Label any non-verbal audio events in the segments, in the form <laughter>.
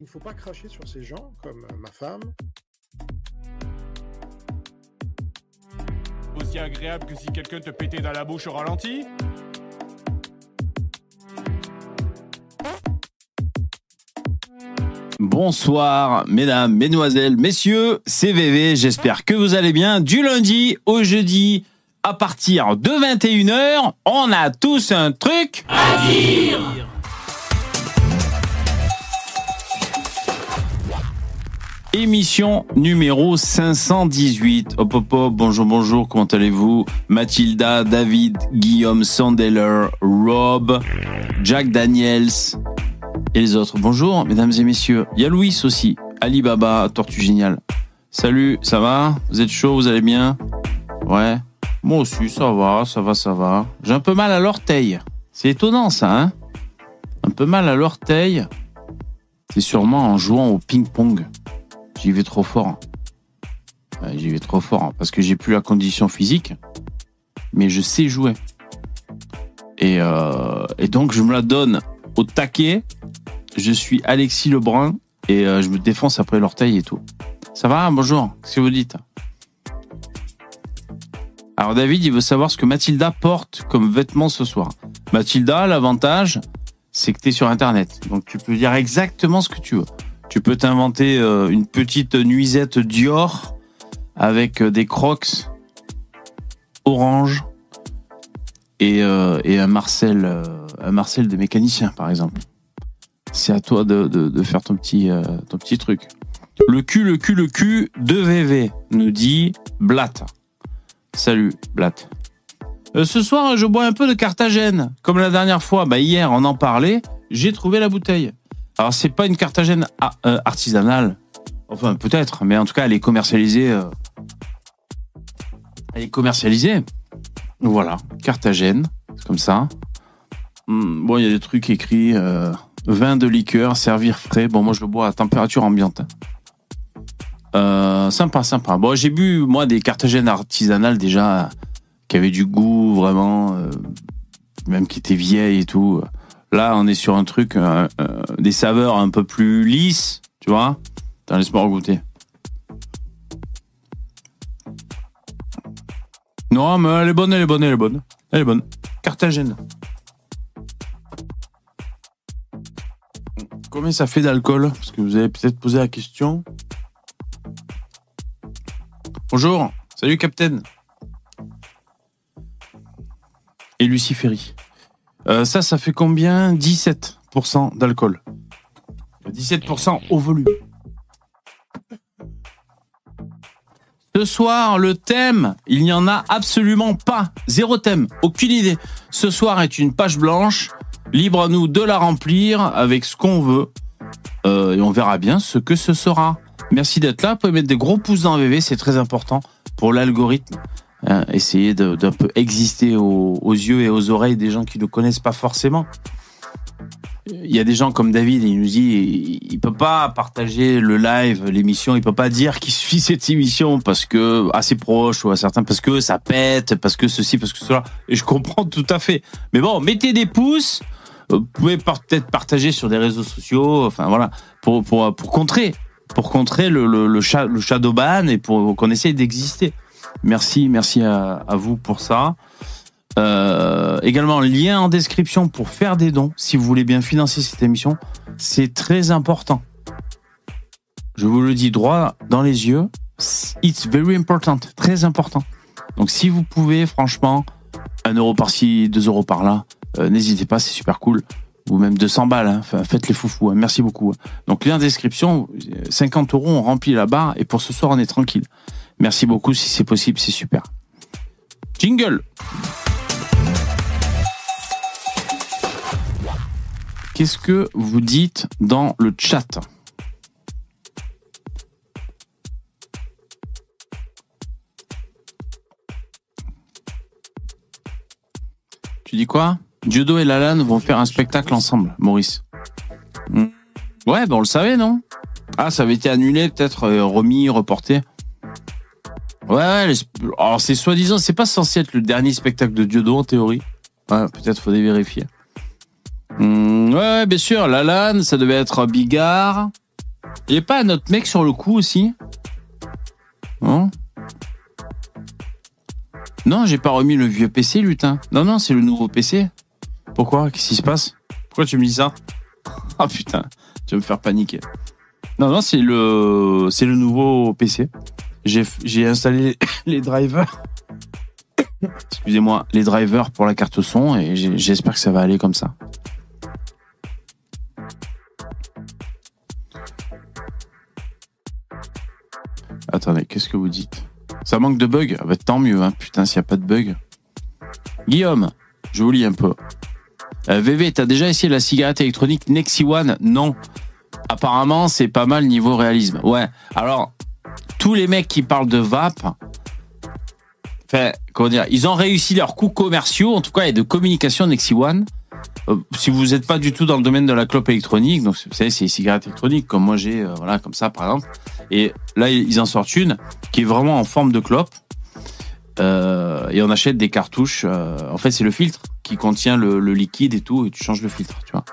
Il ne faut pas cracher sur ces gens comme euh, ma femme. Aussi agréable que si quelqu'un te pétait dans la bouche au ralenti Bonsoir, mesdames, mesdemoiselles, messieurs, c'est VV, j'espère que vous allez bien. Du lundi au jeudi, à partir de 21h, on a tous un truc à dire Émission numéro 518. Hop hop hop, bonjour bonjour, comment allez-vous? Mathilda, David, Guillaume, Sandeller, Rob, Jack Daniels, et les autres. Bonjour, mesdames et messieurs. Il y a Louis aussi. Alibaba, Tortue Géniale. Salut, ça va? Vous êtes chaud Vous allez bien? Ouais. Moi aussi, ça va, ça va, ça va. J'ai un peu mal à l'orteil. C'est étonnant ça, hein? Un peu mal à l'orteil. C'est sûrement en jouant au ping-pong. J'y vais trop fort. J'y vais trop fort hein, parce que j'ai plus la condition physique, mais je sais jouer. Et, euh, et donc je me la donne au taquet. Je suis Alexis Lebrun et euh, je me défonce après l'orteil et tout. Ça va Bonjour. Qu'est-ce que vous dites? Alors David, il veut savoir ce que Mathilda porte comme vêtements ce soir. Mathilda, l'avantage, c'est que tu es sur Internet. Donc tu peux dire exactement ce que tu veux. Tu peux t'inventer euh, une petite nuisette Dior avec euh, des crocs orange et, et un Marcel un Marcel de mécanicien par exemple. C'est à toi de, faire ton petit, euh, truc. Le cul, le cul, le cul de VV, nous dit Blatt. Salut, Blatt. Euh, ce soir, je bois un peu de Carthagène. Comme la dernière fois, bah, hier, on en parlait, j'ai trouvé la bouteille. Alors, c'est pas une Carthagène euh, artisanale. Enfin, peut-être, mais en tout cas, elle est commercialisée. Euh, elle est commercialisée. Voilà, Carthagène, comme ça. Hum, bon, il y a des trucs écrits. Euh, vin de liqueur, servir frais. Bon, moi, je le bois à température ambiante. Sympa, sympa. Bon, j'ai bu, moi, des cartagènes artisanales déjà, qui avaient du goût, vraiment, même qui étaient vieilles et tout. Là, on est sur un truc, euh, euh des saveurs un peu plus lisses, tu vois. Attends, laisse-moi goûter. Non, mais elle est bonne, elle est bonne, elle est bonne. Elle est bonne. Carthagène. Combien ça fait d'alcool? Parce que vous avez peut-être posé la question. Bonjour, salut Captain. Et Lucie. Euh, ça, ça fait combien? 17% d'alcool. 17% au volume. Ce soir, le thème, il n'y en a absolument pas. Zéro thème, aucune idée. Ce soir est une page blanche. Libre à nous de la remplir avec ce qu'on veut. Euh, et on verra bien ce que ce sera. Merci d'être là. Vous pouvez mettre des gros pouces dans VV, c'est très important pour l'algorithme. Euh, essayer d'un peu exister aux, aux, yeux et aux oreilles des gens qui ne connaissent pas forcément. Il y a des gens comme David, il nous dit, il, il peut pas partager le live, l'émission, il peut pas dire qu'il suit <laughs> cette émission parce que assez proche ou à certains parce que ça pète, parce que ceci, parce que cela. Et je comprends tout à fait. Mais bon, mettez des pouces. Vous pouvez peut-être partager sur des réseaux sociaux, enfin voilà, pour pour pour contrer, pour contrer le le, le, le et pour qu'on essaye d'exister. Merci, merci à, vous pour ça. Euh, également, lien en description pour faire des dons si vous voulez bien financer cette émission. C'est très important. Je vous le dis droit dans les yeux. It's very important, très important. Donc si vous pouvez, franchement, un euro par-ci, deux euros par-là, euh, n'hésitez pas, c'est super cool. Ou même 200 balles, hein. faites les foufous, hein. merci beaucoup. Donc lien en description, 50 euros, on remplit la barre et pour ce soir, on est tranquille. Merci beaucoup, si c'est possible, c'est super. Jingle Qu'est-ce que vous dites dans le chat? Tu dis quoi? Judo et Lalanne vont faire un spectacle ensemble, Maurice. Hmm. Ouais, ben on le savait, non? Ah, ça avait été annulé, peut-être euh, remis, reporté. Ouais. Alors c'est soi-disant, c'est pas censé être le dernier spectacle de Diodo en théorie. Ouais, peut-être faut vérifier. Mmh, ouais, bien sûr. Lalanne, ça devait être Bigard. Il a pas un autre mec sur le coup aussi? Non? Non, j'ai pas remis le vieux PC, lutin. Non, non, c'est le nouveau PC. Pourquoi? Qu'est-ce qui se passe? Pourquoi tu me dis ça? Ah putain, tu vas me faire paniquer. Non, non, c'est le, c'est le nouveau PC. J'ai, j'ai installé <coughs> les drivers. <coughs> Excusez-moi, les drivers pour la carte son et j'espère que ça va aller comme ça. Attendez, qu'est-ce que vous dites? Ça manque de bugs? Ah bah, Tant mieux, hein. putain, s'il n'y a pas de bugs. Guillaume, je vous lis un peu. Euh, VV, t'as déjà essayé la cigarette électronique Nexi One Non. Apparemment, c'est pas mal niveau réalisme. Ouais. Alors, tous les mecs qui parlent de vape, enfin, comment dire, ils ont réussi leurs coups commerciaux, en tout cas, et de communication Nexi One. Euh, si vous n'êtes pas du tout dans le domaine de la clope électronique, donc vous savez, c'est les cigarettes électroniques, comme moi j'ai, euh, voilà, comme ça par exemple. Et là, ils en sortent une qui est vraiment en forme de clope. Euh, et on achète des cartouches. euh, en fait, c'est le filtre qui contient le, liquide et tout, et tu changes le filtre, tu vois.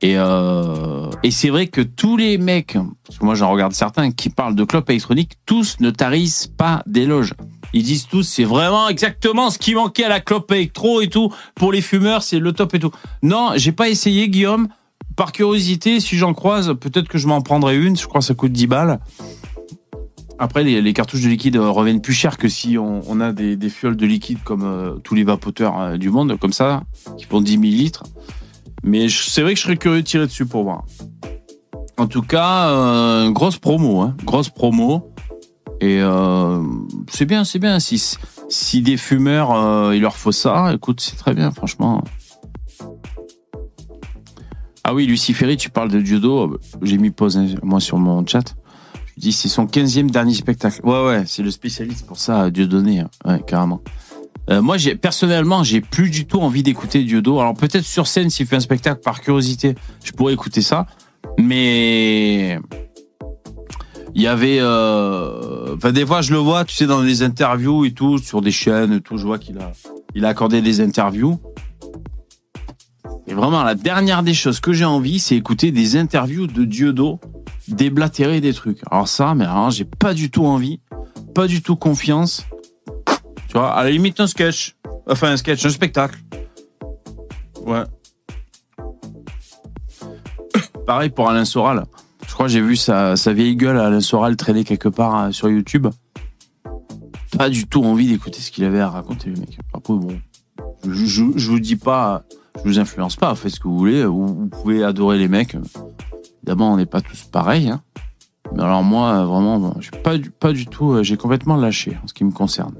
Et, euh, et c'est vrai que tous les mecs, parce que moi j'en regarde certains, qui parlent de clope électronique, tous ne tarissent pas d'éloges. Ils disent tous, c'est vraiment exactement ce qui manquait à la clope électro et tout. Pour les fumeurs, c'est le top et tout. Non, j'ai pas essayé, Guillaume. Par curiosité, si j'en croise, peut-être que je m'en prendrai une. Je crois ça coûte 10 balles. Après, les, cartouches de liquide euh, reviennent plus cher que si on, a des, fioles de liquide comme euh, tous les vapoteurs euh, du monde, comme ça, qui font 10 millilitres. Mais je- c'est vrai que je serais curieux de tirer dessus pour voir. En tout cas, grosse promo, hein, grosse promo. Et c'est bien, c'est bien. Si, si des fumeurs, il leur faut ça, écoute, c'est très bien, franchement. Ah oui, Luciferi, tu parles de judo. J'ai mis pause, hein, moi, sur mon chat. Dis, c'est son 15e dernier spectacle. Ouais, ouais, c'est le spécialiste pour ça, Dieudonné. hein. Ouais, carrément. Euh, moi, personnellement, j'ai plus du tout envie d'écouter Diodo. Alors peut-être sur scène, s'il fait un spectacle par curiosité, je pourrais écouter ça. Mais il y avait, euh... des fois, je le vois, tu sais, dans des interviews et tout, sur des chaînes et tout, je vois qu'il a, il a accordé des interviews. Et vraiment, la dernière des choses que j'ai envie, c'est écouter des interviews de Diodo, déblatérer des trucs. Alors ça, mais alors, j'ai pas du tout envie, pas du tout confiance. Tu vois, à la limite un sketch. Enfin, un sketch, un spectacle. Ouais. Pareil pour Alain Soral. Je crois que j'ai vu sa, sa vieille gueule Alain Soral traîner quelque part euh, sur YouTube. Pas du tout envie d'écouter ce qu'il avait à raconter, le mec. Après, bon. Je, je, je vous dis pas, je vous influence pas, faites ce que vous voulez. Vous, pouvez adorer les mecs. Évidemment, on n'est pas tous pareils. Hein. Mais alors, moi, vraiment, bon, j'ai pas, du- tout, euh, j'ai complètement lâché en ce qui me concerne.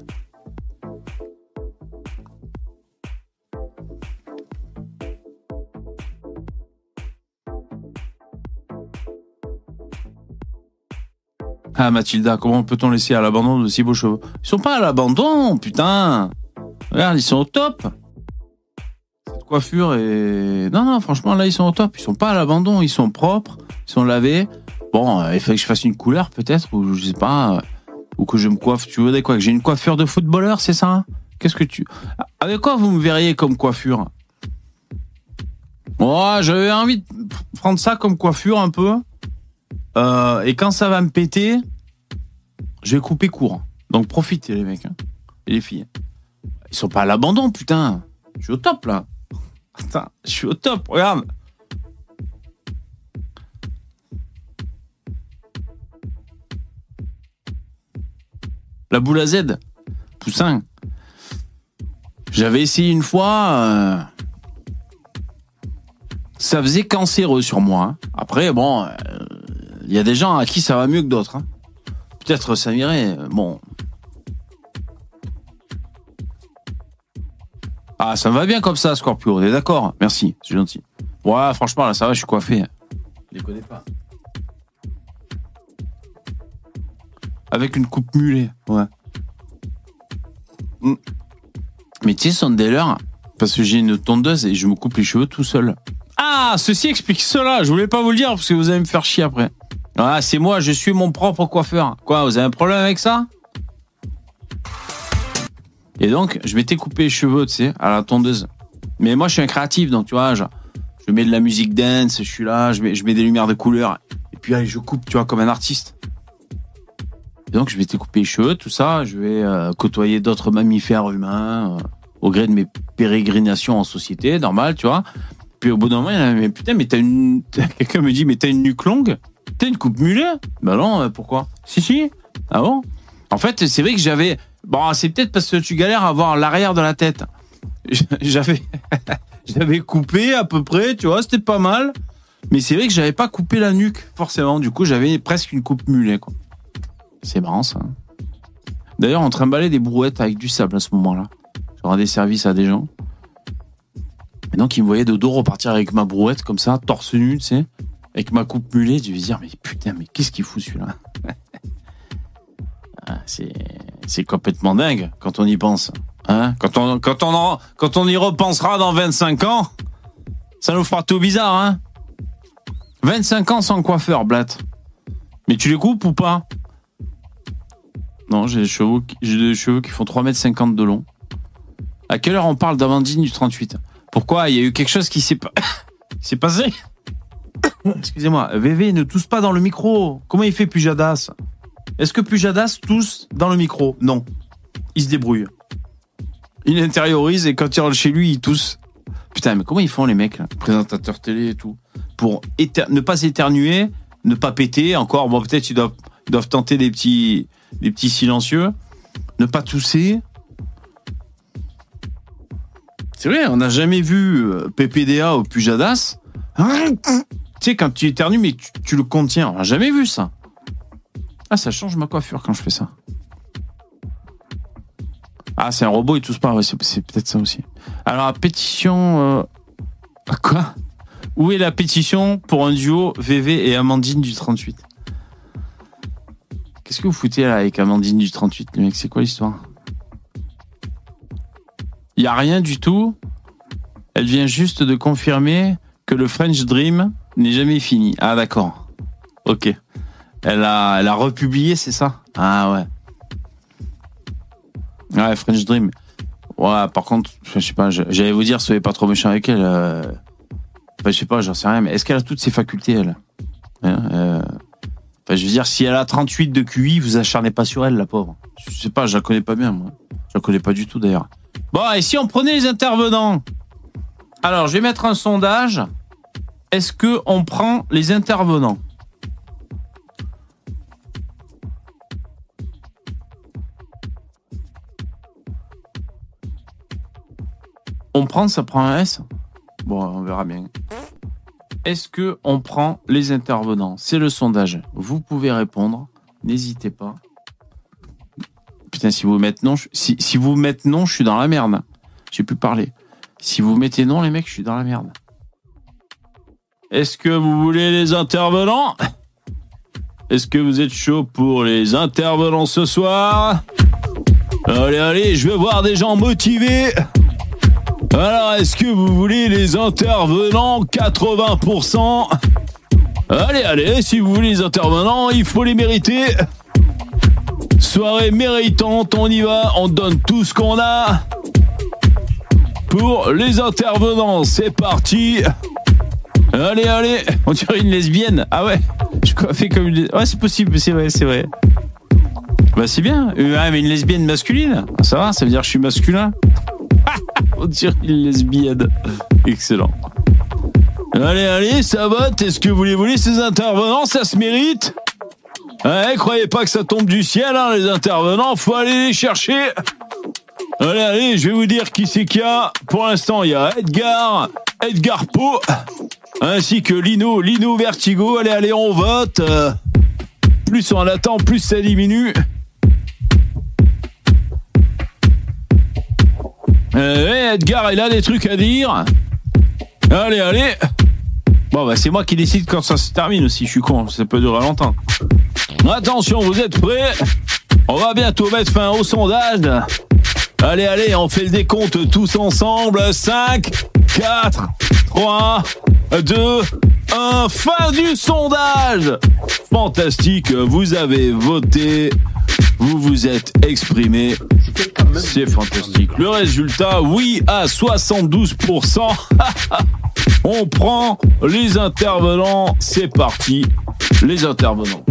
Ah Mathilda, comment peut-on laisser à l'abandon de si beaux cheveux Ils sont pas à l'abandon, putain Regarde, ils sont au top coiffure est... Non, non, franchement, là, ils sont au top. Ils sont pas à l'abandon, ils sont propres, ils sont lavés. Bon, euh, il fallait que je fasse une couleur, peut-être, ou je sais pas, euh, ou que je me coiffe. Tu veux dire quoi Que j'ai une coiffure de footballeur, c'est ça Qu'est-ce que tu... Avec quoi vous me verriez comme coiffure? Ouais, j'avais envie de prendre ça comme coiffure un peu. Euh, et quand ça va me péter, je vais couper court. Donc profitez les mecs hein. et les filles. Ils sont pas à l'abandon, putain. Je suis au top là. Attends, je suis au top, regarde. La boule à Z, Poussin. J'avais essayé une fois. euh, Ça faisait cancéreux sur moi. hein. Après, bon, euh, il y a des gens à qui ça va mieux que d'autres. hein. Peut-être ça irait. euh, Bon. Ah, ça me va bien comme ça, Scorpio. On est d'accord Merci, c'est gentil. Ouais, franchement, là, ça va, je suis coiffé. Je connais pas. Avec une coupe mulet, ouais. Mm. Mais tu sais, Sondeller, parce que j'ai une tondeuse et je me coupe les cheveux tout seul. Ah, ceci explique cela. Je voulais pas vous le dire parce que vous allez me faire chier après. Ah, c'est moi, je suis mon propre coiffeur. Quoi, vous avez un problème avec ça? Et donc, je m'étais coupé les cheveux, tu sais, à la tondeuse. Mais moi, je suis un créatif, donc tu vois, je, je mets de la musique dance, je suis là, je mets, je mets des lumières de couleur. Et puis allez, je coupe, tu vois, comme un artiste. Et donc, je te couper les cheveux, tout ça. Je vais euh, côtoyer d'autres mammifères humains euh, au gré de mes pérégrinations en société, normal, tu vois. Puis au bout d'un moment, il y a, mais putain, mais t'as une. <laughs> Quelqu'un me dit, mais t'as une nuque longue? T'as une coupe mulet? Bah non, euh, pourquoi? Si, si. Ah bon? En fait, c'est vrai que j'avais. Bon, c'est peut-être parce que tu galères à voir l'arrière de la tête. J'avais. <laughs> j'avais coupé à peu près, tu vois, c'était pas mal. Mais c'est vrai que j'avais pas coupé la nuque, forcément. Du coup, j'avais presque une coupe mulet, quoi. C'est marrant, ça. D'ailleurs, on trimballait des brouettes avec du sable à ce moment-là. Je rendais service à des gens. Et donc, ils me voyaient de dos repartir avec ma brouette, comme ça, torse nu, tu sais, avec ma coupe mulet. Je me dire, mais putain, mais qu'est-ce qu'il fout celui-là? C'est c'est complètement dingue quand on y pense. Hein quand, on, y repensera dans 25 ans, ça nous fera tout bizarre. Hein 25 ans sans coiffeur, Blatt. Mais tu les coupes ou pas? Non, j'ai des cheveux, qui- font 3,50 m de long. À quelle heure on parle d'Amandine du 38 Pourquoi Il y a eu quelque chose qui s'est pas... qui <coughs> s'est passé? <coughs> Excusez-moi, VV, ne tousse pas dans le micro. Comment il fait Pujadas? Est-ce que Pujadas tousse dans le micro Non. Il se débrouille. Il intériorise et quand il rentre chez lui, il tousse. Putain, mais comment ils font les mecs, présentateurs télé et tout, pour ne pas éternuer, ne pas péter, encore, bon peut-être ils doivent, tenter des petits, des petits silencieux, ne pas tousser. C'est vrai, on n'a jamais vu euh, PPDA au Pujadas. Tu sais, quand tu éternues, mais tu, tu le contiens. On n'a jamais vu ça. Ah, ça change ma coiffure quand je fais ça. Ah, c'est un robot, il tousse pas. Ouais, c'est peut-être ça aussi. Alors, la pétition. euh, Quoi? Où est la pétition pour un duo VV et Amandine du 38 Qu'est-ce que vous foutez là avec Amandine du 38, les mecs? C'est quoi l'histoire? Il y a rien du tout. Elle vient juste de confirmer que le French Dream n'est jamais fini. Ah d'accord. Ok. Elle a, elle a republié, c'est ça? Ah ouais. Ouais, French Dream. Ouais, par contre, je sais pas, j'allais vous dire, soyez pas trop méchant avec elle. euh. Enfin, je sais pas, j'en sais rien, mais est-ce qu'elle a toutes ses facultés, elle? Hein, euh. Enfin, je veux dire, si elle a 38 de QI, vous acharnez pas sur elle, la pauvre. Je sais pas, je la connais pas bien, moi. Je la connais pas du tout, d'ailleurs. Bon, et si on prenait les intervenants? Alors, je vais mettre un sondage. Est-ce que on prend les intervenants? On prend, ça prend un S Bon, on verra bien. Est-ce que on prend les intervenants? C'est le sondage. Vous pouvez répondre. N'hésitez pas. Putain, si vous mettez non, je- si, si vous mettez non, je suis dans la merde. J'ai pu parler. Si vous mettez non, les mecs, je suis dans la merde. Est-ce que vous voulez les intervenants? Est-ce que vous êtes chaud pour les intervenants ce soir? Allez, allez, je veux voir des gens motivés. Alors, est-ce que vous voulez les intervenants 80% Allez, allez, si vous voulez les intervenants, il faut les mériter. Soirée méritante, on y va, on donne tout ce qu'on a. Pour les intervenants, c'est parti. Allez, allez, on dirait une lesbienne. Ah ouais, je suis coiffé comme une. Ouais, c'est possible, c'est vrai, c'est vrai. Bah c'est bien. Euh, ah, mais une lesbienne masculine. Ça va, ça veut dire que je suis masculin. On dirait une lesbienne. Excellent. Allez, allez, ça vote. Est-ce que vous les voulez, ces intervenants? Ça se mérite? Ouais, croyez pas que ça tombe du ciel, hein, les intervenants. Faut aller les chercher. Allez, allez, je vais vous dire qui c'est qu'il y a. Pour l'instant, il y a Edgar, Edgar Poe, ainsi que Lino, Lino Vertigo. Allez, allez, on vote. Euh, Plus on attend, plus ça diminue. Euh, Edgar, il a des trucs à dire. Allez, allez. Bon, bah, c'est moi qui décide quand ça se termine aussi. Je suis con, ça peut durer longtemps. Attention, vous êtes prêts? On va bientôt mettre fin au sondage. Allez, allez, on fait le décompte tous ensemble. 5, 4, 3, 2, 1. Fin du sondage Fantastique, vous avez voté. Vous vous êtes exprimé. C'est fantastique. Le résultat, oui, à 72%. <laughs> On prend les intervenants. C'est parti. les intervenants.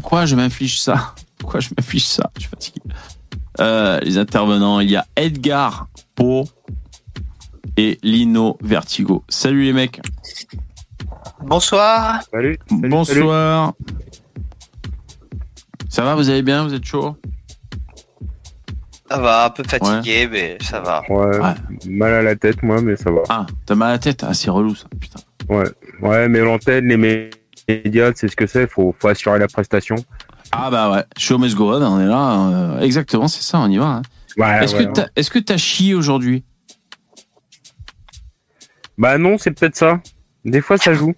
Pourquoi je m'inflige ça Pourquoi je m'inflige ça Je suis fatigué. Euh, les intervenants, il y a Edgar Po et Lino Vertigo. Salut les mecs. Bonsoir. Salut. salut, Bonsoir. Ça va, vous allez bien Vous êtes chaud Ça va, un peu fatigué, mais ça va. Ouais. mal à la tête, moi, mais ça va. Ah, t'as mal à la tête Ah, c'est relou ça, putain. Ouais, ouais mais l'antenne, les médias, c'est ce que c'est. Faut, faut assurer la prestation. Ah bah ouais, show must go on, on est là. euh, exactement, c'est ça, on y va. hein. Ouais, Est-ce ouais. que t'as est-ce que t'as chié aujourd'hui? Bah non, c'est peut-être ça. Des fois, ça joue.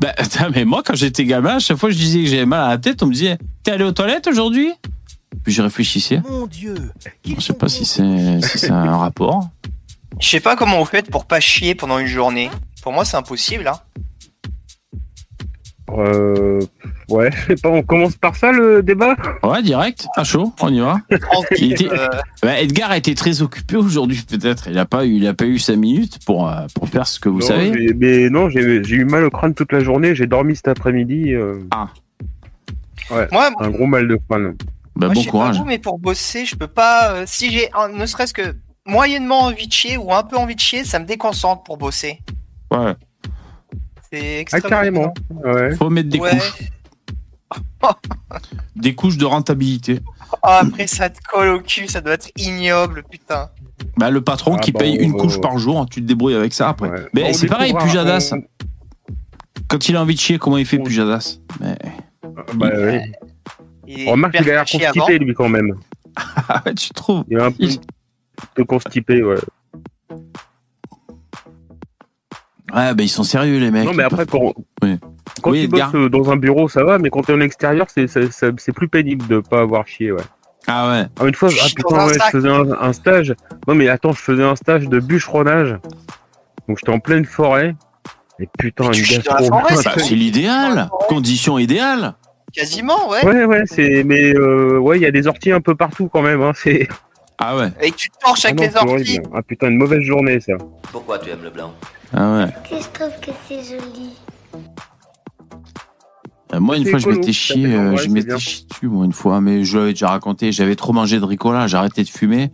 Bah, attends, mais moi, quand j'étais gamin, à chaque fois que je disais que j'avais mal à la tête, on me disait T'es allé aux toilettes aujourd'hui? Puis je réfléchissais. Mon Dieu Je sais pas si c'est si c'est un rapport. Je sais pas comment vous faites pour pas chier pendant une journée. Pour moi, c'est impossible. Hein. Euh, ouais, <laughs> je sais pas. On commence par ça le débat? Ouais, direct, à chaud, on y va. Il était- Euh, Bah, Edgar a été très occupé aujourd'hui, peut-être. Il a pas eu, il a pas eu cinq minutes pour euh, pour faire ce que vous Non, savez. Mais non, j'ai eu mal au crâne toute la journée. J'ai dormi cet après-midi. euh, moi, un gros mal de crâne. Bah, moi, bon pas courage. vous, mais pour bosser, je peux pas. euh, si j'ai un- ne serait-ce que moyennement envie de chier ou un peu envie de chier, ça me déconcentre pour bosser. Ouais. C'est Ah, extrêmement. carrément. Ouais. Faut mettre des Ouais. couches, <laughs> des couches de rentabilité. Ah, après, ça te colle au cul, ça doit être ignoble, putain. Bah, le patron Ah, qui bon, paye une euh, couche par jour, tu te débrouilles avec ça après. ouais. Mais c'est pareil, Pujadas. on- Quand il a envie de chier, comment il fait On- Pujadas? Mais Bah, ouais. Il est Remarque hyper qu'il a l'air avant. constipé, lui, quand même. <laughs> ah ouais, tu trouves? Il est un peu, Il- un peu constipé, ouais. Ouais, bah ils sont sérieux les mecs. Non, mais après, quand, Oui. quand Oui, tu bosses dans un bureau, ça va, mais quand t'es en extérieur, c'est c'est- c'est- c'est plus pénible de pas avoir chié, ouais. Ah ouais. Ah, une fois, ah, putain, ouais, je faisais un, un stage. Non, mais attends, je faisais un stage de bûcheronnage. Donc, j'étais en pleine forêt. Et putain, Mais tu une <laughs> c'est l'idéal. Condition idéale. Quasiment, ouais. Ouais, ouais, c'est. Mais euh, ouais, il y a des orties un peu partout quand même. Hein, <laughs> c'est. Ah ouais. Et tu te torches Ah avec non, les orties. horrible. Ah putain, une mauvaise journée, ça. Pourquoi tu aimes le blanc? Ah ouais. Que je trouve que c'est joli. Euh, Moi, une fois, je m'étais chié, euh, je m'étais chié dessus, moi, une fois, mais je l'avais déjà raconté. J'avais trop mangé de ricola, j'ai arrêté de fumer.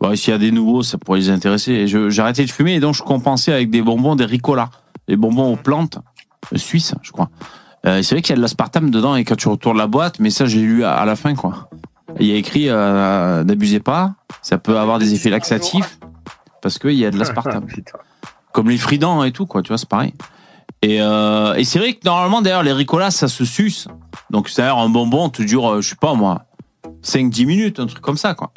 Bon, s'il y a des nouveaux, ça pourrait les intéresser. Arrêté de fumer et donc je compensais avec des bonbons, des ricola. Les bonbons aux plantes, euh, suisses, je crois. Euh, c'est vrai qu'il y a de l'aspartame dedans et quand tu retournes la boîte, mais ça, j'ai lu à, à la fin, quoi. Il y a écrit, euh, n'abusez pas, ça peut avoir des effets laxatifs parce qu'il y a de <laughs> l'aspartame. Comme les fridans et tout, quoi, tu vois, c'est pareil. Et, euh, et c'est vrai que normalement, d'ailleurs, les ricolas, ça se suce. Donc, c'est-à-dire, un bonbon te dure, euh, je sais pas moi, 5-10 minutes, un truc comme ça, quoi.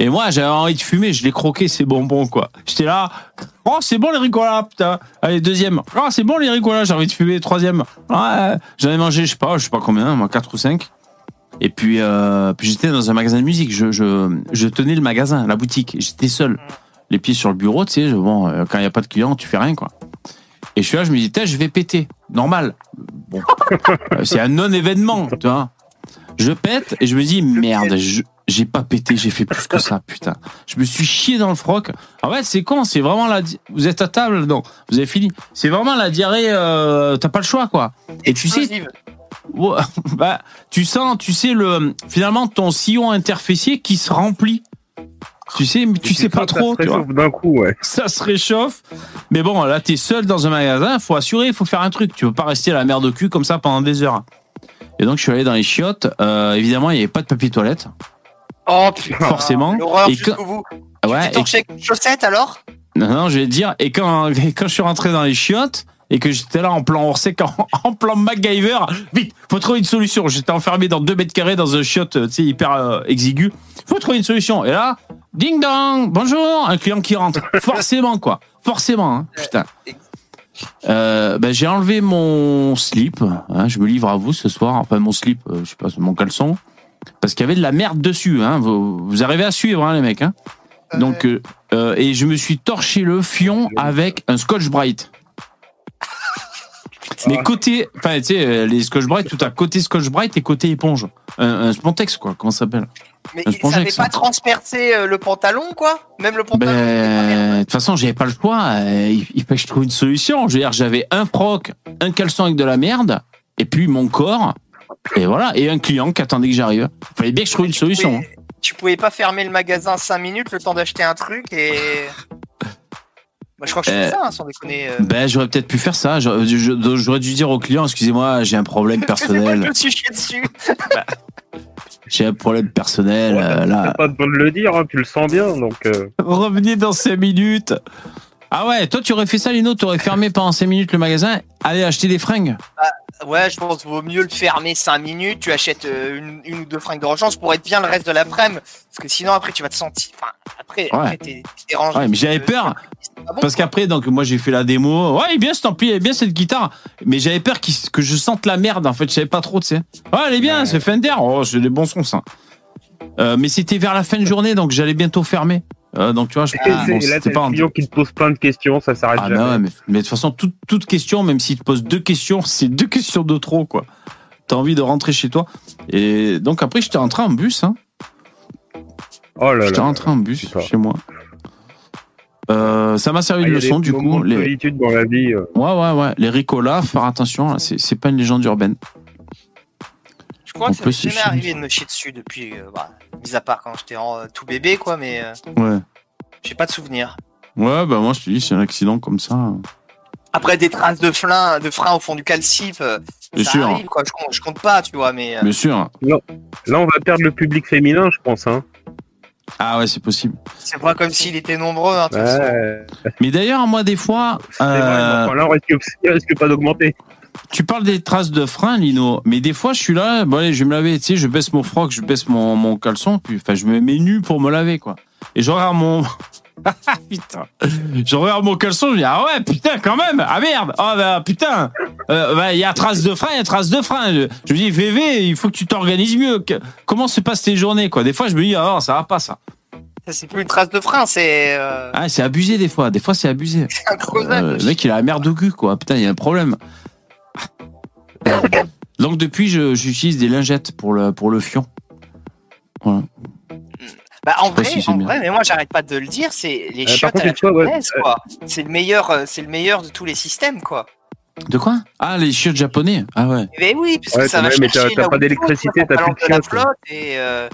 Et moi, j'avais envie de fumer, je les croquais, ces bonbons, quoi. J'étais là, oh, c'est bon les ricolas, putain. Allez, deuxième, oh, c'est bon les ricolas, j'ai envie de fumer. Troisième, ouais, j'en ai mangé, je sais pas, je sais pas combien, moi, 4 ou 5. Et puis, euh, puis j'étais dans un magasin de musique, je, je, je tenais le magasin, la boutique, j'étais seul les pieds sur le bureau, tu sais, bon, euh, quand il n'y a pas de clients, tu fais rien, quoi. Et je suis là, je me dis, je vais péter. Normal. Bon. <laughs> Euh, c'est un non-événement, tu vois. Je pète et je me dis, merde, j'ai pas pété, j'ai fait plus que ça, putain. Je me suis chié dans le froc. En fait, c'est con, c'est vraiment la. Vous êtes à table Non, vous avez fini. C'est vraiment la diarrhée, euh, t'as pas le choix, quoi. Et tu sais. Ouais, <laughs> bah, tu sens, tu sais le finalement ton sillon interfessier qui se remplit. Tu sais, mais tu sais pas que ça trop, se réchauffe D'un coup, ouais. Ça se réchauffe. Mais bon, là, t'es seul dans un magasin, faut assurer, il faut faire un truc. Tu peux pas rester à la merde au cul comme ça pendant des heures. Et donc, je suis allé dans les chiottes. Euh, évidemment, il n'y avait pas de papier toilette. Oh putain. Forcément. L'horreur Et jusqu'au quand- bout. Ouais, tu et torches avec une chaussette alors? Non, non, je vais te dire. Et quand, et quand je suis rentré dans les chiottes et que j'étais là en plan orsec, en, <laughs> en plan MacGyver, vite, faut trouver une solution. J'étais enfermé dans deux mètres carrés dans un chiotte, tu sais, hyper euh, exigu. Faut trouver une solution. Et là, ding dong, bonjour, un client qui rentre. <laughs> Forcément, quoi. Forcément, hein. putain. Euh, ben, j'ai enlevé mon slip. hein, je me livre à vous ce soir. Enfin, mon slip, euh, je sais pas, mon caleçon. Parce qu'il y avait de la merde dessus. Hein. Vous, vous arrivez à suivre, hein, les mecs. Hein. Donc, euh, euh, et je me suis torché le fion avec un Scotch Bright. <laughs> Mais côté, enfin, tu sais, euh, les Scotch Bright, tout à côté Scotch Bright et côté éponge. Un, un Spontex, quoi, comment ça s'appelle? Mais Je il savait que ça. pas transpercer euh, le pantalon, quoi Même le pantalon Ben, de toute façon, j'avais pas le choix. Euh, Il, fallait que je trouve une solution. Je veux dire, j'avais un froc, un caleçon avec de la merde, et puis mon corps, et voilà, et un client qui attendait que j'arrive. Il fallait bien que je trouve une solution. pouvais- Tu pouvais pas fermer le magasin 5 minutes le temps d'acheter un truc et. Bah, je crois que je fais Euh, ça, hein, sans déconner. euh. Ben, j'aurais peut-être pu faire ça. J'aurais je- dû dire au client, excusez-moi, j'ai un problème <laughs> personnel. me suis chié dessus. <laughs> J'ai un problème personnel. Ouais, euh, T'as là, pas besoin de le dire, hein, tu le sens bien, donc. euh, revenez dans 5 minutes. Ah ouais, toi, tu aurais fait ça, Lino, tu aurais fermé pendant 5 minutes le magasin, aller acheter des fringues. Ouais, je pense qu'il vaut mieux le fermer 5 minutes. Tu achètes euh, une, une ou deux fringues de rechange pour être bien le reste de l'après-midi. Parce que sinon, après, tu vas te sentir. Enfin, après, Ouais. après t'es dérangé. Ouais, mais j'avais peur. Pas bon, Parce qu'après, donc moi j'ai fait la démo. Ouais, il est bien cet ampli, il est bien cette guitare. Mais j'avais peur que je sente la merde. En fait, je savais pas trop, tu sais. Ouais, elle est bien, Ouais. c'est Fender. Oh, c'est des bons sons ça. Euh, mais c'était vers la fin de journée, donc j'allais bientôt fermer. Euh, donc tu vois, je, et bon, là, pas en- client qui te pose plein de questions, ça s'arrête Ah jamais. ouais, mais, mais de toute façon, toute, toute question, même s'il te pose deux questions, <laughs> c'est deux questions de trop, quoi. T'as envie de rentrer chez toi. Et donc après, j'étais rentré en bus. Hein. Oh là J'étais là. rentré en bus chez moi. Euh, ça m'a servi Ah, de leçon, du coup. Les... solitude dans la vie. euh. Ouais, ouais, ouais. Les ricolas, faire attention, là, c'est c'est pas une légende urbaine. Je crois on que ça peut m'est jamais arrivé de me chier dessus depuis. euh, bah, mis à part quand j'étais en, euh, tout bébé, quoi, mais euh, Ouais. j'ai pas de souvenir. Ouais, bah moi je te dis, c'est un accident comme ça. Après, des traces de frein, de frein au fond du calcip, euh, Bien ça sûr. arrive, quoi. Je compte, je compte pas, tu vois, mais. euh, Bien sûr. Là, on va perdre le public féminin, je pense. Hein. Ah ouais, c'est possible. C'est pas comme s'il était nombreux, hein, de toute façon. Ouais. Mais d'ailleurs, moi, des fois, C'est vrai, euh, enfin, là, on risque, <laughs> il risque pas d'augmenter. Tu parles des traces de frein, Lino, mais des fois, je suis là, bon, allez, je vais me laver, tu sais, je baisse mon froc, je baisse mon, mon caleçon, puis, enfin, je me mets nu pour me laver, quoi. Et je regarde mon. <laughs> Putain. Je regarde mon caleçon, je dis, ah ouais, putain, quand même, ah merde, ah bah, putain, Euh, bah, il y a trace de frein, il y a trace de frein. Je, je me dis, VV, il faut que tu t'organises mieux. Comment se passent tes journées, quoi? Des fois, je me dis, ah, non, ça va pas, ça. Ça, c'est plus une trace de frein, c'est euh, Ah, c'est abusé, des fois. Des fois, c'est abusé. <laughs> un creusage. Euh, le mec, il a la merde au cul, quoi. Putain, il y a un problème. Donc, depuis, je- j'utilise des lingettes pour le, pour le fion. Voilà. Bah, en vrai, si en vrai, mais moi, j'arrête pas de le dire, c'est les Euh, par chiottes contre, à la une fois, ouais, japonaise, quoi. C'est le meilleur, euh, c'est le meilleur de tous les systèmes, quoi. De quoi? Ah, les chiottes japonais. Ah ouais. Mais oui, parce Ouais, que ça va mais chercher t'as- pas d'électricité, t'as plus de chiottes, et euh,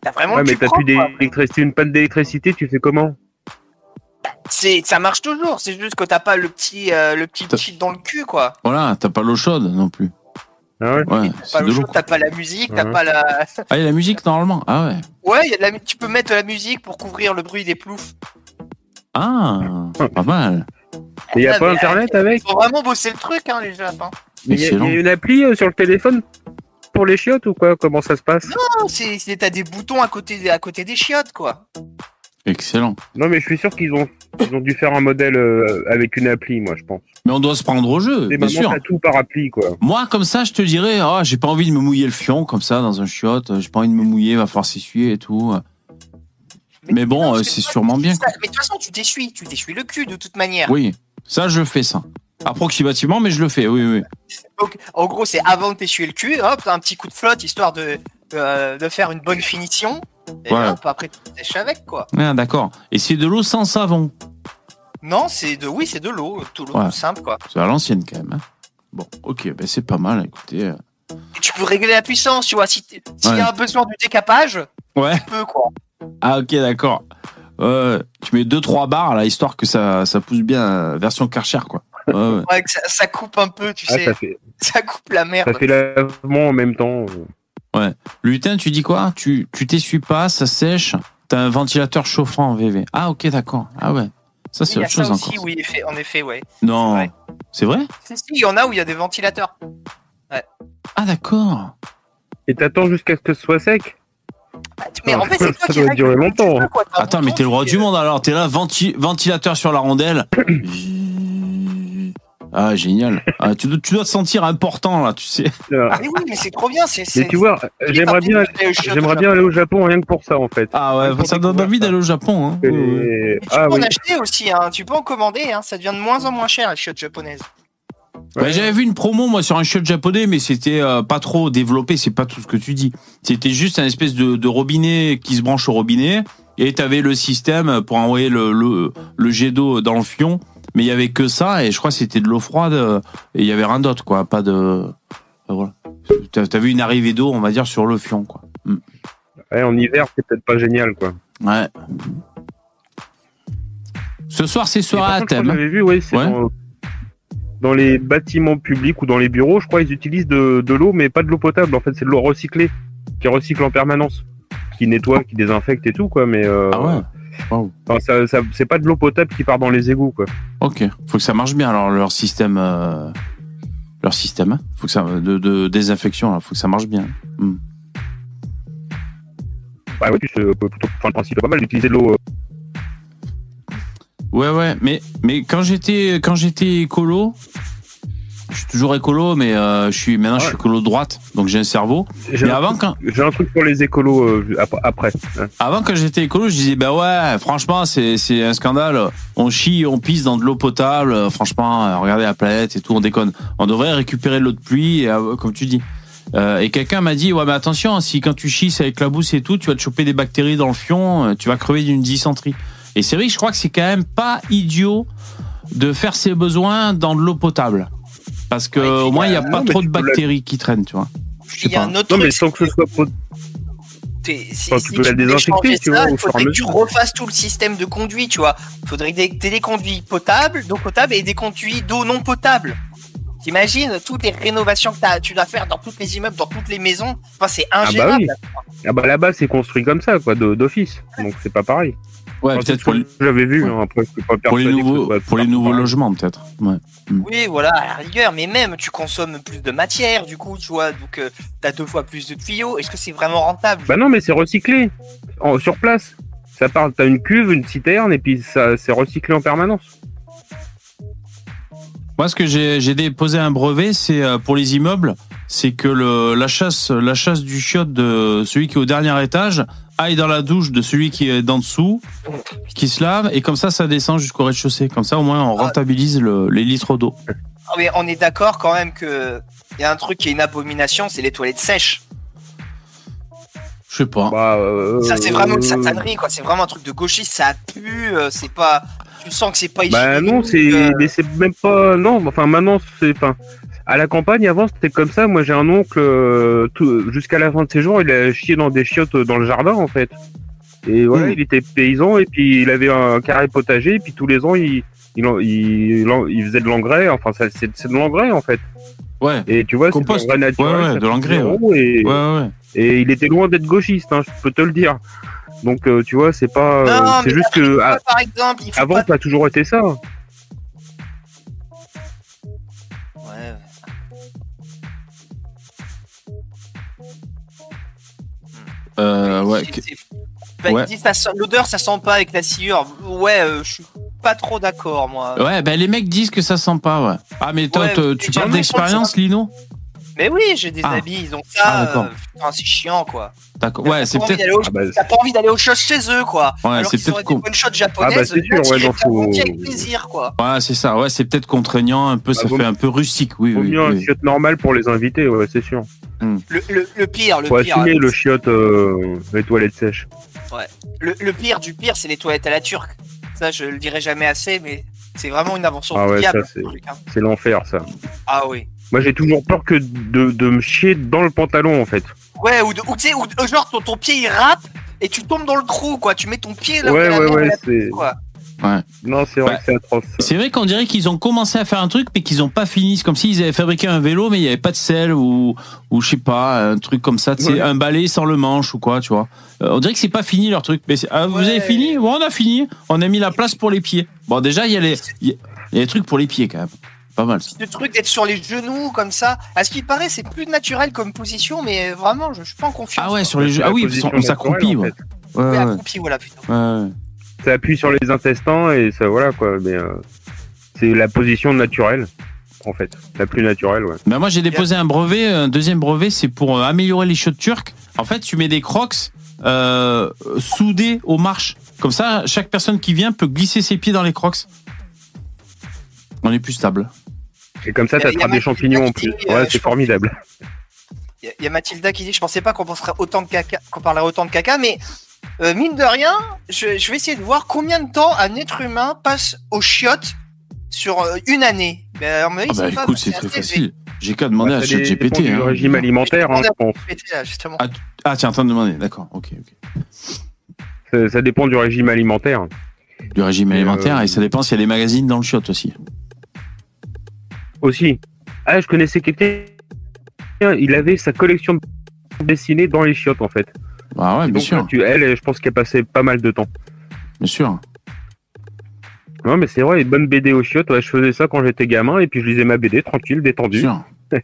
t'as vraiment Ouais, mais t'as plus d'électricité, une panne d'électricité, tu fais comment? C'est, ça marche toujours. C'est juste que t'as pas le petit, euh, le petit T'as- cheat dans le cul, quoi. Voilà, t'as pas l'eau chaude non plus. Ah ouais Ouais, Pas c'est le de l'eau. jeu, t'as pas la musique, t'as Ouais. pas la. Ah, il y a la musique normalement. Ah ouais. Ouais, y a de la... mu- tu peux mettre de la musique pour couvrir le bruit des ploufs. Ah, pas mal. Et y a Ah, pas internet euh, avec Faut vraiment bosser le truc, hein, les Japs. hein. Il y, a- y Excellent. a une appli euh, sur le téléphone pour les chiottes ou quoi? Comment ça se passe? Non, c'est, c'est- t'as des boutons à côté, à côté des chiottes, quoi. Excellent. Non, mais je suis sûr qu'ils ont, ils ont dû faire un modèle euh, avec une appli, moi, je pense. Mais on doit se prendre au jeu, Et bien sûr. t'as tout par appli, quoi. Moi, comme ça, je te dirais, ah, j'ai pas envie de me mouiller le fion comme ça dans un chiotte. J'ai pas envie de me mouiller, va falloir s'essuyer et tout. Mais bon, non, euh, c'est sûrement bien, ça- Mais de toute façon, tu t'essuies, tu t'essuies le cul de toute manière. Oui, ça, je fais ça. Approximativement, mais je le fais, oui, oui. Donc, en gros, c'est avant de t'essuyer le cul, hop, un petit coup de flotte histoire de, de, de faire une bonne finition. Et Ouais. hop, après, tu t'èches avec, quoi. Ah, d'accord. Et c'est de l'eau sans savon. Non, c'est de, oui, c'est de l'eau, tout l'eau, Ouais. tout simple, quoi. C'est à l'ancienne quand même. hein. Bon, ok, ben c'est pas mal, écoutez. euh. Et tu peux régler la puissance, tu vois. Si t'es- s'il Ouais. y a besoin du décapage, Ouais. tu peux, quoi. Ah, ok, d'accord. Tu mets 2-3 barres là, histoire que ça, ça pousse bien, euh, version Karcher, quoi. Ouais, ouais. <laughs> Ouais, que ça, ça coupe un peu, tu Ah, sais. ça fait, Ça coupe la merde. ça fait lavement en même temps. Lutin, tu dis quoi? Tu tu t'essuies pas, ça sèche, t'as un ventilateur chauffant en VV. Ah, ok, d'accord. Ah ouais. Ça, c'est il y a autre ça chose aussi, encore. oui, en effet, ouais. Non. Ouais. C'est vrai? Si, si, il y en a où il y a des ventilateurs. Ah, d'accord. Et t'attends jusqu'à ce que ce soit sec? Bah, mais Ah, en fait, c'est toi ça doit durer longtemps. un Attends, mais t'es le roi du monde alors. T'es là, venti- ventilateur sur la rondelle. <clears throat> Ah, génial. Ah, tu, dois, tu dois te sentir important là, tu sais. Ah. Mais oui, mais c'est trop bien. C'est, Mais tu vois, j'aimerais bien, j'aimerais bien aller au Japon rien que pour ça, en fait. Ah ouais, ça donne envie d'aller au Japon. Hein. Et-. Mais tu Ah peux oui. en acheter aussi, hein. tu peux en commander, hein. ça devient de moins en moins cher les chiottes japonaises. Ouais, J'avais vu une promo moi sur un chiotte japonais, mais c'était euh, pas trop développé. C'est pas tout ce que tu dis. C'était juste un espèce de, de robinet qui se branche au robinet, et t'avais le système pour envoyer le, le, le jet d'eau dans le fion. Mais il y avait que ça, et je crois que c'était de l'eau froide, euh, et il y avait rien d'autre, quoi. Pas de. Voilà. T'as vu une arrivée d'eau, on va dire, sur le fion, quoi. Ouais, en hiver, c'est peut-être pas génial, quoi. Ouais. Ce soir, c'est soirée à thème. J'avais vu, oui, c'est Ouais. dans, dans les bâtiments publics ou dans les bureaux, je crois, ils utilisent de, de l'eau, mais pas de l'eau potable. En fait, c'est de l'eau recyclée, qui recycle en permanence, qui nettoie, qui désinfecte et tout, quoi. Mais euh, Ah ouais. Wow. enfin, ça, ça- c'est pas de l'eau potable qui part dans les égouts, quoi. Ok. Faut que ça marche bien alors leur système, euh, leur système. hein. Faut que ça de, de désinfection. Là. Faut que ça marche bien. Hmm. Bah oui, c'est, euh, plutôt, enfin, le principe est pas mal d'utiliser de l'eau. euh, Ouais ouais. Mais mais quand j'étais quand j'étais écolo, je suis toujours écolo, mais euh, je suis maintenant je suis écolo de droite, donc j'ai un cerveau. J'ai Mais un, avant quand j'ai un truc pour les écolos euh, ap- après. hein. avant quand j'étais écolo, je disais bah ouais, franchement c'est c'est un scandale. On chie, on pisse dans de l'eau potable. Franchement, euh, regardez la planète et tout, on déconne. On devrait récupérer de l'eau de pluie, et, euh, comme tu dis. Euh, et quelqu'un m'a dit ouais mais attention, si quand tu chies avec la bouse et tout, tu vas te choper des bactéries dans le fion, euh, tu vas crever d'une dysenterie. Et c'est vrai je crois que c'est quand même pas idiot de faire ses besoins dans de l'eau potable. Parce que Ouais, au moins il y a pas non, trop tu de bactéries qui traînent, tu vois. Il y a un autre Non, mais sans que ce soit si, Enfin, tu si peux la désinfecter, tu ça, vois, il faudrait que tu refasses tout le système de conduit, tu vois. Il faudrait que t'aies des conduits potables, d'eau potable et des conduits d'eau non potable. T'imagines toutes les rénovations que t'as- tu dois faire dans tous les immeubles, dans toutes les maisons. Enfin, c'est bah ingérable. oui. Ah bah là-bas, c'est construit comme ça, quoi, d'office. Donc c'est pas pareil. Ouais, peut-être pour, les- J'avais vu, Ouais. hein, après, je suis pas pour les persuadé que ce nouveaux pour les logements peut-être. Ouais. Oui, voilà, à la rigueur, mais même tu consommes plus de matière, du coup, tu vois, donc euh, t'as deux fois plus de tuyaux. Est-ce que c'est vraiment rentable? Bah non, mais c'est recyclé en, sur place. Ça part, t'as une cuve, une citerne, et puis ça, c'est recyclé en permanence. Moi, ce que j'ai j'ai déposé un brevet, c'est euh, pour les immeubles, c'est que le, la chasse, la chasse du chiotte de celui qui est au dernier étage aille dans la douche de celui qui est d'en dessous, qui se lave, et comme ça, ça descend jusqu'au rez-de-chaussée. Comme ça, au moins, on Ah. rentabilise le- les litres d'eau. Ah, mais on est d'accord quand même que il y a un truc qui est une abomination, c'est les toilettes sèches. Je sais pas. Bah, euh, Ça, c'est vraiment une euh, satanerie, quoi. C'est vraiment un truc de gauchiste, ça pue, euh, c'est pas. Tu sens que c'est pas Bah non, c'est, euh, mais c'est même pas, non, enfin maintenant, c'est, enfin, à la campagne avant c'était comme ça. Moi j'ai un oncle, euh, tout- jusqu'à la fin de ses jours, il a chié dans des chiottes dans le jardin en fait. Et voilà, Mm. il était paysan et puis il avait un carré potager et puis tous les ans il, il, il, il faisait de l'engrais. Enfin, c'est, de l'engrais en fait. Ouais. Et tu vois, c'est de naturel. Ouais, ouais, de l'engrais, Et, Ouais, ouais. et il était loin d'être gauchiste, hein, je peux te le dire. Donc euh, tu vois, c'est pas, euh, c'est juste que Toi, à- par exemple, il faut avant pas. ça a toujours été ça. Euh, ouais. C'est- que- c'est- Bah, Ouais. il dit, ça sent- L'odeur, ça sent pas avec la sciure. Ouais, euh, je suis pas trop d'accord, moi. Ouais, ben les mecs disent que ça sent pas, ouais. Ah, mais toi, Ouais, tu parles d'expérience, Lino? Mais oui, j'ai des Ah. amis, ils ont Ah, ça. euh, putain, c'est chiant, quoi. D'accord. Ouais, c'est peut-être. au- Ah bah, T'as pas envie d'aller aux choses chez eux, quoi. Ouais, c'est peut-être des con- japonaises. Ah bah, c'est sûr, ouais, prends faut- avec plaisir, quoi. Ouais, c'est ça. Ouais, c'est peut-être contraignant un peu. Bah, ça vaut fait un peu rustique, oui, Vaut oui. mieux un chiotte normal pour les invités, ouais, c'est sûr. Le, le, le pire, le Faut pire. assumer le chiotte, euh, les toilettes sèches. Le, le pire du pire, c'est les toilettes à la turque. Ça, je le dirai jamais assez, mais c'est vraiment une invention Ah ouais, diable. ça, c'est- hein. L'enfer, ça. Ah oui. Moi, j'ai toujours peur que de, de me chier dans le pantalon, en fait. Ouais, ou, de- ou tu sais, ou euh, genre ton, ton pied il râpe et tu tombes dans le trou, quoi. Tu mets ton pied là où Ouais, la ouais, ouais, elle a quoi. Non, c'est vrai Bah, que c'est atroce. C'est vrai qu'on dirait qu'ils ont commencé à faire un truc, mais qu'ils ont pas fini. C'est comme s'ils avaient fabriqué un vélo, mais il y avait pas de selle ou, ou je sais pas, un truc comme ça. C'est Ouais. un balai sans le manche ou quoi, tu vois. Euh, on dirait que c'est pas fini leur truc. Mais c'est- ah, vous Ouais. avez fini? Bon, on a fini. On a mis la place pour les pieds. Bon, déjà, il y a les, il y a- y a des trucs pour les pieds quand même. Pas mal. Le truc d'être sur les genoux comme ça. À ce qui paraît, c'est plus naturel comme position, mais vraiment, je, je suis pas en confiance. Ah ouais, quoi. sur les la Ah oui, qu'on s'accroupit. Ouais. en Ouais, Ouais, ouais, accroupi, voilà, putain. ouais, ouais. Ça appuie sur les intestins et ça, voilà, quoi. Mais euh, c'est la position naturelle, en fait. La plus naturelle, ouais. Ben moi j'ai déposé un brevet, un deuxième brevet, c'est pour euh, améliorer les chiottes turques. En fait, tu mets des crocs euh, soudés aux marches. Comme ça, chaque personne qui vient peut glisser ses pieds dans les crocs. On est plus stable. Et comme ça, a- t'attrapes des champignons en plus. euh, Ouais, c'est formidable. Il y a- il y a Mathilda qui dit Je pensais pas qu'on penserait autant de caca, qu'on parlerait autant de caca, mais euh, mine de rien, je, je vais essayer de voir combien de temps un être humain passe aux chiottes sur euh, une année. Ben, à mon avis, Ah bah écoute, c'est très facile. J'ai qu'à demander Bah, à ça ChatGPT. dépend du hein. régime alimentaire, hein, là, justement. Ah, tiens, en train de demander. D'accord, ok, ok. Ça, ça dépend du régime alimentaire. Du régime Et, alimentaire euh, et ça dépend s'il y a des magazines dans le shot aussi. Aussi. Ah, je connaissais quelqu'un. Il avait sa collection de dessinées dans les chiottes, en fait. Ah ouais, bien Donc, sûr, tu, elle, je pense qu'elle passait pas mal de temps. bien sûr. Non, mais c'est vrai, une bonne BD aux chiottes. Ouais, je faisais ça quand j'étais gamin et puis je lisais ma BD tranquille, Bien détendu. sûr. <laughs>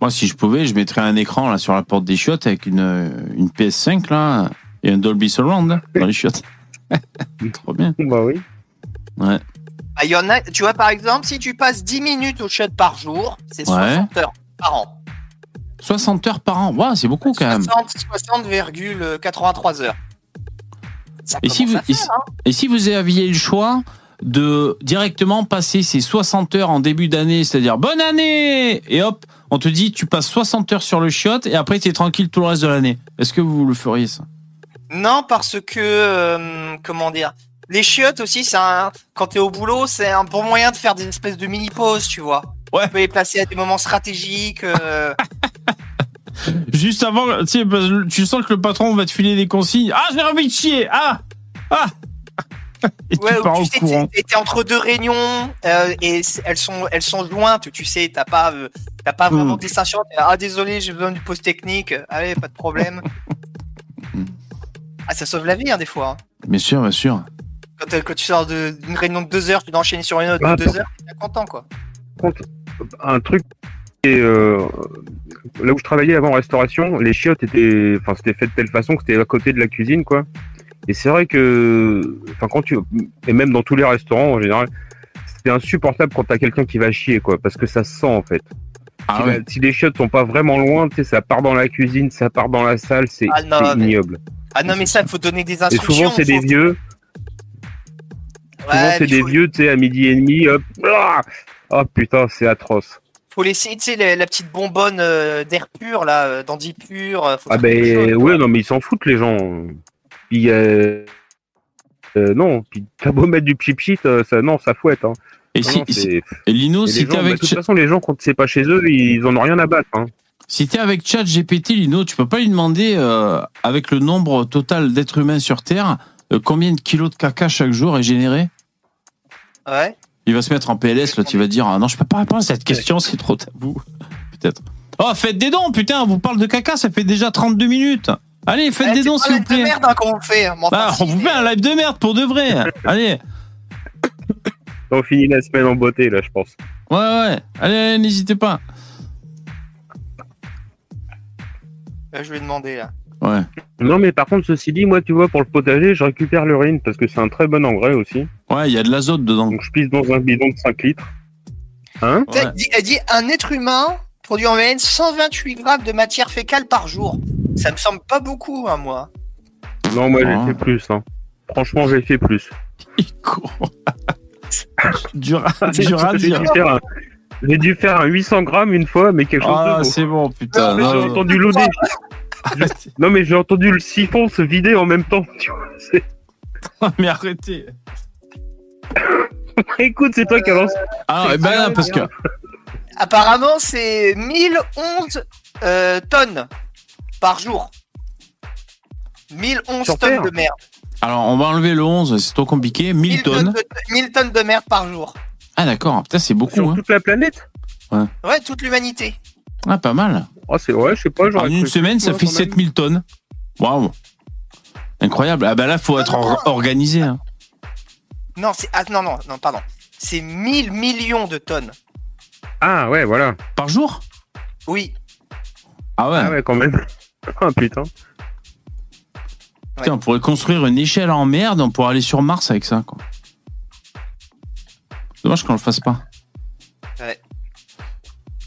Moi, si je pouvais, je mettrais un écran là sur la porte des chiottes avec une, euh, une PS5 là et un Dolby Surround là, dans les chiottes. <laughs> Trop bien. Bah oui. Ah, il y en a, tu vois, par exemple, si tu passes 10 minutes au shot par jour, c'est Ouais. 60 heures par an. 60 heures par an. Waouh, c'est beaucoup quand même. 60 60,83 heures. Ça Et si vous- faire, et hein. Et si vous aviez le choix de directement passer ces 60 heures en début d'année, c'est-à-dire bonne année Et hop, on te dit tu passes 60 heures sur le chiotte et après tu es tranquille tout le reste de l'année. Est-ce que vous le feriez ça? Non, parce que, euh, comment dire, les chiottes aussi, c'est un, quand t'es au boulot, c'est un bon moyen de faire des espèces de mini-pauses, tu vois. Ouais. Tu peux les placer à des moments stratégiques. euh, <laughs> Juste avant, tu sais, sens que le patron va te filer des consignes. Ah, j'ai envie de chier Ah Ah <laughs> Et ouais, tu pars tu au sais, courant. t'es entre deux réunions euh, et elles sont, elles sont jointes, tu sais, t'as pas, euh, t'as pas vraiment Hmm. de distinction. Ah, désolé, j'ai besoin d'une pause technique. Allez, pas de problème. <laughs> Ah, ça sauve la vie, hein, des fois. hein. Bien sûr, bien sûr. Quand, euh, quand tu sors d'une réunion de deux heures, tu dois enchaîner sur une autre Ah, de deux heures, t'es content, quoi. Un truc. Et, euh, là où je travaillais avant en restauration, les chiottes étaient, enfin, c'était fait de telle façon que c'était à côté de la cuisine, quoi. Et c'est vrai que, enfin, quand tu, et même dans tous les restaurants en général, c'est insupportable quand t'as quelqu'un qui va chier, quoi, parce que ça se sent en fait. Ah si, ouais. la- si les chiottes sont pas vraiment loin, tu sais, ça part dans la cuisine, ça part dans la salle, c'est Ah c'est mais- ignoble. Ah non, mais ça, il faut donner des Et instructions. souvent c'est des vieux, souvent Ouais, c'est mais des faut- vieux, tu sais, à midi et demi, hop, ah oh putain, c'est atroce. Faut laisser, tu sais, la, la petite bonbonne euh, d'air pur, là, euh, d'Andy pur. euh, faut Ah ben ouais, non mais ils s'en foutent les gens. Puis euh, euh, non, puis t'as beau mettre du chip shit, euh, ça non, ça fouette. Hein. Et Non, si, non, si- c'est- et Lino, et si gens, t'es bah, avec, de toute façon, les gens quand c'est pas chez eux, ils en ont rien à battre. Hein. si t'es avec Chat GPT, Lino, tu peux pas lui demander, euh, avec le nombre total d'êtres humains sur Terre, euh, combien de kilos de caca chaque jour est généré? Ouais. Il va se mettre en PLS, là, tu vas dire, ah non, je peux pas répondre à cette question, c'est trop tabou. Peut-être. Oh, faites des dons, putain, on vous parle de caca, ça fait déjà 32 minutes. Allez, faites Eh, des dons, s'il vous plaît. merde hein, qu'on fait. hein, Ah, on vous fait un live de merde pour de vrai. Allez, On finit la semaine en beauté là, je pense. ouais, ouais, allez, allez, n'hésitez pas. Là, je vais demander, là. Ouais. Non mais par contre, ceci dit, moi tu vois, pour le potager, je récupère l'urine parce que c'est un très bon engrais aussi. Ouais, il y a de l'azote dedans. Donc je pisse dans un bidon de 5 litres. Hein Ouais. Elle, dit, elle dit, un être humain produit en moyenne 128 grammes de matière fécale par jour. Ça me semble pas beaucoup, hein, moi. Non, moi Ah. j'ai fait plus. Hein. Franchement, j'ai fait plus. <laughs> Il court. <laughs> <laughs> dur, à- J'ai dur à j'ai dire. dû faire un- j'ai dû faire un 800 grammes une fois, mais quelque chose Ah, de c'est bon, putain. J'ai non, entendu l'eau Non mais j'ai entendu le siphon se vider en même temps. tu vois, <laughs> mais arrêtez. <laughs> Écoute, c'est toi qui as lancé. Ah, eh ben, vrai, parce que. Apparemment, c'est 1011 euh, tonnes par jour. 1011 Sur tonnes Terre de merde. Alors, on va enlever le 11, c'est trop compliqué. 1000 1000 tonnes. de, 1000 tonnes de merde par jour. Ah, d'accord. Putain, c'est beaucoup, Sur hein. toute la planète? Ouais, toute l'humanité. Ah, pas mal. Oh, c'est ouais, je sais pas. En une semaine, ça fait quand même. 7000 tonnes. Waouh. Incroyable. Ah, ben là, faut être or- organisé. hein. Non, c'est ah, non, non, non, pardon. C'est 1000 millions de tonnes. Ah ouais, voilà. Par jour? Oui. Ah ouais. Ah ouais, quand même. Ah <laughs> putain. Putain, on pourrait construire une échelle en merde, on pourrait aller sur Mars avec ça, quoi. Dommage qu'on le fasse pas.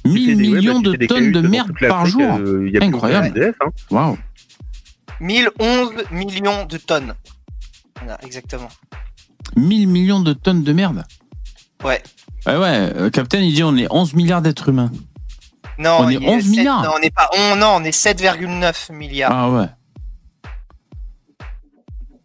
Ouais. 1000 Tu fais des- ouais, millions bah, de tonnes de merde par jour. euh, Incroyable. aucun SDF, hein. Waouh. 1011 millions de tonnes. Voilà, exactement. 1000 millions de tonnes de merde. Ouais. Ouais, ouais, euh, Captain, il dit on est 11 milliards d'êtres humains. Non, On est il y a 11 sept- milliards. Non, on n'est pas. on- non, on est 7,9 milliards. Ah ouais.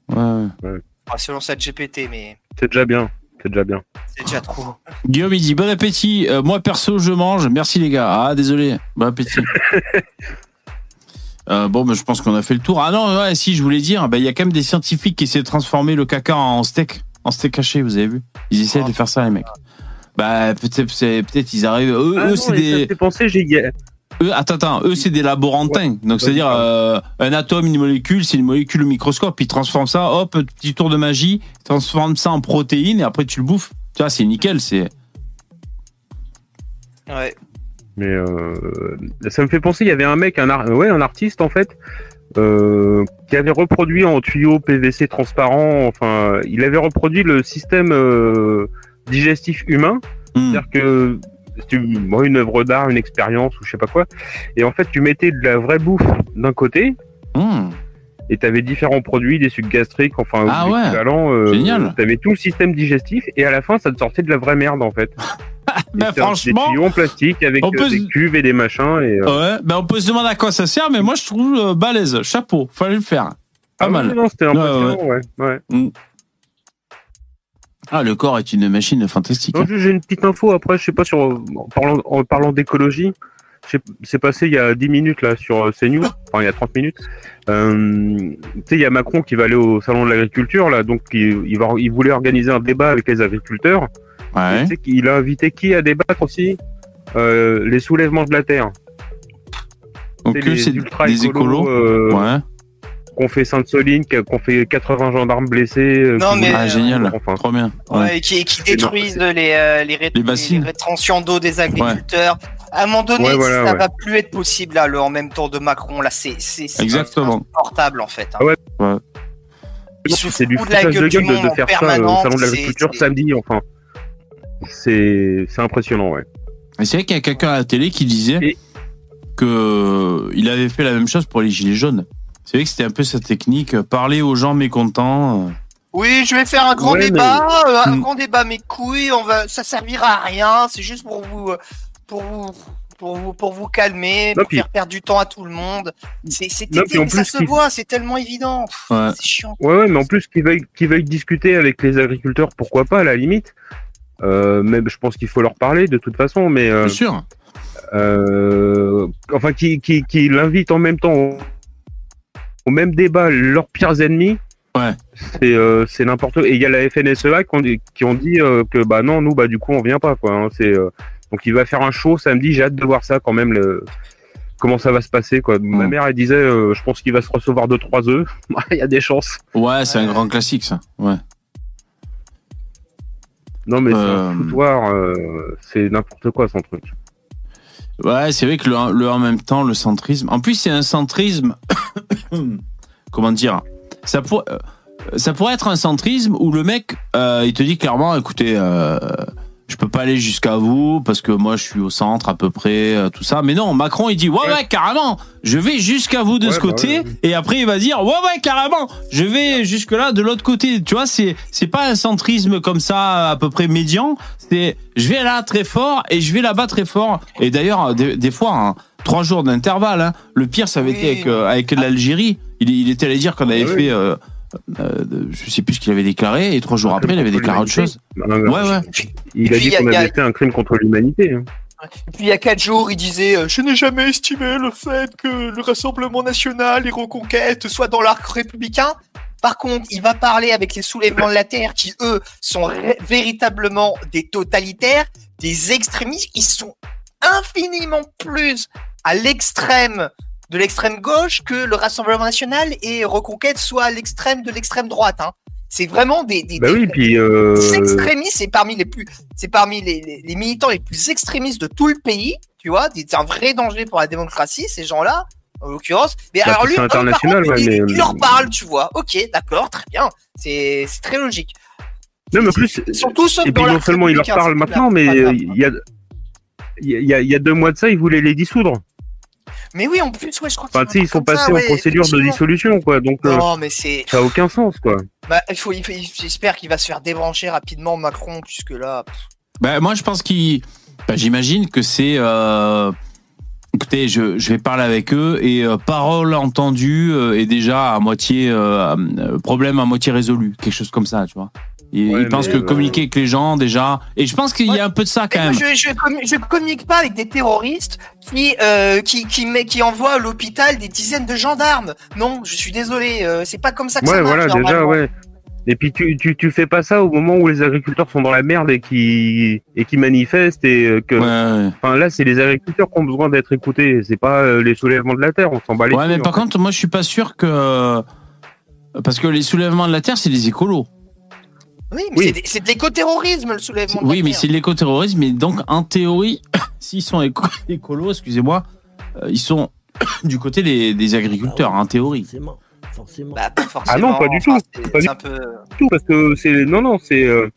Ouais, ouais. Ah, selon cette GPT, mais C'est déjà bien. C'est déjà bien. c'est déjà trop. Guillaume, il dit bon appétit. Euh, moi, perso, je mange. Merci, les gars. Ah, désolé. Bon appétit. <laughs> Euh, bon, je pense qu'on a fait le tour. Ah non, ouais, si, je voulais dire, ben, il y a quand même des scientifiques qui essaient de transformer le caca en steak. En steak haché, vous avez vu? Ils essaient Oh. de faire ça, les mecs. Bah, peut-être peut-être ils arrivent. Eux, Ah eux, c'est des. fait penser, j'ai Eux, attends, attends, eux, c'est des laborantins. Donc, c'est-à-dire, euh, un atome, une molécule, c'est une molécule au microscope. Ils transforment ça, hop, petit tour de magie, ils transforment ça en protéines et après, tu le bouffes. Tu vois, c'est nickel. C'est. Ouais. Mais euh, ça me fait penser, il y avait un mec, un, ar- ouais, un artiste en fait, euh, qui avait reproduit en tuyau PVC transparent, enfin, il avait reproduit le système euh, digestif humain, Hmm. c'est-à-dire que bon, une œuvre d'art, une expérience ou je sais pas quoi, et en fait tu mettais de la vraie bouffe d'un côté, Hmm. et tu avais différents produits, des sucs gastriques, enfin, Ah ou ouais. euh, Génial. Tu avais tout le système digestif, et à la fin ça te sortait de la vraie merde en fait. <laughs> C'était franchement, Des tuyaux en plastique avec on peut euh, des cuves et des machins, et. euh, ouais, ben, on peut se demander à quoi ça sert, mais moi, je trouve euh, balèze. Chapeau. Fallait le faire. Pas Ah mal. ouais, non, c'était Ouais, impressionnant, ouais. ouais. Ah, le corps est une machine fantastique. Juste, J'ai une petite info après, je sais pas, sur, en parlant, en parlant d'écologie, c'est passé il y a 10 minutes là sur euh, CNews, enfin il y a 30 minutes. Euh, tu sais, il y a Macron qui va aller au salon de l'agriculture là, donc il, il, va, il voulait organiser un débat avec les agriculteurs. Ouais. Qu'il a invité qui à débattre aussi? Euh, Les soulèvements de la terre. Donc, c'est ultra des écolos. euh, Ouais. Qu'on fait Sainte-Soline, qu'on fait 80 gendarmes blessés. euh, Non, mais, Ah, génial. Enfin, Trop bien. Ouais, Ouais. et qui, qui détruisent les, euh, les, ré- Les bassines. rétentions d'eau des agriculteurs. À un moment donné, Ouais, voilà, ça ouais. va plus être possible là, le en même temps de Macron. Là, c'est insupportable en fait. hein. Ah ouais. C'est du fout de la foutage de gueule du gueule de, monde de en faire ça euh, au salon de l'agriculture samedi, enfin. C'est c'est impressionnant, ouais. C'est vrai qu'il y a quelqu'un à la télé qui disait Et- que euh, il avait fait la même chose pour les gilets jaunes. C'est vrai que c'était un peu sa technique, euh, parler aux gens mécontents. euh. Oui, je vais faire un grand Ouais, mais- débat, euh, un Mm. grand débat, mes couilles, on va, ça servira à rien, c'est juste pour vous, pour vous, pour vous, pour vous calmer, Non, pour puis- faire perdre du temps à tout le monde. C'est, mais ça plus, se voit, c'est tellement évident. Ouais. C'est chiant. Ouais, ouais, mais en plus, qu'ils veuillent, qu'ils veuillent discuter avec les agriculteurs, pourquoi pas, à la limite. Euh, même, je pense qu'il faut leur parler de toute façon, mais euh, Bien sûr. euh, enfin, qui, qui, qui l'invitent en même temps au, même débat leurs pires ennemis. Ouais. C'est, euh, n'importe quoi. Et il y a la FNSEA qui ont dit, qui ont dit euh, que bah non, nous, bah du coup, on vient pas, quoi. hein. c'est, euh, donc il va faire un show samedi. J'ai hâte de voir ça quand même. Le, comment ça va se passer, quoi. Ma mère, elle disait, euh, je pense qu'il va se recevoir deux trois œufs. <laughs> Il y a des chances. Ouais, c'est un grand classique, ça. Ouais. Non, mais c'est Euh, un foutoir, euh, c'est n'importe quoi son truc. Ouais, c'est vrai que le, en même temps, le centrisme. En plus, c'est un centrisme. <coughs> Comment dire ça, pour- euh, ça pourrait être un centrisme où le mec, euh, il te dit clairement écoutez, euh, je peux pas aller jusqu'à vous parce que moi, je suis au centre à peu près, euh, tout ça. Mais non, Macron, il dit ouais, ouais, carrément, je vais jusqu'à vous de Ouais, ce bah côté. ouais. Et après, il va dire ouais, ouais, carrément, je vais jusque-là de l'autre côté. Tu vois, c'est c'est pas un centrisme comme ça à peu près médian. C'est je vais là très fort et je vais là-bas très fort. Et d'ailleurs, des, des fois, hein, trois jours d'intervalle. hein. Le pire, ça avait Oui. été avec, euh, avec l'Algérie. Il, il était allé dire qu'on avait Ah oui. fait, euh, euh, je sais plus ce qu'il avait déclaré, et trois jours Un après, il avait déclaré autre chose. l'humanité. Ouais, ouais. Il a puis, dit qu'on avait fait un crime contre l'humanité. hein. Et puis il y a quatre jours, il disait euh, Je n'ai jamais estimé le fait que le Rassemblement national et Reconquête soient dans l'arc républicain. Par contre, il va parler avec les soulèvements de la terre qui, eux, sont véritablement des totalitaires, des extrémistes qui sont infiniment plus à l'extrême de l'extrême gauche que le Rassemblement national et Reconquête soient à l'extrême de l'extrême droite. Hein. C'est vraiment des, des, Bah des- oui, puis euh, extrémistes, c'est parmi les plus, c'est parmi les, les, les militants les plus extrémistes de tout le pays, tu vois. C'est un vrai danger pour la démocratie, ces gens-là, en l'occurrence. Mais Bah, alors lui, c'est eux, par international, contre, ouais, il, mais, il leur euh, parle, tu vois. Ok, d'accord, très bien. C'est très logique. non, mais plus, Ils sont tous sauf et dans puis non seulement il leur républicain, parle maintenant, mais euh, il y a, il y, a, il y a deux mois de ça, ils voulaient les dissoudre. Mais oui, en plus, ouais, je crois. Enfin, tu sais, ils sont passés ça, en ouais, procédure de dissolution, quoi. Donc, euh, Non, mais c'est. ça a aucun sens, quoi. Bah, il faut, il faut- j'espère qu'il va se faire débrancher rapidement Macron, puisque là. Bah, moi, je pense qu'il. bah, J'imagine que c'est. euh, Écoutez, je, je vais parler avec eux et euh, parole entendue euh, est déjà à moitié problème à moitié résolu, quelque chose comme ça, tu vois. Ils, Ouais, mais, que euh, communiquer avec les gens déjà, et je pense qu'il y a un peu de ça quand Et même. je, je, je communique pas avec des terroristes qui euh, qui qui, met- qui envoient à l'hôpital des dizaines de gendarmes. Non, je suis désolé, euh, c'est pas comme ça que ça Ouais, marche. voilà, déjà, ouais. Et puis tu, tu, tu fais pas ça au moment où les agriculteurs sont dans la merde et qui et qui manifestent et que Ouais, là c'est les agriculteurs qui ont besoin d'être écoutés, c'est pas les soulèvements de la terre, on s'en bat les Ouais, mais couilles, par fait. contre, moi, je suis pas sûr que parce que les soulèvements de la terre, c'est les écolos. Oui, mais Oui. c'est de l'écoterrorisme le soulèvement. de Oui, la mais c'est de l'écoterrorisme. Et donc, en théorie, <coughs> s'ils sont éco- <coughs> écolos, excusez-moi, euh, ils sont <coughs> du côté des, des agriculteurs, en théorie. Forcément. Forcément. Bah, pas forcément. Ah non, pas du enfin, tout. Pas du un peu. tout parce que c'est non non c'est euh,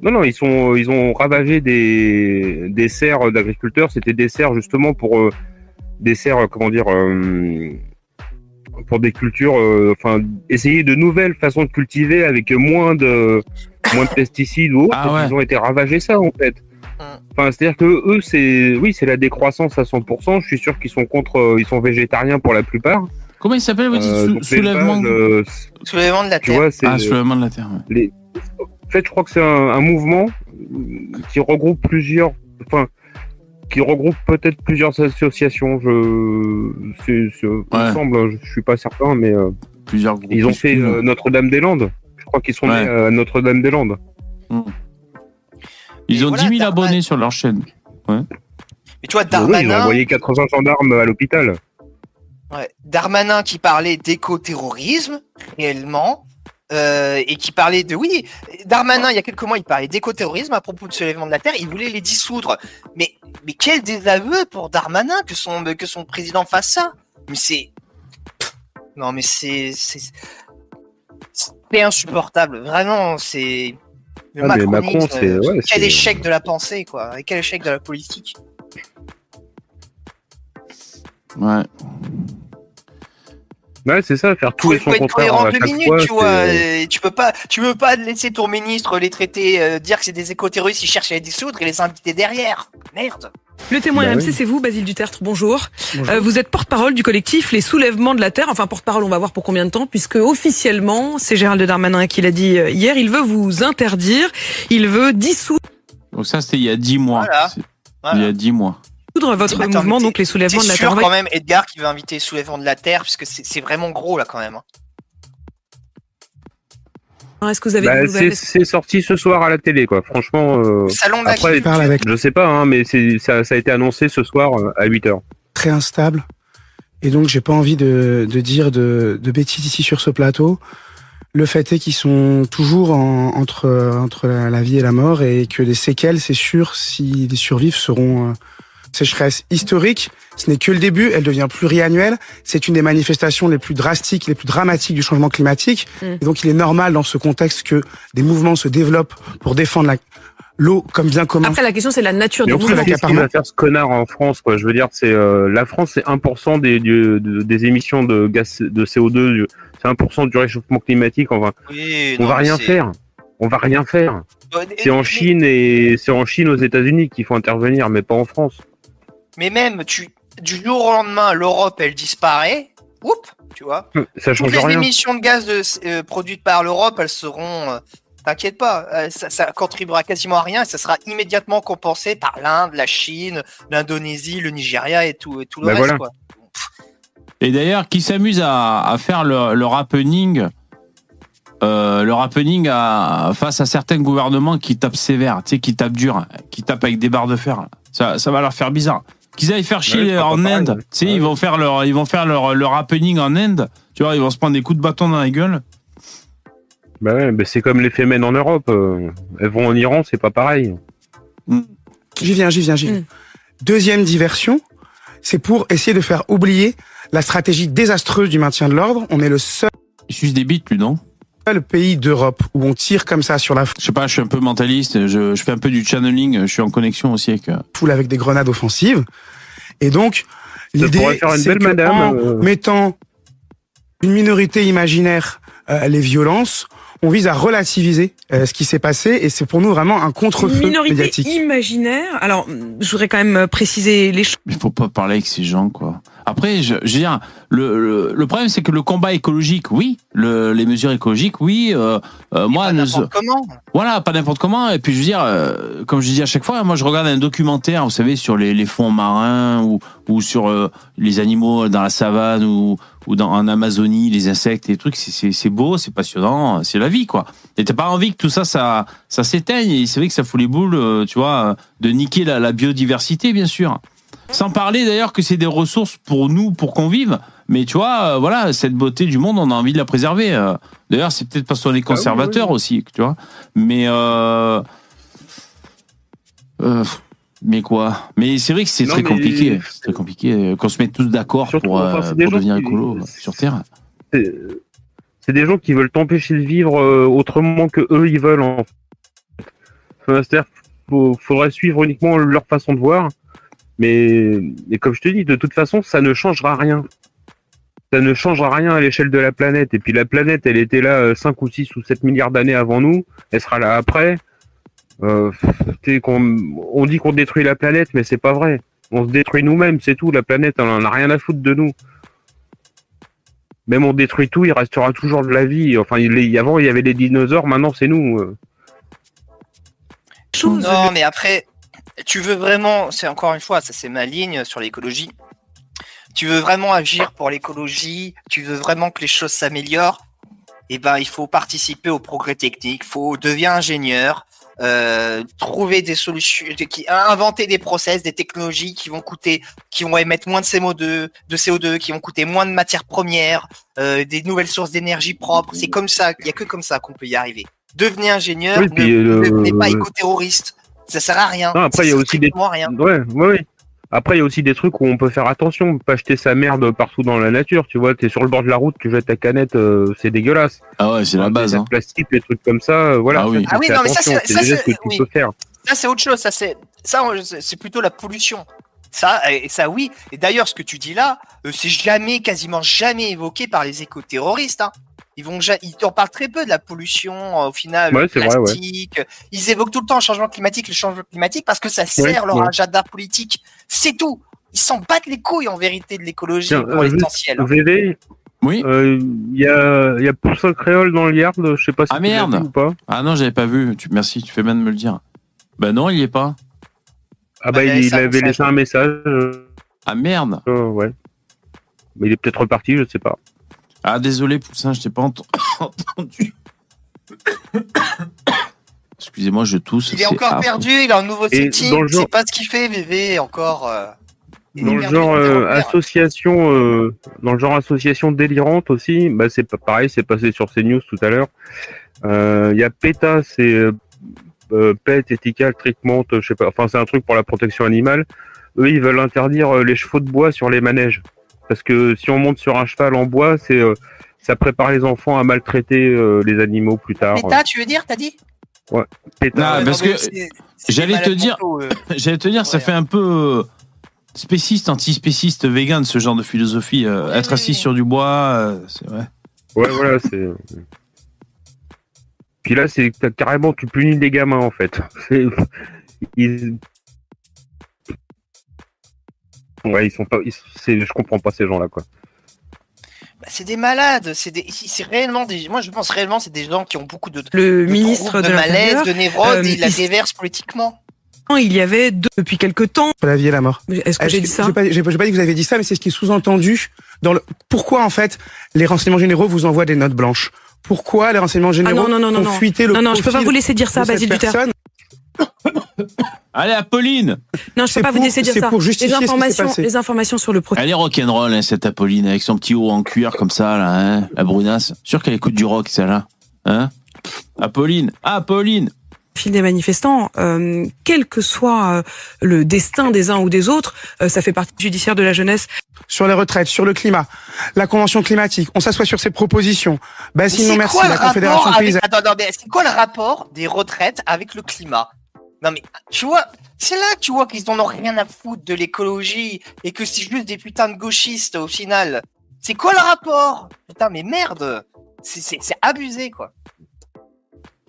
non non ils sont ils ont ravagé des des serres d'agriculteurs c'était des serres justement pour euh, des serres comment dire euh, pour des cultures euh, enfin essayer de nouvelles façons de cultiver avec moins de moins de pesticides ou autres Ah ouais. ils ont été ravagés ça en fait Hum. enfin c'est à dire que eux c'est oui c'est la décroissance à 100% je suis sûr qu'ils sont contre euh, ils sont végétariens pour la plupart Comment il s'appelle, vous dites Euh, sou- soulèvement euh, Soulèvement de la tu terre. vois c'est Ah, soulèvement de la terre. ouais. les... En fait, je crois que c'est un, un mouvement qui regroupe plusieurs, enfin, qui regroupe peut-être plusieurs associations. Je, c'est, c'est- il me Ouais. semble, je suis pas certain, mais euh, Plusieurs groupes. ils ont fait euh, Notre-Dame-des-Landes. Je crois qu'ils sont Ouais. nés à Notre-Dame-des-Landes. Ils Et ont voilà, 10 000 Darman- abonnés sur leur chaîne. Mais tu vois, Oui, ils ont Darmanin, envoyé 80 gendarmes à l'hôpital. ouais, Darmanin qui parlait d'éco-terrorisme, réellement, euh, et qui parlait de... Oui, Darmanin, il y a quelques mois, il parlait d'éco-terrorisme à propos de soulèvement de la Terre, il voulait les dissoudre. Mais, mais quel désaveu pour Darmanin que son, que son président fasse ça Mais c'est... Non, mais c'est... C'est insupportable, vraiment, c'est... Le Ah, Macron, c'est- euh, ouais, quel échec de la pensée, quoi, et quel échec de la politique. Ouais. Ouais, c'est ça, faire tout et son faut être contraire cohérent à deux minutes, fois. tu vois. Tu peux pas, tu peux pas laisser ton ministre les traiter, euh, dire que c'est des éco-terroristes, ils cherchent à les dissoudre et les inviter derrière. Merde. Le témoin Bah RMC, oui. c'est vous, Basile Dutertre. Bonjour. Bonjour. Euh, vous êtes porte-parole du collectif Les Soulèvements de la Terre. Enfin, porte-parole, on va voir pour combien de temps, puisque officiellement, c'est Gérald Darmanin qui l'a dit euh, hier, il veut vous interdire, il veut dissoudre Donc ça, c'était il y a 10 mois. Voilà. C'est- Voilà. Il y a 10 mois. Votre Attends, mouvement, donc les Soulèvements de la Terre. sûr quand même, Edgar, qui va inviter Soulèvement de la Terre, puisque c'est vraiment gros là quand même. hein. Est-ce que vous avez Bah, des nouvelles c'est, sorti ce soir à la télé, quoi. Franchement, euh, Salon de Après, parle avec je sais pas, hein, mais ça, ça a été annoncé ce soir euh, à 8 heures. très instable. Et donc, j'ai pas envie de, de dire de, de bêtises ici sur ce plateau. Le fait est qu'ils sont toujours en- entre, entre la, la vie et la mort et que les séquelles, c'est sûr, s'ils survivent, seront euh, sécheresse historique. Ce n'est que le début. Elle devient pluriannuelle. C'est une des manifestations les plus drastiques, les plus dramatiques du changement climatique. Mm. Et donc, il est normal dans ce contexte que des mouvements se développent pour défendre la- l'eau comme bien commun. Après, la question, c'est la nature du mouvement. qu'est-ce qu'il va faire ce connard en France quoi Je veux dire, c'est euh, la France, c'est 1% des, du- de- des émissions de gaz de CO2, du- c'est 1% du réchauffement climatique. Enfin, Oui, on non, va rien faire. On va rien faire. C'est en Chine et c'est en Chine aux États-Unis qu'il faut intervenir, mais pas en France. Mais même, tu, du jour au lendemain, l'Europe, elle disparaît. Oups, tu vois. Ça Toutes les rien. émissions de gaz de- euh, produites par l'Europe, elles seront. euh, T'inquiète pas, euh, ça, ça contribuera quasiment à rien et ça sera immédiatement compensé par l'Inde, la Chine, l'Indonésie, le Nigeria et tout, et tout le Bah reste. voilà. Quoi. Et d'ailleurs, qui s'amuse à, à faire le, le happening, euh, le happening à, face à certains gouvernements qui tapent sévère, tu sais, qui tapent dur, qui tapent avec des barres de fer. Ça, ça va leur faire bizarre. Qu'ils aillent faire chier Ouais, en Inde, tu sais, Ouais. ils vont faire leur, ils vont faire leur, leur happening en Inde. Tu vois, ils vont se prendre des coups de bâton dans la gueule. Bah ouais, mais c'est comme les Femen en Europe. euh, elles vont en Iran, c'est pas pareil. J'y viens, j'y viens, j'y viens. Mm. Deuxième diversion, c'est pour essayer de faire oublier la stratégie désastreuse du maintien de l'ordre. On est le seul Ils sucent des bites, lui, non? Pays d'Europe où on tire comme ça sur la Je sais pas, je suis un peu mentaliste, je, je fais un peu du channeling, je suis en connexion aussi avec. euh, foule avec des grenades offensives. Et donc, l'idée, c'est madame. en euh, mettant une minorité imaginaire euh, les violences, on vise à relativiser euh, ce qui s'est passé et c'est pour nous vraiment un Une contre-feu minorité médiatique. imaginaire. Alors, je voudrais quand même préciser les choses. Il faut pas parler avec ces gens, quoi. Après, je, je veux dire, le, le, le problème, c'est que le combat écologique, oui, le, les mesures écologiques, oui. Euh, euh, moi, Pas n'importe comment. voilà, pas n'importe comment. Et puis, je veux dire, euh, comme je dis à chaque fois, moi, je regarde un documentaire, vous savez, sur les, les fonds marins ou, ou sur les animaux dans la savane ou, ou dans, en Amazonie, les insectes et les trucs. C'est- C'est c'est beau, c'est passionnant, c'est la vie, quoi. Et t'as pas envie que tout ça, ça, ça s'éteigne. Et c'est vrai que ça fout les boules, tu vois, de niquer la, la biodiversité, bien sûr. Sans parler d'ailleurs que c'est des ressources pour nous, pour qu'on vive. Mais tu vois, euh, voilà, cette beauté du monde, on a envie de la préserver. euh. D'ailleurs, c'est peut-être parce qu'on est conservateur aussi, tu vois. Mais euh, mais quoi? Mais c'est vrai que c'est très mais- compliqué. C'est très compliqué qu'on se mette tous d'accord pour, enfin, devenir qui- écolo sur Terre. C'est des gens qui veulent t'empêcher de vivre autrement que eux ils veulent. En. Enfin, C'est-à-dire faudrait suivre uniquement leur façon de voir. Mais comme je te dis, de toute façon, ça ne changera rien. Ça ne changera rien à l'échelle de la planète. Et puis la planète, elle était là euh, 5 ou 6 ou 7 milliards d'années avant nous. Elle sera là après. Euh, on dit qu'on détruit la planète, mais c'est pas vrai. On se détruit nous-mêmes, c'est tout. La planète, elle en a rien à foutre de nous. Même on détruit tout, il restera toujours de la vie. Enfin, il est- avant, il y avait les dinosaures, maintenant, c'est nous. euh. Chose. Non, mais après, tu veux vraiment, c'est encore une fois, ça c'est ma ligne sur l'écologie. Tu veux vraiment agir pour l'écologie, tu veux vraiment que les choses s'améliorent, eh ben il faut participer au progrès technique, faut devenir ingénieur, euh, trouver des solutions, qui, inventer des process, des technologies qui vont coûter, qui vont émettre moins de CO2, de CO2, qui vont coûter moins de matières premières, euh, des nouvelles sources d'énergie propres. C'est comme ça, il y a que comme ça qu'on peut y arriver. Devenez ingénieur, Oui, ne, ne euh, devenez pas éco-terroriste. Ça sert à rien. Non, après, il y a sert aussi des- rien. Ouais, ouais, ouais. Après, il y a aussi des trucs où on peut faire attention, pas jeter sa merde partout dans la nature. Tu vois, t'es sur le bord de la route, tu jettes ta canette, euh, c'est dégueulasse. Ah ouais, c'est la base. Hein. plastiques, les trucs comme ça, euh, voilà. Ah oui. ça, Ah oui, non, mais ça, c'est- ça, que c'est- tu oui. peux faire. Ça, c'est autre chose. Ça, c'est ça, c'est plutôt la pollution. Ça, et ça, oui. Et d'ailleurs, ce que tu dis là, euh, c'est jamais, quasiment jamais évoqué par les éco-terroristes. Hein. Ils vont, ils en parlent très peu de la pollution euh, au final, Ouais, le c'est vrai, ouais. plastique. Ils évoquent tout le temps le changement climatique, le changement climatique, parce que ça sert Ouais, leur ouais. agenda politique. C'est tout. Ils s'en battent les couilles en vérité de l'écologie pour euh, l'essentiel. hein. VV, Oui. euh, il y a, il y a Poussin Créole dans le Yard, je sais pas si Ah, tu merde. vu ou pas. Ah non, j'avais pas vu. Tu, merci, tu fais bien de me le dire. Ben non, il y est pas. Ah bah, Bah, il avait laissé un message, euh, Ah merde. euh, ouais. Mais il est peut-être reparti, je sais pas. Ah désolé Poussin, je t'ai pas ent- <coughs> entendu. <coughs> Excusez-moi, je tousse. Il est c'est encore affreux. perdu, il a un nouveau Et setting, genre- pas ce qu'il fait, bébé, encore. euh, Dans le genre euh, association, euh, dans le genre association délirante aussi, bah c'est pas pareil, c'est passé sur CNews tout à l'heure. Euh, Il y a PETA, c'est Pet Ethical Treatment, je sais pas, enfin c'est un truc pour la protection animale. Eux, ils veulent interdire euh, les chevaux de bois sur les manèges, parce que si on monte sur un cheval en bois, c'est euh, ça prépare les enfants à maltraiter euh, les animaux plus tard. Méta, tu veux dire, t'as dit? PETA, Ah, Ouais, parce mais que j'allais te dire-. <laughs> J'allais te dire, ça fait un peu euh, spéciste, antispéciste, vegan, ce genre de philosophie. euh, Oui, être oui, assis oui. sur du bois, euh, c'est vrai. Ouais, voilà, c'est. Puis là, c'est carrément, tu punis des gamins en fait. <laughs> Ils... Ouais, ils sont pas. ils- Je comprends pas ces gens-là, quoi. Bah, c'est des malades, c'est des, c'est réellement des, moi je pense réellement c'est des gens qui ont beaucoup de, Le de ministre de, de malaise, de névrose, euh, il la déverse politiquement. il y avait deux, depuis quelque temps. La vie et la mort. Est-ce que Ah, j'ai dit ça J'ai pas, pas dit que vous avez dit ça, mais c'est ce qui est sous-entendu dans le. Pourquoi en fait les renseignements généraux vous envoient des notes blanches? Pourquoi les renseignements généraux Ah non, non, non, ont non. fuité le Non, non, je peux pas vous laisser dire ça, Basile Duterre. Allez, Apolline Non, je C'est peux pas vous laisser dire ça. pour justifier les ce qui s'est informations, passé. les informations sur le profil Elle est rock'n'roll, hein, cette Apolline, avec son petit haut en cuir comme ça, là, hein, la brunasse. Sûr qu'elle écoute du rock, celle-là. Hein? Apolline Apolline des manifestants, euh, quel que soit euh, le destin des uns ou des autres, euh, ça fait partie du judiciaire de la jeunesse. sur les retraites, sur le climat, la convention climatique. On s'assoit sur ces propositions. Bah sinon merci, quoi la Confédération avec, paysanne. attends, non, mais c'est quoi le rapport des retraites avec le climat? Non, mais, tu vois, c'est là que tu vois qu'ils en ont rien à foutre de l'écologie et que c'est juste des putains de gauchistes au final. C'est quoi le rapport? Putain, mais merde! C'est, c'est, c'est abusé, quoi.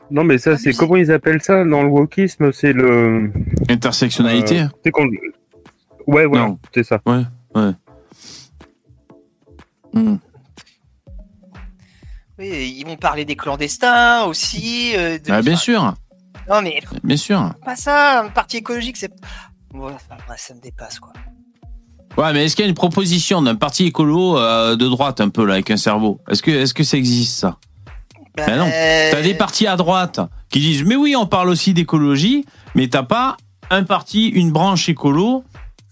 Non, mais ça, c'est comment ils appellent ça dans le wokisme? C'est le. Intersectionnalité euh, c'est qu'on- Ouais, voilà, c'est ça. Hmm. Oui, ils m'ont parlé des clandestins aussi. euh, de- Ah, bien sûr, Non, mais bien sûr. pas ça. Un parti écologique, c'est. Enfin, ça me dépasse, quoi. Ouais, mais est-ce qu'il y a une proposition d'un parti écolo euh, de droite un peu là avec un cerveau? Est-ce que est-ce que ça existe ça? Ben non. T'as des partis à droite qui disent mais oui on parle aussi d'écologie, mais t'as pas un parti, une branche écolo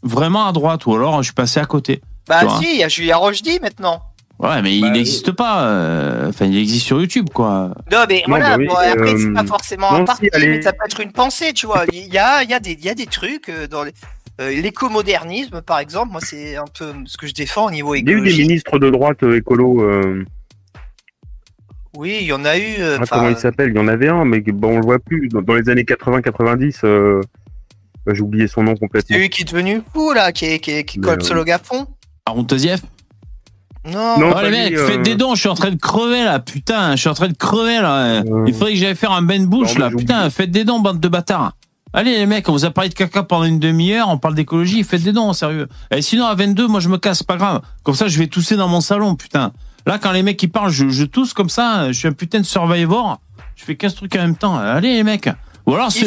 vraiment à droite ou alors je suis passé à côté. Bah, vois. si, il y a Julien Rochdy maintenant. Ouais, mais Bah, il n'existe pas. euh, Enfin, il existe sur YouTube quoi. Non, mais Non, voilà, bah oui, bon, après, euh, c'est pas forcément un non, parti, si, allez. mais ça peut être une pensée, tu vois. Il y a, il y a, des, il y a des trucs euh, dans les- euh, l'écomodernisme, par exemple. Moi, c'est un peu ce que je défends au niveau Il y a eu des écologique. ministres de droite euh, écolo. euh, Oui, il y en a eu. euh, ah, comment il s'appelle? Il y en avait un, mais bon, on le voit plus. Dans, dans les années 80-90, euh, bah, j'ai oublié son nom complètement. c'est lui qui est devenu fou, là, qui, est- qui, est- qui Mais, colle euh, Solo Gafon. Non, Non, Oh les mecs, euh, faites des dons, je suis en train de crever là, putain, je suis en train de crever là. Euh. Il faudrait que j'aille faire un bain de bouche Non, là, putain, faites des dons, bande de bâtards. Allez les mecs, on vous a parlé de caca pendant une demi-heure, on parle d'écologie, faites des dons, sérieux. Et sinon à 22, moi je me casse, pas grave. Comme ça je vais tousser dans mon salon, putain. Là quand les mecs ils parlent, je, je tousse comme ça, je suis un putain de survivor, je fais 15 trucs en même temps. Allez les mecs. Ou alors ce,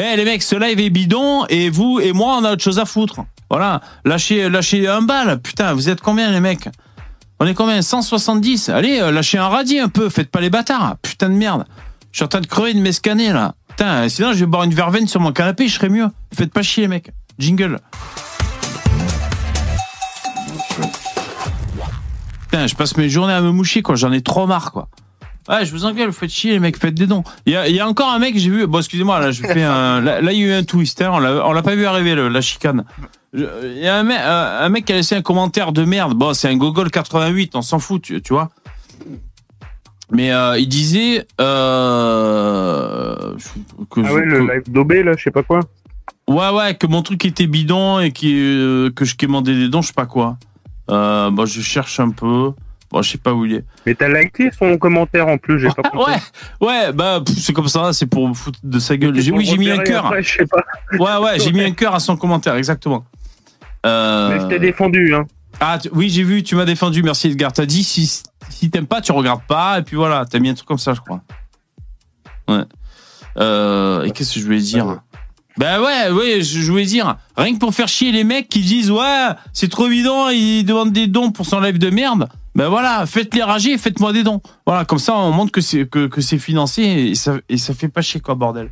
Live, eh les mecs, ce live est bidon et vous et moi on a autre chose à foutre. Voilà, lâchez, lâchez un bal, putain, vous êtes combien les mecs? On est combien? 170 Allez, euh, lâchez un radis un peu, faites pas les bâtards, putain de merde. Je suis en train de crever de m'escaner là. Putain, sinon je vais boire une verveine sur mon canapé, je serai mieux. Faites pas chier les mecs. Jingle. Putain, je passe mes journées à me moucher quoi, j'en ai trop marre quoi. Ouais, je vous engueule, vous faites chier les mecs, faites des dons. Il y a, il y a encore un mec, j'ai vu, bon excusez-moi, là je fais un, là, là, il y a eu un twist, hein, on l'a pas vu arriver le- la chicane. Je- Il y a un mec, un, un mec qui a laissé un commentaire de merde, bon c'est un Gogol 88, on s'en fout, tu, tu vois. Mais euh, il disait euh, que, Ah ouais, le que- live d'Obé, là, je sais pas quoi. Ouais, ouais, que mon truc était bidon et qui, euh, que je quémandais des dons, je sais pas quoi. Euh, bon, je cherche un peu. Bon, je sais pas où il est. Mais t'as liké son commentaire en plus, j'ai pas compris. <laughs> Ouais, ouais, bah, c'est comme ça, c'est pour foutre de sa gueule. Oui, j'ai mis un cœur. Ouais, ouais, j'ai mis un cœur à son commentaire, exactement. Euh, Mais je t'ai défendu, hein. Ah, tu- oui, j'ai vu, tu m'as défendu, merci Edgar. T'as dit si, si t'aimes pas, tu regardes pas, et puis voilà, t'as mis un truc comme ça, je crois. Ouais. Euh, et qu'est-ce que je voulais dire? Ben ouais, ouais, je, je voulais dire, rien que pour faire chier les mecs qui disent ouais, c'est trop évident, ils demandent des dons pour son live de merde. Ben voilà, faites-les rager, faites-moi des dons. Voilà, comme ça on montre que c'est que, que c'est financé et ça, et ça fait pas chier quoi, bordel.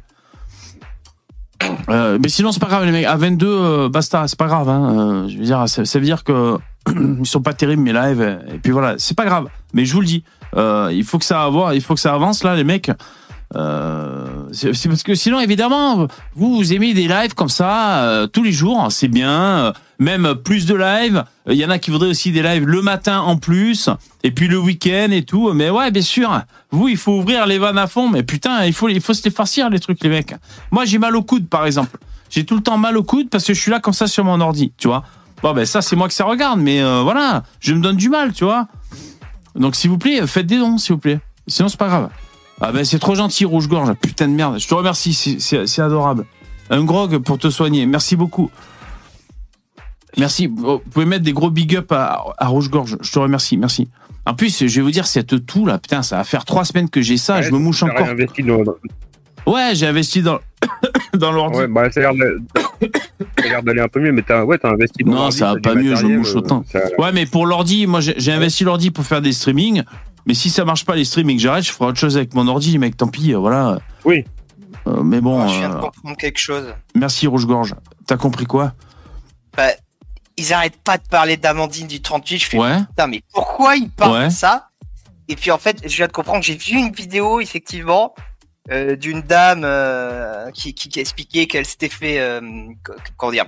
Euh, mais sinon c'est pas grave les mecs, à 22 euh, basta, c'est pas grave hein. Euh, je veux dire ça, veut dire que <clears throat> ils sont pas terribles mes lives et puis voilà, c'est pas grave. Mais je vous le dis, il faut que ça avance, il faut que ça avance là les mecs. Euh, c'est parce que sinon évidemment vous vous aimez des lives comme ça euh, tous les jours, c'est bien, euh, même plus de lives. Il y en a qui voudraient aussi des lives le matin en plus et puis le week-end et tout. Mais ouais, bien sûr, vous il faut ouvrir les vannes à fond. Mais putain, il faut il faut se les farcir les trucs les mecs. Moi j'ai mal au coude par exemple. J'ai tout le temps mal au coude parce que je suis là comme ça sur mon ordi, tu vois. Bon ben ça c'est moi que ça regarde, mais euh, voilà, je me donne du mal, tu vois. Donc s'il vous plaît, faites des dons, s'il vous plaît. Sinon c'est pas grave. Ah ben c'est trop gentil, rouge-gorge, putain de merde. Je te remercie, c'est- adorable. Un grog pour te soigner, merci beaucoup. Merci. Vous pouvez mettre des gros big up à, à rouge-gorge. Je te remercie, merci. En plus, je vais vous dire, cette toux là, putain, ça va faire trois semaines que j'ai ça, Ouais, je me mouche encore. réinvesti dans- Ouais, j'ai investi dans, <coughs> dans l'ordi. Ouais, bah, <coughs> ça a l'air d'aller un peu mieux, mais t'as ouais, t'as investi dans Non, ça va pas mieux, je mouche euh, autant. Ouais, mais pour l'ordi, moi j'ai j'ai investi l'ordi pour faire des streamings. Mais si ça marche pas les streamings, que j'arrête, je ferai autre chose avec mon ordi, mec. Tant pis, euh, voilà. Oui. Euh, mais bon, Ah, je viens de euh, comprendre quelque chose. merci Rouge Gorge. T'as compris quoi? Bah, ils arrêtent pas de parler d'Amandine du 38. Je fais Ouais. putain, mais pourquoi ils parlent Ouais. de ça? Et puis en fait, je viens de comprendre. J'ai vu une vidéo effectivement euh, d'une dame euh, qui, qui, qui expliquait qu'elle s'était fait euh, co- comment dire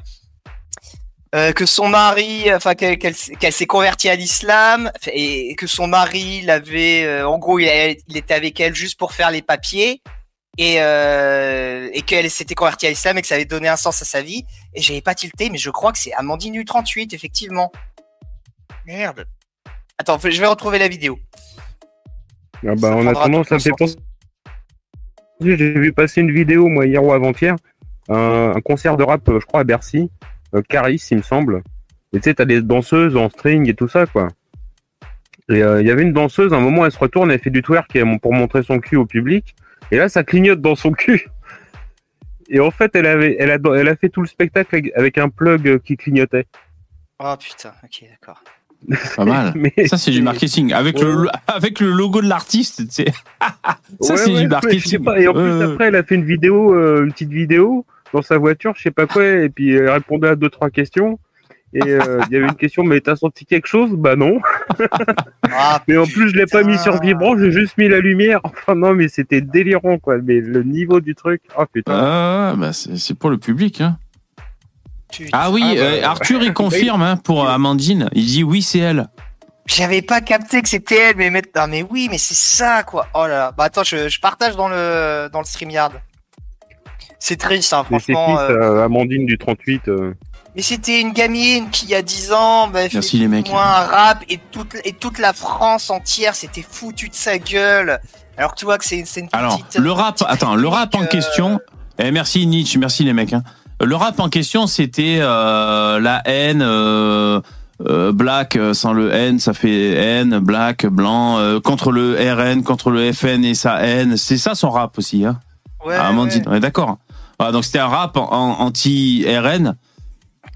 euh, que son mari, enfin qu'elle qu'elle s- qu'elle s'est convertie à l'islam et que son mari l'avait, euh, en gros, il, a- il était avec elle juste pour faire les papiers et euh, et qu'elle s'était convertie à l'islam et que ça avait donné un sens à sa vie. Et j'avais pas tilté, mais je crois que c'est Amandine du 38 effectivement. Merde. Attends, je vais retrouver la vidéo. Ah bah, en attendant, ça me fait penser J'ai vu passer une vidéo, moi, hier ou avant-hier, un, un concert de rap, je crois, à Bercy, Caris, il me semble. Et tu sais, t'as des danseuses en string et tout ça, quoi. Et euh, il y avait une danseuse, à un moment, elle se retourne, elle fait du twerk pour montrer son cul au public. Et là, ça clignote dans son cul. Et en fait, elle avait, elle a, elle a fait tout le spectacle avec- un plug euh, qui clignotait. Oh putain, ok, d'accord. Pas mal. <laughs> Mais Ça, c'est du marketing. Avec, le, avec le logo de l'artiste, tu sais. <laughs> Ça, Ouais, c'est ouais, du ouais, je sais marketing. pas. Et en plus, après, elle a fait une vidéo, euh, une petite vidéo dans sa voiture, je sais pas quoi, et puis elle répondait à deux, trois questions. Et euh, il y avait une question, mais t'as senti quelque chose? Bah non. <laughs> Ah, Mais en plus, je l'ai pas mis sur vibrant, j'ai juste mis la lumière. Enfin non, mais c'était délirant, quoi. Mais le niveau du truc, oh putain. Ah, bah, c'est pour le public. Hein. Ah oui, Ah, bah, euh, Arthur, il confirme hein, pour Amandine. Il dit oui, c'est elle. J'avais pas capté que c'était elle, mais mais oui, mais c'est ça quoi. Oh là là. Bah attends, je, je partage dans le dans le StreamYard. C'est triste, hein, Mais c'est qui, franchement. ça, euh, Amandine du 38 euh, Mais c'était une gamine qui, a 10 ans, bah, fait Merci, les mecs. moins un rap et toute, et toute la France entière s'était foutu de sa gueule. Alors tu vois que c'est c'est une Alors, petite. le rap, petite attends, le rap en réplique, question. Eh, merci Nietzsche, merci les mecs. Hein. Le rap en question, c'était euh, la haine. euh, euh, black euh, sans le N, ça fait N, black, blanc, euh, contre le RN, contre le FN et sa haine. C'est ça son rap aussi, hein. Ouais, Ah, Amandine, ouais. on est d'accord. Voilà, donc c'était un rap en- anti-RN.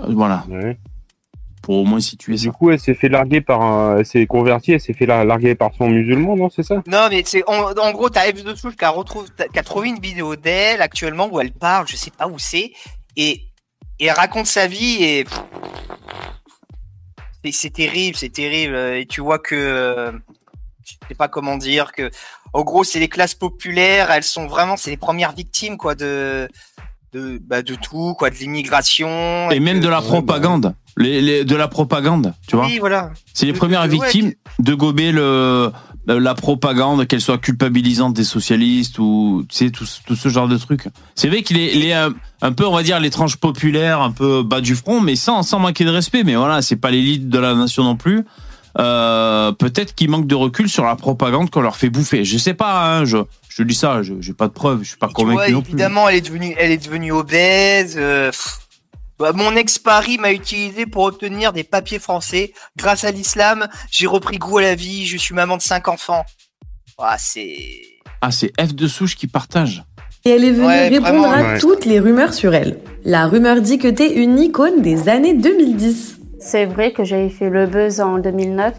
Euh, Voilà, ouais. pour au moins situer Du ça. coup, elle s'est fait larguer par un, elle s'est convertie, elle s'est fait lar- larguer par son musulman, non, c'est ça? Non, mais c'est en, en gros, t'as F de Souche qui a, qui a trouvé une vidéo d'elle actuellement où elle parle, je sais pas où c'est, et, et elle raconte sa vie et c'est terrible, c'est terrible. Et tu vois que euh, je sais pas comment dire que, en gros, c'est les classes populaires, elles sont vraiment, c'est les premières victimes quoi de de bah, de tout quoi, de l'immigration Et même de la propagande. Les, les- de la propagande, tu vois. Oui, voilà. C'est les De- premières de- ouais, victimes de gober le, la propagande, qu'elle soit culpabilisante des socialistes ou tu sais tout, ce- tout ce genre de trucs. C'est vrai qu'il est, est un, peu, on va dire, l'étrange populaire, un peu bas du front, mais sans, sans manquer de respect. Mais voilà, c'est pas l'élite de la nation non plus. Euh, peut-être qu'il manque de recul sur la propagande qu'on leur fait bouffer. Je sais pas, hein, je, je dis ça, je- j'ai pas de preuves, je suis pas Et tu vois, convaincu non plus. évidemment, elle est devenue, elle est devenue obèse. euh. Bah, mon ex Paris m'a utilisé pour obtenir des papiers français. Grâce à l'islam, j'ai repris goût à la vie. Je suis maman de cinq enfants. Ah, c'est. Ah, c'est F de souche qui partage. Et elle est venue Ouais, répondre vraiment, à ouais. toutes les rumeurs sur elle. La rumeur dit que t'es une icône des années 2010. C'est vrai que j'avais fait le buzz en 2009.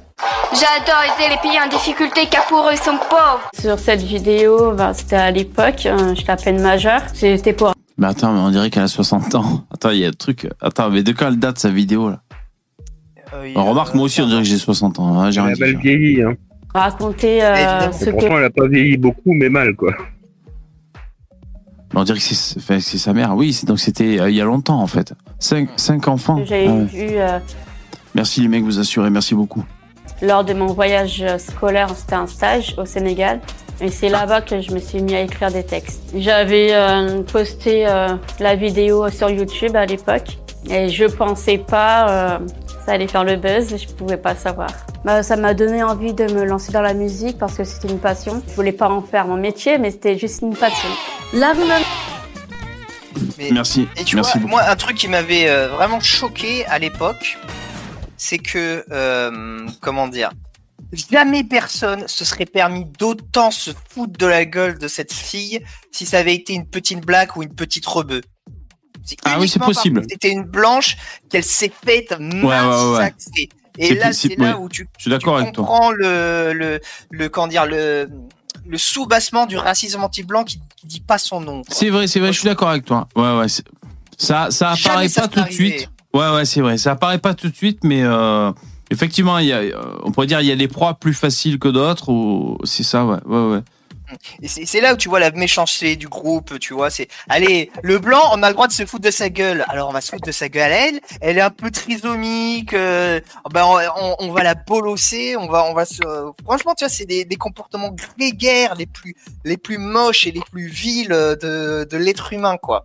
J'adore aider les pays en difficulté car pour eux ils sont pauvres. Sur cette vidéo, ben, c'était à l'époque, euh, j'étais à peine majeure. C'était pour Mais attends, mais on dirait qu'elle a 60 ans. Attends, il y a un truc. Attends, mais de quand elle date sa vidéo là euh, On remarque, moi aussi, on dirait que j'ai 60 ans. hein, j'ai Elle rien a mal genre. vieilli, hein. raconter euh, ce que pourtant, elle a pas vieilli beaucoup, mais mal, quoi. On dirait que c'est enfin, sa mère. Oui, donc c'était euh, il y a longtemps en fait. Cinq, cinq enfants. Ah euh, Merci les mecs, vous assurez. Merci beaucoup. lors de mon voyage scolaire. C'était un stage au Sénégal. Et c'est là-bas que je me suis mis à écrire des textes. J'avais euh, posté la vidéo sur YouTube à l'époque. Et je pensais pas ça allait faire le buzz, je pouvais pas savoir. Bah, ça m'a donné envie de me lancer dans la musique parce que c'était une passion. Je voulais pas en faire mon métier, mais c'était juste une passion. La rumeur Mais- Merci. Et tu Merci vois, moi, un truc qui m'avait euh, vraiment choqué à l'époque, c'est que, euh, comment dire, jamais personne se serait permis d'autant se foutre de la gueule de cette fille si ça avait été une petite blague ou une petite rebeu. Ah oui, c'est possible. C'était une blanche qu'elle s'est faite ouais, ouais. massacrer. Et là, c'est là où tu, Je suis d'accord tu avec toi. comprends le, le, le, comment dire, le, le sous-bassement du racisme anti-blanc qui, qui dit pas son nom. C'est vrai, c'est vrai. Je suis d'accord avec toi. Ouais, ouais. Ça, ça apparaît ça pas tout de suite. Ouais, ouais, c'est vrai. Ça apparaît pas tout de suite, mais euh, effectivement, il y a, euh, on pourrait dire, il y a des proies plus faciles que d'autres. Ou c'est ça, ouais, ouais, ouais. Et c'est là où tu vois la méchanceté du groupe, tu vois. C'est, allez, le blanc, on a le droit de se foutre de sa gueule. Alors on va se foutre de sa gueule à elle. Elle est un peu trisomique. euh, ben on, on- on va la bolosser. On va, on va se. Franchement, tu vois, c'est des, des comportements grégaires les plus, les plus moches et les plus vils de, de l'être humain, quoi.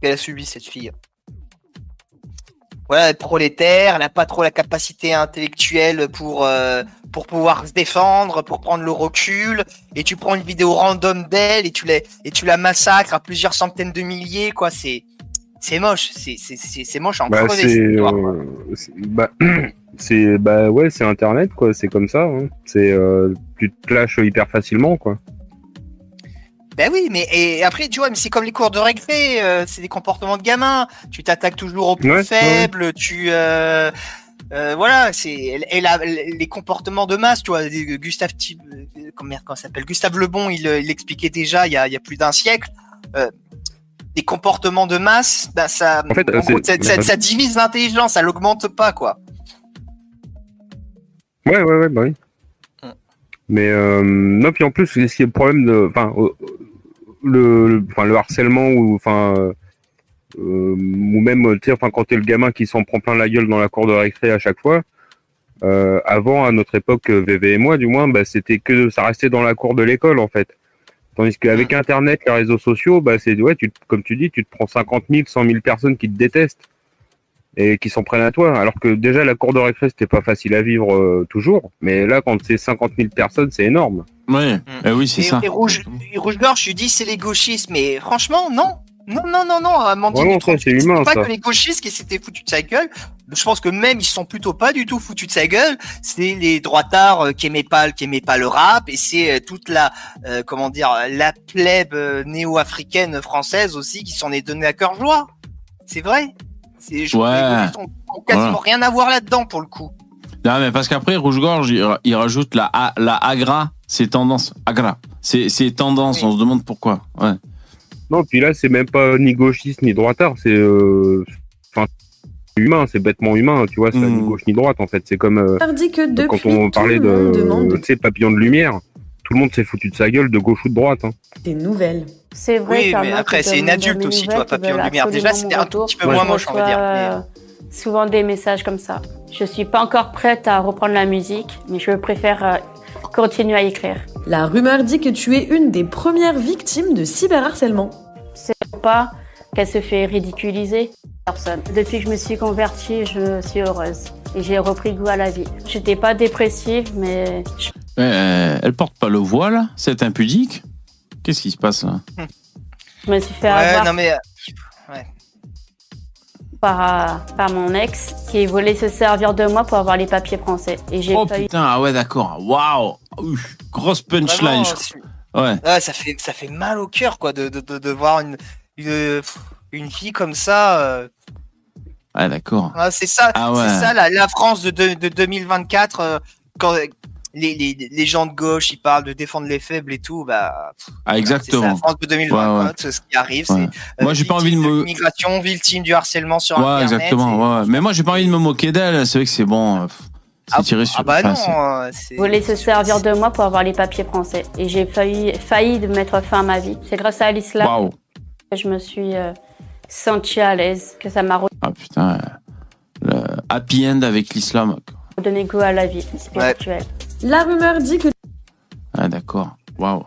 Qu'elle a subi cette fille. Voilà, elle est prolétaire, elle n'a pas trop la capacité intellectuelle pour, euh, pour pouvoir se défendre, pour prendre le recul, et tu prends une vidéo random d'elle et tu la et tu la massacres à plusieurs centaines de milliers, quoi. C'est c'est moche, c'est c'est moche en Bah, c'est, euh, c'est- bah, <clears throat> c'est, bah ouais, c'est Internet, quoi. C'est comme ça. hein. C'est, euh, tu te clashes hyper facilement, quoi. Ben oui, mais et après, tu vois, mais c'est comme les cours de récré, euh, c'est des comportements de gamins. Tu t'attaques toujours aux plus Ouais, ouais, faibles, tu euh, euh, voilà, c'est et la- les comportements de masse, tu vois, Gustave euh, comment comment s'appelle Gustave Lebon, il euh, il l'expliquait déjà il y a, il y a plus d'un siècle. Euh, les comportements de masse, ben ça, En fait, en euh, gros, c'est- ça, ça- ça divise l'intelligence, ça l'augmente pas, quoi. Ouais, ouais, ouais, bah oui. Mm. Mais euh, non, puis en plus, il y a le problème de, enfin, le, le, enfin, le harcèlement ou, enfin, ou même, tu sais, enfin, quand t'es le gamin qui s'en prend plein la gueule dans la cour de récré à chaque fois. euh, avant, à notre époque, euh, VV et moi, du moins, bah, c'était que ça restait dans la cour de l'école, en fait. Tandis qu'avec Internet, les réseaux sociaux, bah, c'est, ouais, tu, te- comme tu dis, tu te prends 50 000, 100 000 personnes qui te détestent et qui s'en prennent à toi. Alors que déjà, la cour de récré, c'était pas facile à vivre euh, toujours. Mais là, quand c'est 50 000 personnes, c'est énorme. Ouais, eh oui, c'est ça. et Rouge, et Rouge Gorge, je lui dis c'est les gauchistes, mais franchement, non. Non, non, non, non, Amandine, Ouais, c'est humain, pas ça. que les gauchistes qui s'étaient foutus de sa gueule. Je pense que même ils sont plutôt pas du tout foutus de sa gueule. C'est les droitards euh, qui aimaient pas, qui aimaient pas le rap, et c'est euh, toute la, euh, comment dire, la plèbe euh, néo-africaine française aussi qui s'en est donné à cœur joie. C'est vrai. C'est, je Ouais. les gauchistes ont, ont quasiment Voilà. rien à voir là-dedans pour le coup. Non, mais parce qu'après, Rouge-Gorge, il, ra- il rajoute la, la agra, c'est tendance. Agra. C'est c'est tendance, on se demande pourquoi. Ouais. Non, puis là, c'est même pas ni gauchiste ni droitard, c'est euh, humain, c'est bêtement humain, tu vois, c'est Mm. ni gauche ni droite en fait. C'est comme euh, Tandis que depuis, quand on tout parlait le monde de, demande tu sais, papillon de lumière, tout le monde s'est foutu de sa gueule de gauche ou de droite. Hein. des nouvelles. C'est vrai Oui, mais après, c'est une adulte aussi, tu nouvelles, vois, qui papillon de veulent lumière. Déjà, c'était un tout petit peu Moi, moins je moche, on va dire. mais, euh, souvent des messages comme ça. Je suis pas encore prête à reprendre la musique, mais je préfère continuer à écrire. La rumeur dit que tu es une des premières victimes de cyberharcèlement. Pas qu'elle se fait ridiculiser. Personne. Depuis que je me suis convertie, je suis heureuse. Et j'ai repris goût à la vie. J'étais pas dépressive, mais je Euh, elle porte pas le voile, c'est impudique. Qu'est-ce qui se passe là? je me suis fait Ouais, avoir non mais euh, par, par mon ex qui voulait se servir de moi pour avoir les papiers français. Et j'ai Oh pas eu putain, ah ouais, d'accord. Waouh Grosse punchline. Vraiment, je c'est- crois. Ouais. Ouais, ça fait ça fait mal au cœur quoi de, de, de, de voir une une, une fille comme ça. euh. Ouais, d'accord. Ah, c'est ça, Ah ouais. ça la, la France de, de, de 2024 euh, quand les, les, les gens de gauche ils parlent de défendre les faibles et tout bah pff, Ah, c'est ça, la exactement. France de 2024 Ouais, ouais. c'est ce qui arrive Ouais. c'est Moi, j'ai pas envie de me- migration victime du harcèlement sur Ouais, internet exactement. et- ouais. Mais moi, j'ai pas envie de me moquer d'elle. C'est vrai que c'est bon. euh, C'est tiré sur. ah bah enfin, non c'est- euh, c'est- voulait se servir de moi pour avoir les papiers français. Et j'ai failli, failli de mettre fin à ma vie. C'est grâce à l'islam Waouh. que je me suis euh, sentie à l'aise, que ça m'a Ah putain. euh, Le happy end avec l'islam. redonné goût à la vie spirituelle. La rumeur dit que Ah, d'accord. Waouh.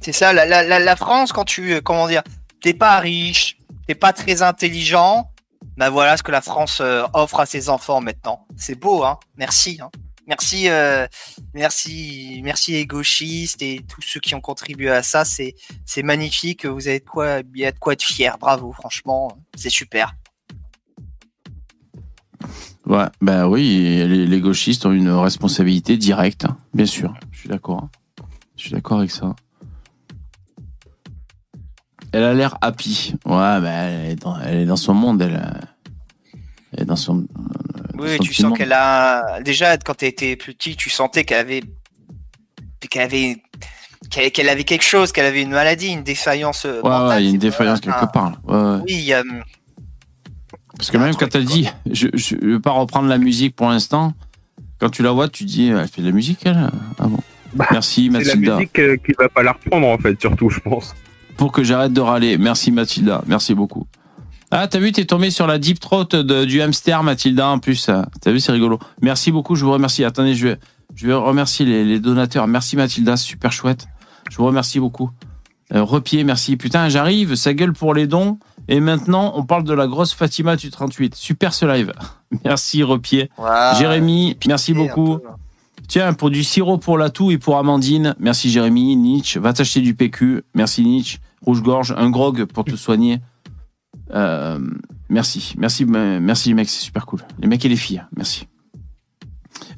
C'est ça, la, la, la, la France, quand tu, euh, comment dire, t'es pas riche, t'es pas très intelligent, bah voilà ce que la France euh, offre à ses enfants maintenant. C'est beau, hein. Merci, hein. Merci, euh, merci, merci les gauchistes et tous ceux qui ont contribué à ça. C'est, c'est magnifique. Vous avez de quoi, il y a de quoi être fier. Bravo, franchement, c'est super. Ouais, ben oui, les, les gauchistes ont une responsabilité directe, hein, bien sûr. Je suis d'accord. hein. Je suis d'accord avec ça. Elle a l'air happy. Ouais, ben elle est dans, elle est dans son monde, elle, euh, elle est dans son. dans Oui, son tu sens monde. qu'elle a, déjà, quand tu étais petit, tu sentais qu'elle avait, qu'elle avait, qu'elle avait quelque chose, qu'elle avait une maladie, une défaillance. euh, Ouais, mentale, ouais, il y a une défaillance quelque part. Ouais. Oui, il y a- Parce que même quand elle dit, je, je vais pas reprendre la musique pour l'instant, quand tu la vois, tu dis, elle fait de la musique, elle? Ah bon Bah, Merci C'est la Mathilda. musique euh, qui va pas la reprendre en fait, surtout, je pense. Pour que j'arrête de râler. Merci Mathilda, merci beaucoup. Ah, t'as vu, t'es tombé sur la deep throat de, du hamster, Mathilda, en plus. T'as vu, c'est rigolo. Merci beaucoup, je vous remercie. Attendez, je vais, je vais remercier les, les donateurs. Merci Mathilda, super chouette. Je vous remercie beaucoup. Euh, Repied, merci. Putain, j'arrive, ça gueule pour les dons. Et maintenant, on parle de la grosse Fatima du 38. Super ce live. <laughs> Merci. Voilà. Jérémy, merci beaucoup. Tiens, pour du sirop pour la toux et pour Amandine. Merci Jérémy. Nietzsche, va t'acheter du PQ. Merci Nietzsche. Rouge-gorge, un grog pour te soigner. Euh, merci. Merci, merci les mecs, c'est super cool. Les mecs et les filles, merci.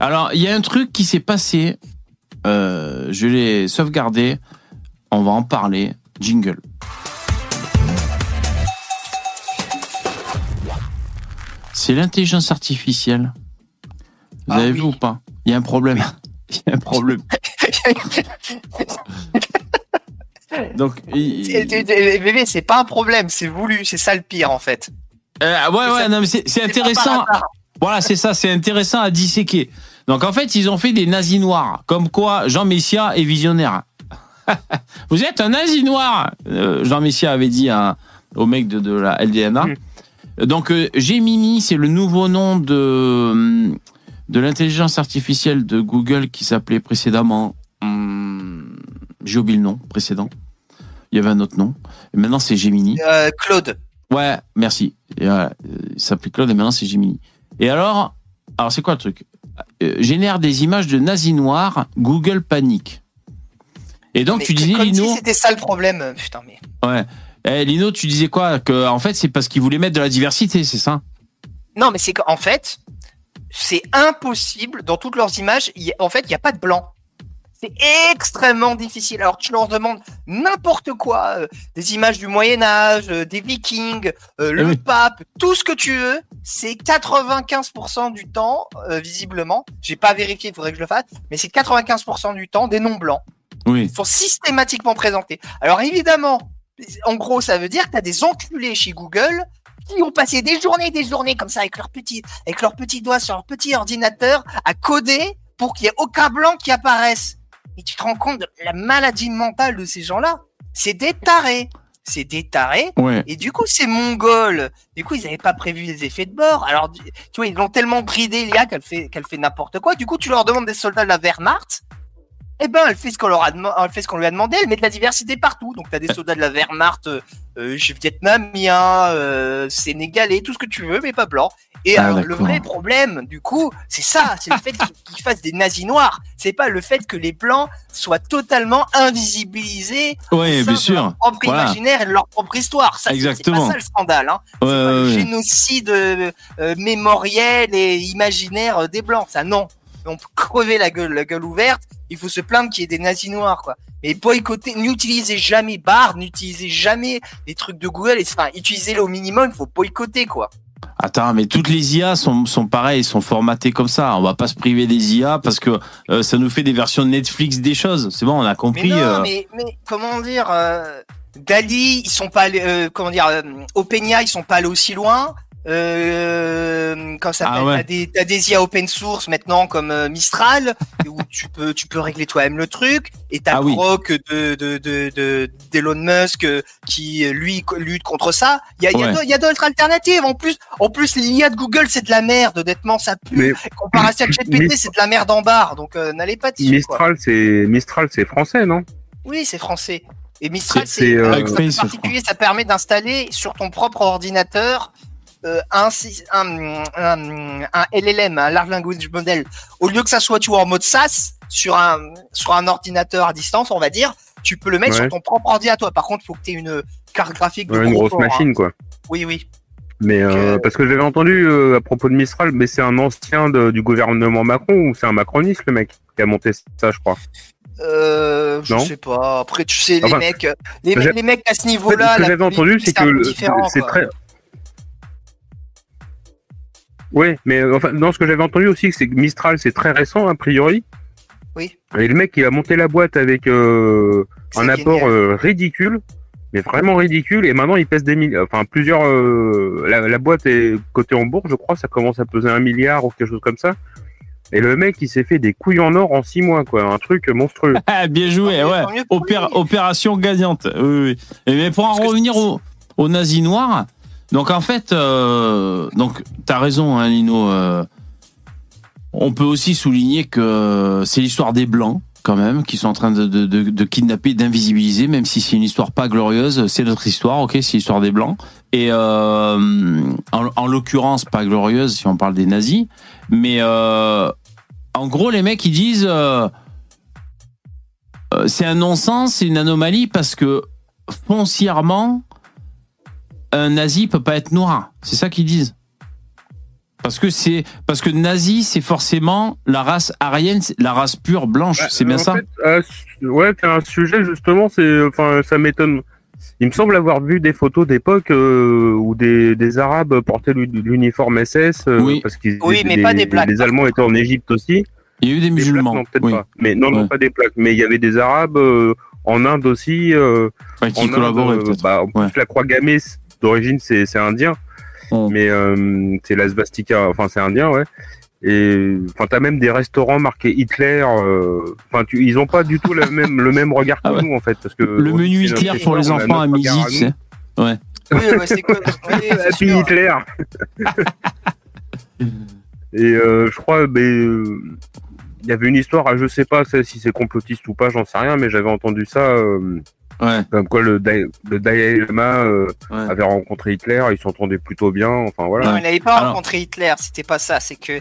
Alors, il y a un truc qui s'est passé. Euh, je l'ai sauvegardé. On va en parler. Jingle. C'est l'intelligence artificielle. Vous Ah avez oui. vu ou pas? Il y a un problème. <laughs> Il y a un problème. <laughs> Donc, il- c'est pas un problème, c'est voulu, c'est ça le pire en fait. Euh, ouais, ouais, non, mais c'est intéressant. Voilà, c'est ça, c'est intéressant à disséquer. Donc en fait, ils ont fait des nazis noirs, comme quoi Jean Messia est visionnaire. <laughs> Vous êtes un nazi noir, euh, Jean Messia avait dit à- au mec de, de la LDNA. Donc euh, Gemini, c'est le nouveau nom de de l'intelligence artificielle de Google qui s'appelait précédemment. hum, J'ai oublié le nom précédent. Il y avait un autre nom. Et maintenant, c'est Gemini. Euh, Claude, Ouais, merci. Et voilà, euh, il s'appelait Claude et maintenant c'est Gemini. Et alors, alors c'est quoi le truc? Euh, Génère des images de nazis noirs, Google panique. Et donc mais tu disais comme Lino, si c'était ça le problème. Putain, mais. ouais. Eh, Lino, tu disais quoi Que en fait c'est parce qu'ils voulaient mettre de la diversité, c'est ça? Non, mais c'est qu'en fait, c'est impossible dans toutes leurs images. y en fait, il n'y a pas de blanc. C'est extrêmement difficile. Alors, tu leur demandes n'importe quoi, euh, des images du Moyen Âge, euh, des Vikings, euh, le oui. pape, tout ce que tu veux. C'est 95% du temps, visiblement. J'ai pas vérifié, il faudrait que je le fasse, mais c'est 95% du temps des noms blancs Oui. sont systématiquement présentés. Alors évidemment, en gros, ça veut dire que tu as des enculés chez Google qui ont passé des journées et des journées comme ça avec leurs petits, avec leurs petits doigts sur leur petit ordinateur à coder pour qu'il n'y ait aucun blanc qui apparaisse. Et tu te rends compte de la maladie mentale de ces gens-là. C'est des tarés. C'est des tarés. Ouais. Et du coup, c'est mongol. Du coup, ils n'avaient pas prévu les effets de bord. Alors, tu vois, ils l'ont tellement bridé, l'IA, qu'elle fait, qu'elle fait n'importe quoi. Du coup, tu leur demandes des soldats de la Wehrmacht. Eh ben, elle fait ce qu'on leur a demandé, elle fait ce qu'on lui a demandé. Elle met de la diversité partout. Donc, t'as des <laughs> soldats de la Wehrmacht, euh, euh, vietnamiens, euh, sénégalais, tout ce que tu veux, mais pas blanc. Et Ah, alors, le vrai problème, du coup, c'est ça, c'est le fait qu'ils fassent des nazis noirs. C'est pas le fait que les blancs soient totalement invisibilisés Ouais, bien de leur sûr. propre Voilà. imaginaire et de leur propre histoire. Ça, c'est- c'est Exactement. pas ça le scandale. Hein. Ouais, pas ouais, le génocide euh, mémoriel et imaginaire des blancs. Ça, non. On peut crever la gueule, la gueule ouverte. Il faut se plaindre qu'il y ait des nazis noirs, quoi. Mais boycotter, n'utilisez jamais Bard, n'utilisez jamais les trucs de Google. Et, enfin, utilisez-les au minimum. Il faut boycotter, quoi. Attends, mais toutes les IA sont, sont pareilles, sont formatées comme ça. On va pas se priver des IA parce que euh, ça nous fait des versions Netflix des choses. C'est bon, on a Mais compris. non, euh, mais, mais comment dire euh, Dali, ils sont pas allés, euh, comment dire, Openia, ils sont pas allés aussi loin. Euh, comme ça, Ah ouais. t'as des, t'as des IA open source maintenant comme euh, Mistral <laughs> où tu peux, tu peux régler toi-même le truc. Et t'as Ah oui. Grok de de de de d'Elon Musk euh, qui euh, lui lutte contre ça. Il y a, il y a Ouais. d'autres- il y a d'autres alternatives. En plus, en plus, l'IA de Google c'est de la merde. Honnêtement, ça pue. Mais Comparé à ChatGPT, c'est de la merde en barre. Donc euh, n'allez pas dessus. Mistral, c'est Mistral, c'est français, non? Oui, c'est français. Et Mistral, C'est- je particulier, ça permet d'installer sur ton propre ordinateur euh, un, sy- un, un, un LLM, un Large Language Model. Au lieu que ça soit tu vois, en mode SaaS sur un, sur un ordinateur à distance, on va dire, tu peux le mettre Ouais. sur ton propre ordinateur. Par contre, il faut que tu aies une carte graphique de Ouais, Une gros grosse port, hein. machine, quoi. Oui, oui. Mais euh, euh, parce que j'avais entendu euh, à propos de Mistral, mais c'est un ancien de- du gouvernement Macron ou c'est un macroniste le mec qui a monté ça, je crois? Euh, je Non? sais pas. Après, tu sais, les Enfin, mecs, les, mecs à ce niveau-là, ce que j'avais entendu, c'est que c'est très. Oui, mais euh, enfin, non, ce que j'avais entendu aussi, c'est que Mistral, c'est très récent, a priori. Oui. Et le mec, il a monté la boîte avec euh, un apport euh, ridicule, mais vraiment ridicule. Et maintenant, il pèse des milliards. Enfin, plusieurs. euh, la, la boîte est cotée en bourse, je crois. Ça commence à peser un milliard ou quelque chose comme ça. Et le mec, il s'est fait des couilles en or en six mois, quoi. Un truc monstrueux. <laughs> Ah, bien joué, mieux, ouais. opération gagnante. Oui, oui. Et mais pour en Parce revenir au, au nazi noir, donc en fait, euh, donc t'as raison, hein, Lino. euh, on peut aussi souligner que c'est l'histoire des blancs quand même qui sont en train de, kidnapper, d'invisibiliser, même si c'est une histoire pas glorieuse, c'est notre histoire, ok, c'est l'histoire des blancs. Et euh, en, en l'occurrence pas glorieuse si on parle des nazis, mais en gros, les mecs, ils disent c'est un non-sens, c'est une anomalie parce que foncièrement, un nazi peut pas être noir. C'est ça qu'ils disent. Parce que c'est parce que nazi, c'est forcément la race aryenne, la race pure blanche. c'est bien en ça? fait, euh, ouais, c'est un sujet justement, c'est, enfin, ça m'étonne. Il me semble avoir vu des photos d'époque euh, où des, des Arabes portaient l'u- l'uniforme SS, euh, Oui. parce qu'ils Oui, mais pas des plaques, Les Allemands étaient en Égypte aussi. Il y a eu des Des plaques, musulmans. non, peut-être oui. pas. Mais non, pas des plaques. Mais il y avait des Arabes euh, en Inde aussi. euh, Enfin, qui en Inde, collaboraient euh, peut-être. bah, en plus, Ouais. la croix gammée, d'origine, c'est c'est indien. Oh. Mais euh, c'est la svastika, enfin, c'est indien, ouais. Et enfin, t'as même des restaurants marqués Hitler. euh, Enfin, tu, ils ont pas du tout le <laughs> même le même regard que Ah ouais. nous en fait, parce que Le menu Hitler pour les enfants à midi. Ouais. Oui, ouais, c'est <laughs> c'est Happy. Hitler. Et euh, je crois, euh, il y avait une histoire, je sais pas si c'est complotiste ou pas, j'en sais rien, mais j'avais entendu ça, euh, Ouais. comme quoi le, Dai- le Dalai Lama euh, Ouais. avait rencontré Hitler, ils s'entendaient plutôt bien, enfin voilà. Non, il n'avait pas Alors- rencontré Hitler, c'était pas ça, c'est que.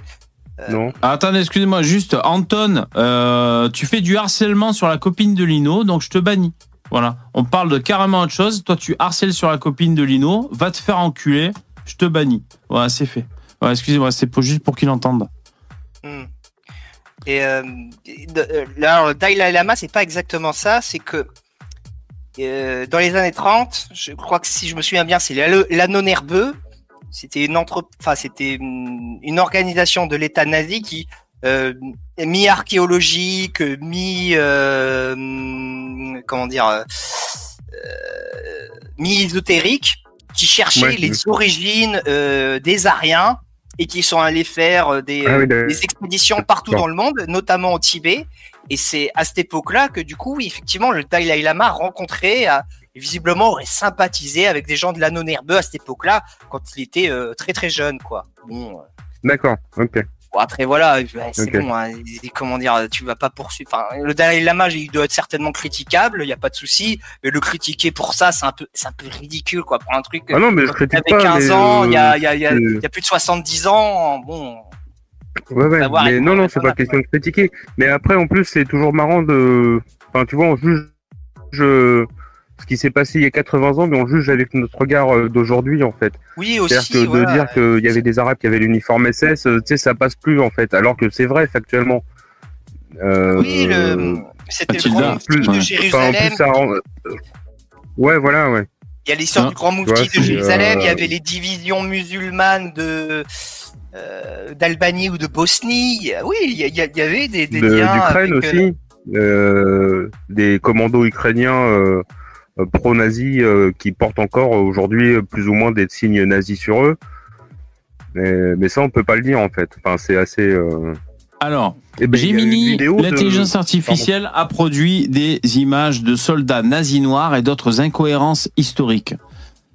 Non. Ah, Attendez, excusez-moi, juste, Anton, euh, tu fais du harcèlement sur la copine de Lino, donc je te bannis. Voilà. On parle de carrément autre chose. Toi, tu harcèles sur la copine de Lino, va te faire enculer, je te bannis. Voilà, c'est fait. Ouais, excusez-moi, c'est pour, juste pour qu'il entende. Hmm. Et euh, euh, là, Dalai Lama, c'est pas exactement ça, c'est que euh, dans les années 30, je crois que si je me souviens bien, c'est l'anneau nerveux. C'était une entre, enfin c'était une organisation de l'État nazi qui euh, mi archéologique, mi euh, comment dire, euh, euh, mi ésotérique, qui cherchait Ouais, les origines des Ariens et qui sont allés faire des, Ah oui, des expéditions partout dans le monde, notamment au Tibet. Et c'est à cette époque-là que du coup, oui, effectivement, le Dalai Lama a rencontré, a, visiblement aurait sympathisé avec des gens de l'anneau nerveux à cette époque-là, quand il était euh, très très jeune, quoi. Bon, euh, D'accord, ok. bon, après voilà, c'est Ok. bon. hein, comment dire, tu vas pas poursuivre. Enfin, le Dalai Lama, il doit être certainement critiquable, il y a pas de souci. Mais le critiquer pour ça, c'est un peu, c'est un peu ridicule, quoi, pour un truc. Ah non, mais je critique pas. 15 mais, ans, il y a, euh, y, a, a, y a plus de 70 ans, bon. Ouais, ouais, mais non, non, on c'est pas question de critiquer. Mais après, en plus, c'est toujours marrant de. Enfin, tu vois, on juge euh, ce qui s'est passé il y a 80 ans, mais on juge avec notre regard euh, d'aujourd'hui, en fait. Oui, C'est-à-dire aussi. que de dire qu'il y avait des Arabes qui avaient l'uniforme SS, euh, tu sais, ça passe plus, en fait. Alors que c'est vrai, factuellement. Euh, Oui, le, c'était le grand mufti plus- de ouais. enfin, en Jérusalem. plus, ça rend- Ouais, voilà, ouais. Il y a l'histoire Ah, du grand mufti vois, de Jérusalem. euh, Il y avait les divisions musulmanes de euh, d'Albanie ou de Bosnie. Oui, il y, avait des, des De- liens D'Ukraine euh, aussi. Euh, des commandos ukrainiens pro-nazis euh, qui portent encore aujourd'hui plus ou moins des signes nazis sur eux. Mais, mais ça, on peut pas le dire en fait. Enfin, c'est assez. euh, Alors, eh ben, Gemini, de- l'intelligence artificielle a produit des images de soldats nazis noirs et d'autres incohérences historiques.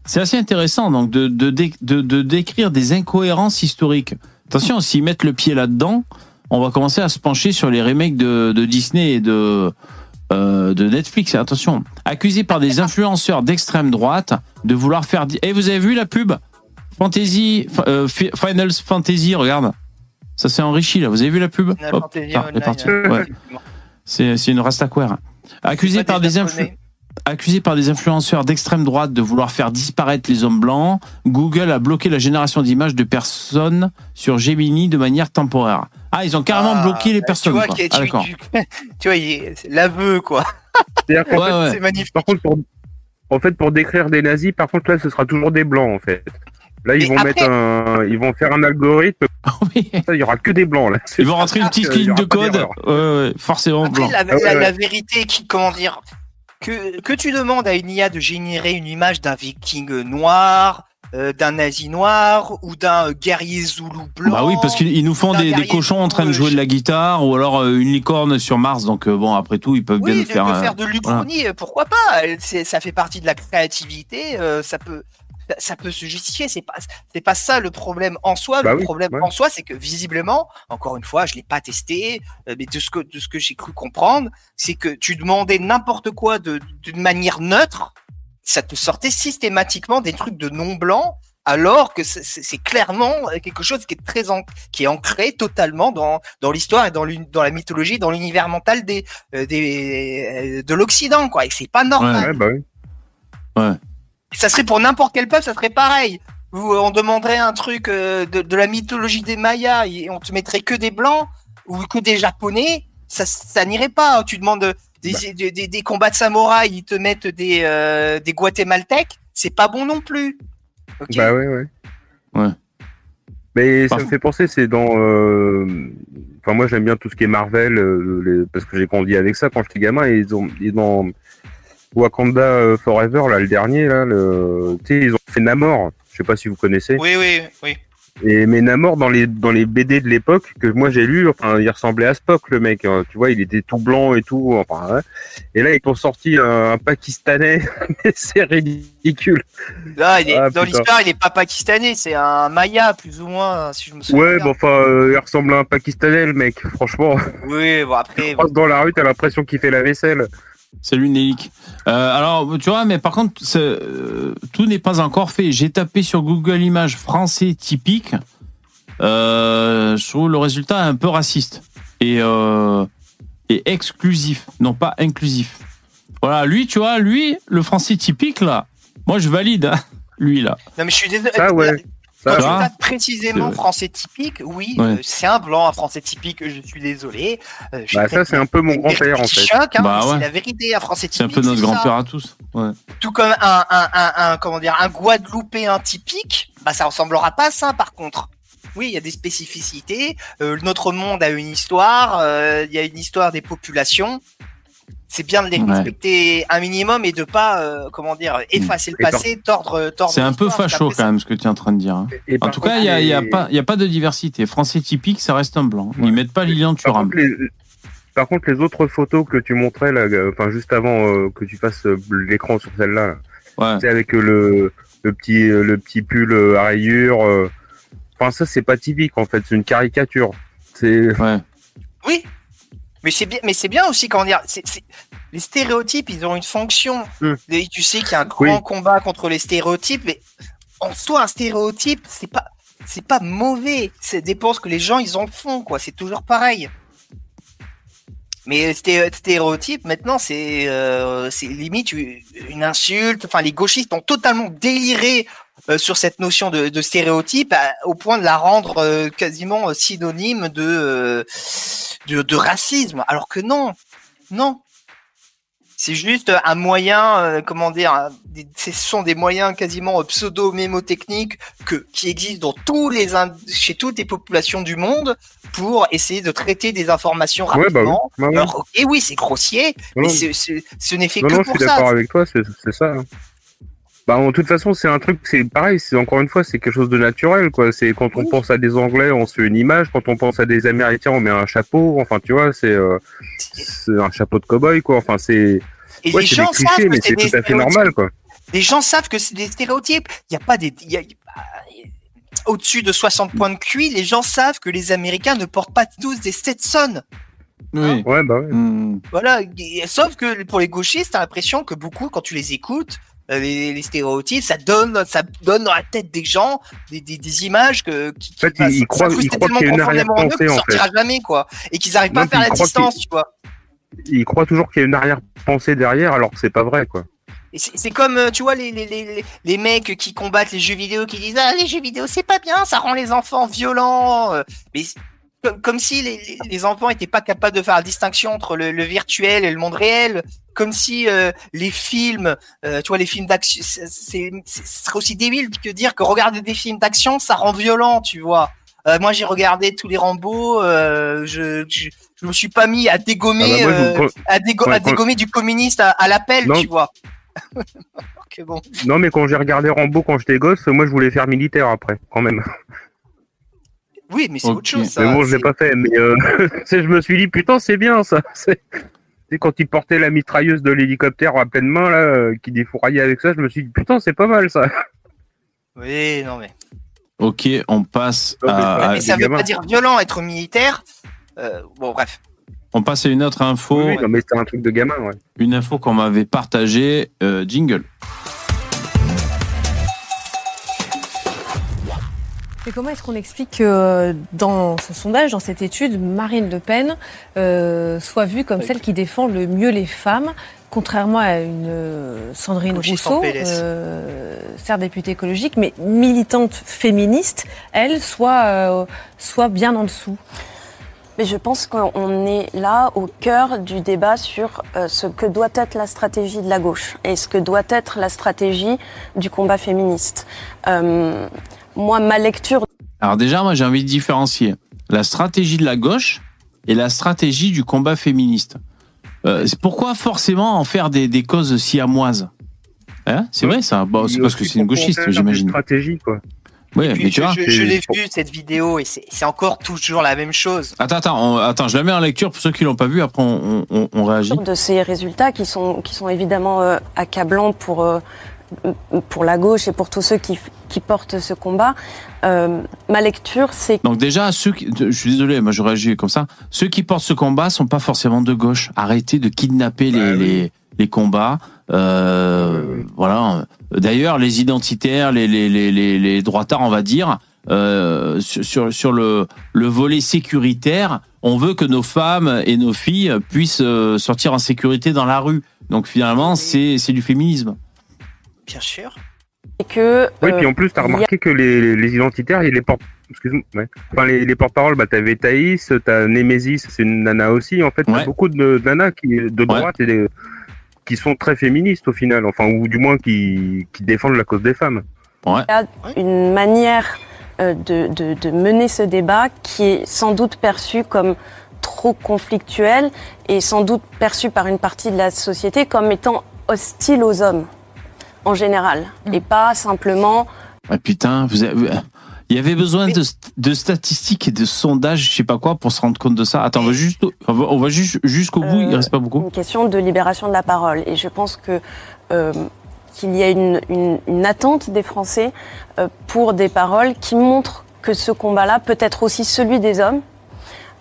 C'est assez intéressant donc de, de, de, de décrire des incohérences historiques. Attention, s'ils mettent le pied là-dedans, on va commencer à se pencher sur les remakes de, de Disney et de, euh, de Netflix. Attention, accusés par des influenceurs d'extrême droite de vouloir faire... di- Eh, vous avez vu la pub? Fantasy, euh, Fantasy, regarde. Ça s'est enrichi là. Vous avez vu la pub? Ouais. C'est c'est une rastaquaire. Accusé par des influ- Japonais. Accusé par des influenceurs d'extrême droite de vouloir faire disparaître les hommes blancs, Google a bloqué la génération d'images de personnes sur Gemini de manière temporaire. Ah, ils ont carrément Ah, bloqué les tu personnes. vois, quoi. Ah, tu, d'accord. tu- <laughs> tu vois, il est- c'est l'aveu, quoi. <laughs> Ouais, ouais. C'est magnifique. par contre, pour, en fait, pour décrire des nazis, par contre, là, ce sera toujours des blancs, en fait. Là, ils Mais vont après- mettre un, ils vont faire un algorithme. <laughs> Ah oui. Ça, il y aura que des blancs là. Ils vont rentrer une petite ligne de code. d'erreur. Ouais, ouais, forcément Après, blanc. la, Ah ouais, la- ouais. la vérité qui, comment dire, que, que tu demandes à une IA de générer une image d'un viking noir, euh, d'un nazi noir ou d'un guerrier zoulou blanc. Bah oui, parce qu'ils ils nous font des, cochons en train de jouer de la guitare ou alors euh, une licorne sur Mars. Donc euh, bon, après tout, ils peuvent bien nous faire. de euh, faire de l'Uchronie, euh, pourquoi pas? Ça fait partie de la créativité, euh, ça peut, ça peut se justifier. C'est pas, c'est pas ça le problème en soi. Bah le oui, problème ouais. en soi, c'est que visiblement, encore une fois, je l'ai pas testé, euh, mais de ce que de ce que j'ai cru comprendre, c'est que tu demandais n'importe quoi de d'une manière neutre, ça te sortait systématiquement des trucs de non blanc alors que c'est- clairement quelque chose qui est très qui est ancré totalement dans dans l'histoire et dans l'uni- dans la mythologie, dans l'univers mental des euh, des euh, de l'Occident quoi. Et c'est pas normal. Ouais, bah oui. Ça serait pour n'importe quel peuple, ça serait pareil. Où euh, on demanderait un truc euh, de, de la mythologie des Mayas et on te mettrait que des blancs ou que des japonais, ça, ça n'irait pas. Tu demandes des, Bah. des, des- des combats de samouraïs, ils te mettent des, euh, des guatémaltèques, c'est pas bon non plus. Bah ouais, ouais. Ouais. Mais ça me fait penser, c'est dans. euh, Enfin, moi, j'aime bien tout ce qui est Marvel, euh, les- parce que j'ai grandi avec ça quand j'étais gamin. Et ils ont, ils dans Wakanda euh, Forever, là, le dernier, là, le... ils ont fait Namor. Je sais pas si vous connaissez. Oui, oui, oui. Et mais Namor dans les dans les BD de l'époque que moi j'ai lu, enfin il ressemblait à Spock le mec, hein. tu vois, il était tout blanc et tout, enfin. ouais. Et là ils t'ont sorti un, un pakistanais, <laughs> mais c'est ridicule. Là, il est, Ah, dans l'histoire, il est pas pakistanais, c'est un Maya, plus ou moins, si je me souviens. Ouais, bon enfin euh, il ressemble à un pakistanais le mec, franchement. Oui, bon, après, dans la rue, t'as l'impression qu'il fait la vaisselle. Salut Nélic. Euh, alors, tu vois, mais par contre, euh, tout n'est pas encore fait. J'ai tapé sur Google Images français typique. Euh, je trouve le résultat un peu raciste et, euh, et exclusif, non pas inclusif. Voilà, lui, tu vois, lui, le français typique là, moi je valide, hein, <laughs> lui là. non, mais je suis désolé. Ça, ouais. Quand Ça, tu tapes précisément français typique, oui, Ouais. euh, c'est un blanc, un français typique, je suis désolé. Euh, je Bah ça c'est un peu mon grand-père en fait. choc, hein, Bah ouais. c'est la vérité, un français C'est un typique. peu notre grand-père à tous. Ouais. Tout comme un, un, un, un- comment dire, un Guadeloupéen typique, bah ça ressemblera pas à ça par contre. Oui, il y a des spécificités. euh, notre monde a une histoire. euh, Il y a une histoire des populations. C'est bien de les Ouais. respecter un minimum et de pas, euh, comment dire, effacer le passé, tordre, tordre. C'est un peu facho quand même ce que tu es en train de dire. hein. Et En tout contre, cas, il n'y a, pas, y a pas de diversité. Français typique, ça reste un blanc. Ils Ouais. mettent pas Lilian Thuram. Par contre, les autres photos que tu montrais là, euh, enfin juste avant euh, que tu fasses l'écran sur celle-là, Ouais. c'est avec le, le petit le petit pull à rayures. euh, Enfin ça c'est pas typique en fait, c'est une caricature. C'est Ouais. Oui, mais c'est bien, mais c'est bien aussi comment dire. c'est- c'est- Les stéréotypes, ils ont une fonction. Hmm. Et Tu sais qu'il y a un grand Oui. combat contre les stéréotypes, mais en soi, un stéréotype, c'est pas, c'est pas mauvais. Ça dépend ce que les gens ils en font, quoi. C'est toujours pareil. Mais sté- stéréotype, maintenant, c'est, euh, c'est limite une une insulte. Enfin, les gauchistes ont totalement déliré euh, sur cette notion de, de stéréotype à- au point de la rendre euh, quasiment euh, synonyme de, euh, de de racisme. Alors que non, non. C'est juste un moyen, euh, comment dire, des- ce sont des moyens quasiment euh, pseudo-mémotechniques que, qui existent dans tous les, chez toutes les populations du monde pour essayer de traiter des informations ouais bah oui. rapidement. Ouais, ouais. Alors, ok, oui, c'est grossier, Non, mais non, ce n'est fait non, que non, je pour suis ça. d'accord avec toi, c'est c'est ça. hein. Bah, en toute façon, c'est un truc, c'est pareil, c'est encore une fois, c'est quelque chose de naturel, quoi. C'est quand on Oui. pense à des Anglais, on se fait une image, quand on pense à des Américains, on met un chapeau, enfin, tu vois, c'est euh, c'est un chapeau de cow-boy, quoi. Enfin, c'est Et ouais, les c'est des gens clichés, savent mais que c'est tout à fait stéréotypes. normal, quoi. Les gens savent que c'est des stéréotypes. Il n'y a pas des. y a- Au-dessus de 60 points de QI, les gens savent que les Américains ne portent pas tous des Stetson. Oui. Ouais, bah ouais. Hmm. Voilà. Sauf que pour les gauchistes, t'as l'impression que beaucoup, quand tu les écoutes, les, les stéréotypes, ça donne, ça donne dans la tête des gens des, des, des images que, qui, qui- En fait, bah, ils croient- ils croient tellement qu'il y a une profondément en eux arrière-pensée, qu'ils sortira jamais, quoi. Et qu'ils n'arrivent pas à faire la distance, tu vois. Ils croient toujours qu'il y a une arrière-pensée derrière, alors que c'est pas vrai, quoi. C'est comme, euh, tu vois, les, les, les, les mecs qui combattent les jeux vidéo, qui disent Ah, les jeux vidéo, c'est pas bien, ça rend les enfants violents. euh. Mais comme, comme si les, enfants étaient pas capables de faire la distinction entre le, le virtuel et le monde réel. Comme si euh, les films, euh, tu vois, les films d'action, ce serait aussi débile que dire que regarder des films d'action, ça rend violent, tu vois. Euh, moi, j'ai regardé tous les Rambo, je, je, je me suis pas mis à dégommer, Ah bah, moi, à, dégo- Ouais, à quand- dégommer du communiste à, à l'appel, tu vois. <laughs> Bon. Non, mais quand j'ai regardé Rambo quand j'étais gosse, moi, je voulais faire militaire après, quand même. Oui, mais c'est autre chose. Ça. mais bon, je l'ai pas fait. Mais euh, <laughs> je me suis dit, putain, c'est bien ça. <laughs> C'est quand il portait la mitrailleuse de l'hélicoptère à pleine main, là, euh, qui défouraillait avec ça, je me suis dit, putain, c'est pas mal ça. <laughs> Oui, non mais. Ok, on passe Non, mais à, mais ça veut gamins. pas dire violent être militaire. Euh, bon, bref. on passe à une autre info, Oui, non, mais c'était un truc de gamin, ouais. une info qu'on m'avait partagée. euh, jingle. Mais comment est-ce qu'on explique que dans ce sondage, dans cette étude, Marine Le Pen euh, soit vue comme celle qui défend le mieux les femmes, contrairement à une euh, Sandrine Rousseau, euh, certes députée écologique, mais militante féministe, elle soit, euh, soit bien en dessous. Mais je pense qu'on est là au cœur du débat sur euh, ce que doit être la stratégie de la gauche et ce que doit être la stratégie du combat féministe. Euh, moi, ma lecture Alors déjà, moi j'ai envie de différencier la stratégie de la gauche et la stratégie du combat féministe. Euh, c'est pourquoi forcément en faire des, des causes siamoises? Hein? C'est vrai ça Bon, C'est parce que c'est une gauchiste, j'imagine. stratégie, quoi. Oui, Puis mais tu je, vois. je- je l'ai vu cette vidéo et c'est c'est encore toujours la même chose. Attends, attends, on- attends, je la mets en lecture pour ceux qui l'ont pas vu. Après, on, on- on réagit. de ces résultats qui sont, qui sont évidemment euh, accablants pour, euh, pour la gauche et pour tous ceux qui, qui portent ce combat, euh, ma lecture, c'est Donc déjà, ceux qui, je suis désolé, moi je réagis comme ça. Ceux qui portent ce combat sont pas forcément de gauche. Arrêtez de kidnapper les, les, les combats. Euh, Voilà. D'ailleurs, les identitaires, les, les, les, les, les droitards, on va dire, euh, sur, sur, le, le volet sécuritaire, on veut que nos femmes et nos filles puissent sortir en sécurité dans la rue. Donc finalement, c'est c'est du féminisme. Bien sûr. que. Oui, euh, puis en plus, t'as a- remarqué que les, les identitaires, les. Excuse-moi. Ouais. Enfin, les, les porte-paroles, bah, t'avais Thaïs, t'as Némésis, c'est une nana aussi. En fait, t'as beaucoup de nanas qui, de droite et des- qui sont très féministes au final. Enfin, ou du moins qui, qui défendent la cause des femmes. Il y a une manière euh, de, de, de mener ce débat qui est sans doute perçue comme trop conflictuelle et sans doute perçue par une partie de la société comme étant hostile aux hommes en général et pas simplement Ah, putain, vous avez- il y avait besoin de, de statistiques et de sondages, je sais pas quoi, pour se rendre compte de ça. Attends, on va juste, on va, on va juste jusqu'au bout. Il reste pas beaucoup. une question de libération de la parole. Et je pense que euh, qu'il y a une, une, une attente des Français euh, pour des paroles qui montrent que ce combat-là peut être aussi celui des hommes.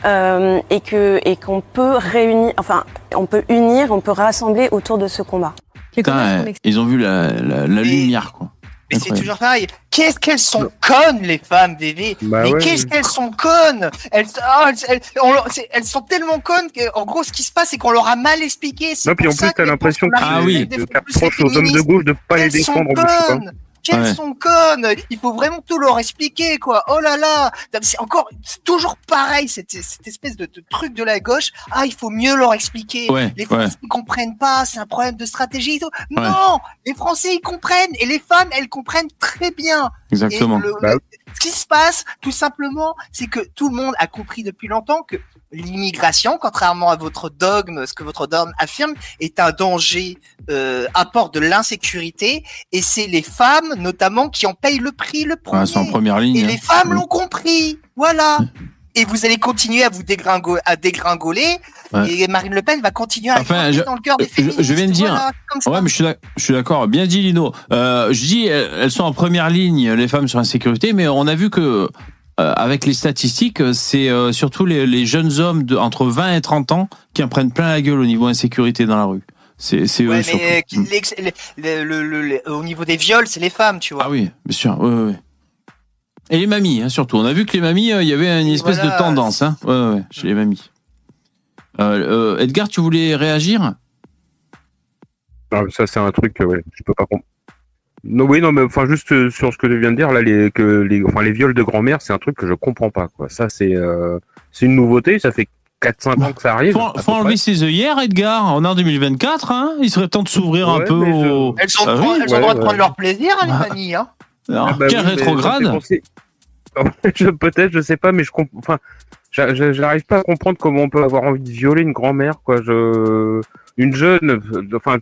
euh, et que et qu'on peut réunir, enfin, on peut unir, on peut rassembler autour de ce combat. Putain, eh, ils ont vu la, la, la lumière, quoi. Mais c'est toujours pareil. Qu'est-ce qu'elles sont connes, les femmes, bébé. Bah mais ouais, qu'est-ce qu'elles sont connes elles, ah, elles, elles- on leur- c'est- elles sont tellement connes qu'en gros, ce qui se passe, c'est qu'on leur a mal expliqué. Non, puis en plus, t'as l'impression que Français oui. plus les t'approches aux hommes de gauche de pas les Elles sont défendre. pas. connes. Qu'elles Ouais. sont connes Il faut vraiment tout leur expliquer, quoi. Oh là là C'est encore c'est toujours pareil, cette, cette espèce de, de truc de la gauche. Ah, il faut mieux leur expliquer. Ouais, les Français ouais. ne comprennent pas, c'est un problème de stratégie et tout. Ouais. Non Les Français, ils comprennent. Et les femmes, elles comprennent très bien. Exactement. Et le- Bah le- ce qui se passe, tout simplement, c'est que tout le monde a compris depuis longtemps que l'immigration, contrairement à votre dogme, ce que votre dogme affirme, est un danger, euh, apporte de l'insécurité, et c'est les femmes, notamment, qui en payent le prix le premier. Ouais, en première ligne. Et hein. les femmes l'ont compris, voilà. Et vous allez continuer à vous dégringo- à dégringoler, Ouais. et Marine Le Pen va continuer à Enfin, je, dans le cœur des féministes. je viens de dire. voilà, ouais, mais je suis d'ac- je suis d'accord. Bien dit, Lino. Euh, je dis, elles elles sont en première ligne, les femmes sur l'insécurité, mais on a vu que, euh, avec les statistiques, c'est euh, surtout les, les jeunes hommes de, entre 20 et 30 ans qui en prennent plein la gueule au niveau insécurité dans la rue. C'est c'est eux Ouais, surtout. mais euh, qui- l'ex- le- le- le- le- le- au niveau des viols, c'est les femmes, tu vois. Ah oui, bien sûr. Ouais, ouais, ouais. Et les mamies, hein, surtout. On a vu que les mamies, euh, il y avait une espèce voilà. de tendance, hein. Ouais, ouais, ouais, chez les mamies. Euh, euh, Edgar, tu voulais réagir? Ah, ça, c'est un truc, euh, ouais, je peux pas comprendre. Non, oui, non, mais enfin, juste euh, sur ce que je viens de dire, là, les, que les, enfin, les viols de grand-mère, c'est un truc que je comprends pas, quoi. Ça, c'est, euh, c'est une nouveauté, ça fait 4-5 ans que ça arrive. Faut, faut enlever ses œillères, Edgar. On est en 2024, hein. Il serait temps de s'ouvrir un peu mais je- au. Elles ont, Ah le oui, droit- ont ouais, de prendre leur plaisir, hein, les mamies. Hein. Alors, Ah bah quel oui, rétrograde <laughs> je, peut-être, je sais pas, mais je comprends. Enfin, j'a- j'a- j'arrive pas à comprendre comment on peut avoir envie de violer une grand-mère, quoi. Je, une jeune, enfin,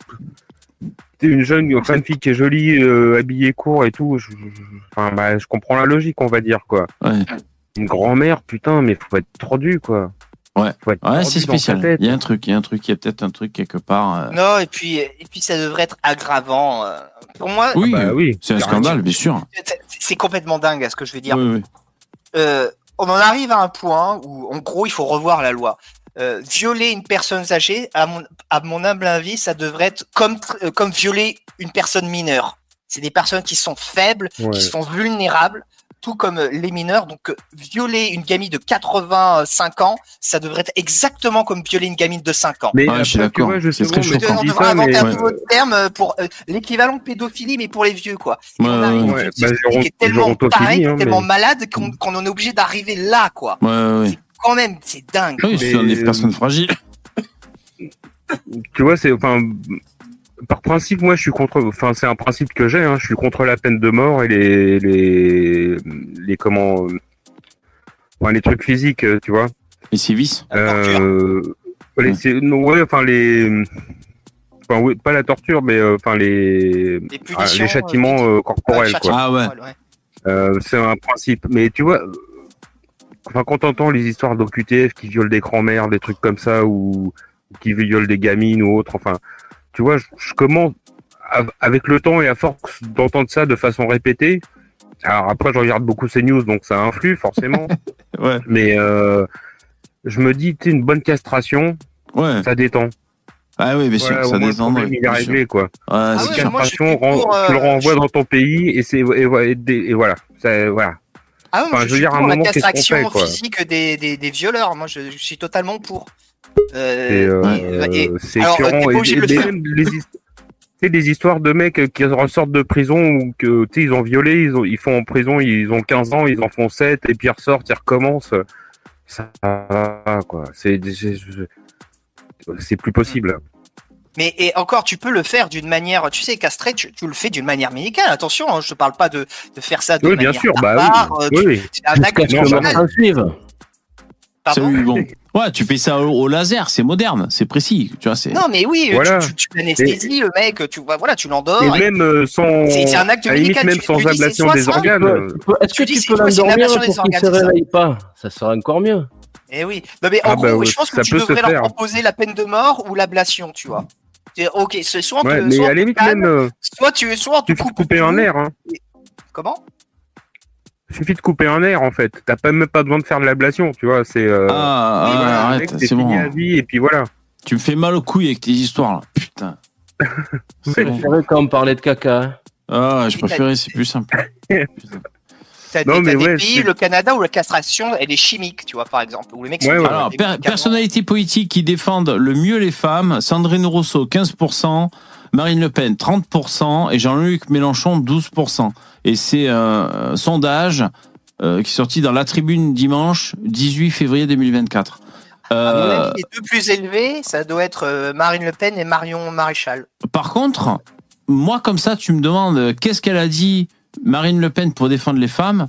une jeune, enfin, une fille qui est jolie, euh, habillée court et tout. Je, je- enfin, bah, je comprends la logique, on va dire, quoi. Ouais. Une grand-mère, putain, mais faut être tordu, quoi. Ouais, ouais c'est spécial. Il y a un truc, il y a un truc, il y a peut-être un truc quelque part. euh. Non, et puis, et puis ça devrait être aggravant. euh. Pour moi, Oui, bah oui, c'est un scandale, bien sûr. c'est- c'est complètement dingue, à ce que je veux dire. Oui, oui. Euh, on en arrive à un point où, en gros, il faut revoir la loi. Euh, violer une personne âgée, à mon, à mon humble avis, ça devrait être comme, euh, comme violer une personne mineure. C'est des personnes qui sont faibles, Ouais. qui sont vulnérables. tout comme euh, les mineurs. Donc, euh, violer une gamine de 85 ans, ça devrait être exactement comme violer une gamine de 5 ans. Mais Ouais, je suis d'accord. vois, C'est choquant. tu on devrait inventer mais- un nouveau terme pour euh, l'équivalent de pédophilie, mais pour les vieux, quoi. Ouais, on arrive ouais, ouais. une Bah, qui est tellement gérontophilie, pareil, hein, tellement mais- malade qu'on qu'on en est obligé d'arriver là, quoi. Ouais, ouais, ouais. Quand même, c'est dingue. Oui, ce sont Mais- des personnes fragiles. tu vois, c'est enfin par principe, moi, je suis contre. Enfin, c'est un principe que j'ai. Hein, je suis contre la peine de mort et les les les comment. euh, Enfin, les trucs physiques, euh, tu vois. Les sévices. Euh, les, c'est- non, ouais, enfin les. Enfin, oui, pas la torture, mais euh, enfin les. Les ah, les châtiments euh, corporels, Ouais, quoi. Ah ouais. ouais. Euh, c'est un principe. Mais tu vois, euh, enfin, quand t'entends les histoires d'OQTF qui violent des grands-mères, des trucs comme ça, ou qui violent des gamines ou autres, enfin, tu vois, je, je commence, av- avec le temps et à force d'entendre ça de façon répétée, alors après, je regarde beaucoup ces news, donc ça influe forcément, <laughs> Ouais. mais euh, je me dis, tu sais, une bonne castration, Ouais. ça détend. Ah oui, bien sûr, au ça moins, le détend. problème, il est réglé, quoi. Ouais, Ah c'est ouais, moi, je suis pour, euh, tu le renvoies je- dans ton pays et c'est et, et- et- et voilà. Ça, voilà. Ah Enfin, je, je suis dire, pour la fait, quoi physique des, des, des violeurs. Moi, je, je suis totalement pour. Euh, C'est euh, c'est des- histoires de mecs qui ressortent de prison ou que tu sais, ils ont violé, ils, ont, ils font en prison, ils ont 15 ans, ils en font 7 et puis ils ressortent, ils recommencent. Ça va, quoi. C'est- c'est plus possible. Mais et encore, tu peux le faire d'une manière, tu sais, castré, tu, tu le fais d'une manière médicale. Attention, hein, je te parle pas de, de faire ça de Oui, manière bien sûr, bah oui. euh, oui, tu- oui. c'est un acte bon. Ouais, tu fais ça au, au laser, c'est moderne, c'est précis. Tu vois, c'est. Non, mais oui, tu- Voilà. tu, tu, l'anesthésies, le mec, tu vois, voilà, tu l'endors. Et même euh, sans, C'est- un acte médical, même tu- sans ablation des organes. euh, Est-ce que Tu peux l'endormir pour qu'il organes, se réveille pas? Ça serait encore mieux. Eh oui. Non, mais en Ah gros, bah ouais, je pense que tu devrais leur faire. proposer la peine de mort ou l'ablation, tu vois. Ok, c'est soit ouais, mais soit à on la te limite, calme, même, euh, soit tu, soit on te suffit de coupe couper un nerf. Hein. Comment? Suffit de couper un nerf en fait. T'as pas même pas besoin de faire de l'ablation, tu vois. C'est euh, Ah, ah, arrête, c'est fini bon. à vie et puis voilà. Tu me fais mal aux couilles avec tes histoires là. Putain. <laughs> C'est Je bon. préférais quand on parlait de caca. hein. Ah, je préférais, c'est plus simple. <laughs> T'as des, pays, le Canada, où la castration, elle est chimique, tu vois, par exemple. Où les mecs Ouais, ouais. Alors, des per- médicaments. personnalités politiques qui défendent le mieux les femmes, Sandrine Rousseau 15%, Marine Le Pen 30% et Jean-Luc Mélenchon 12%. Et c'est un sondage euh, qui est sorti dans la tribune dimanche 18 février 2024. À mon Euh, avis, les deux plus élevés, ça doit être euh, Marine Le Pen et Marion Maréchal. par contre, moi comme ça, tu me demandes euh, qu'est-ce qu'elle a dit Marine Le Pen pour défendre les femmes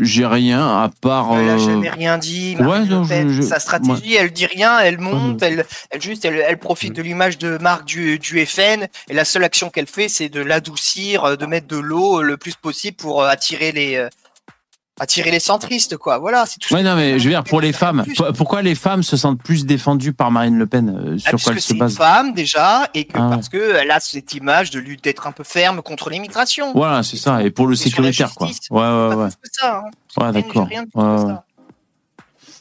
J'ai rien à part... Elle a euh, jamais rien dit. Ouais, Le Pen, je- je- sa stratégie, elle dit rien, elle monte, elle, elle juste, elle, elle profite de l'image de marque du, du FN. Et la seule action qu'elle fait, c'est de l'adoucir, euh, de mettre de l'eau euh, le plus possible pour attirer les, attirer les centristes, quoi. Voilà, c'est tout. Ouais, que- non, mais je veux dire, pour les femmes, pourquoi les femmes se sentent plus défendues par Marine Le Pen euh, Ah, Sur quoi elle se c'est une base? femme déjà et que Ah ouais. parce que elle a cette image de lutte d'être un peu ferme contre l'immigration. Voilà, c'est ça, et pour le Et sécuritaire, quoi. Ouais, ouais, ouais. que ça. hein. Ouais, d'accord. Ouais, que ouais.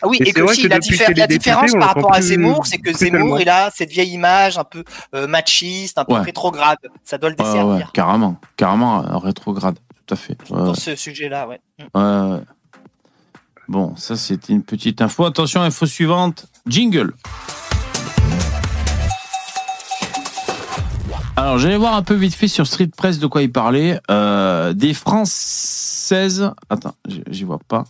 Ah oui, Et et, que aussi que la, diffé- la différence par rapport à Zemmour, c'est que Zemmour, il a cette vieille image un peu euh, machiste, un peu Ouais. rétrograde. Ça doit le Ouais, ouais, desservir carrément, carrément euh, rétrograde, tout à fait. Ouais, dans ouais. ce sujet-là. Ouais. Ouais. Bon, ça c'était une petite info. Attention, info suivante. Jingle. Alors, j'allais voir un peu vite fait sur Street Press de quoi il parlait. Euh, des Françaises. Attends, j'y- vois pas.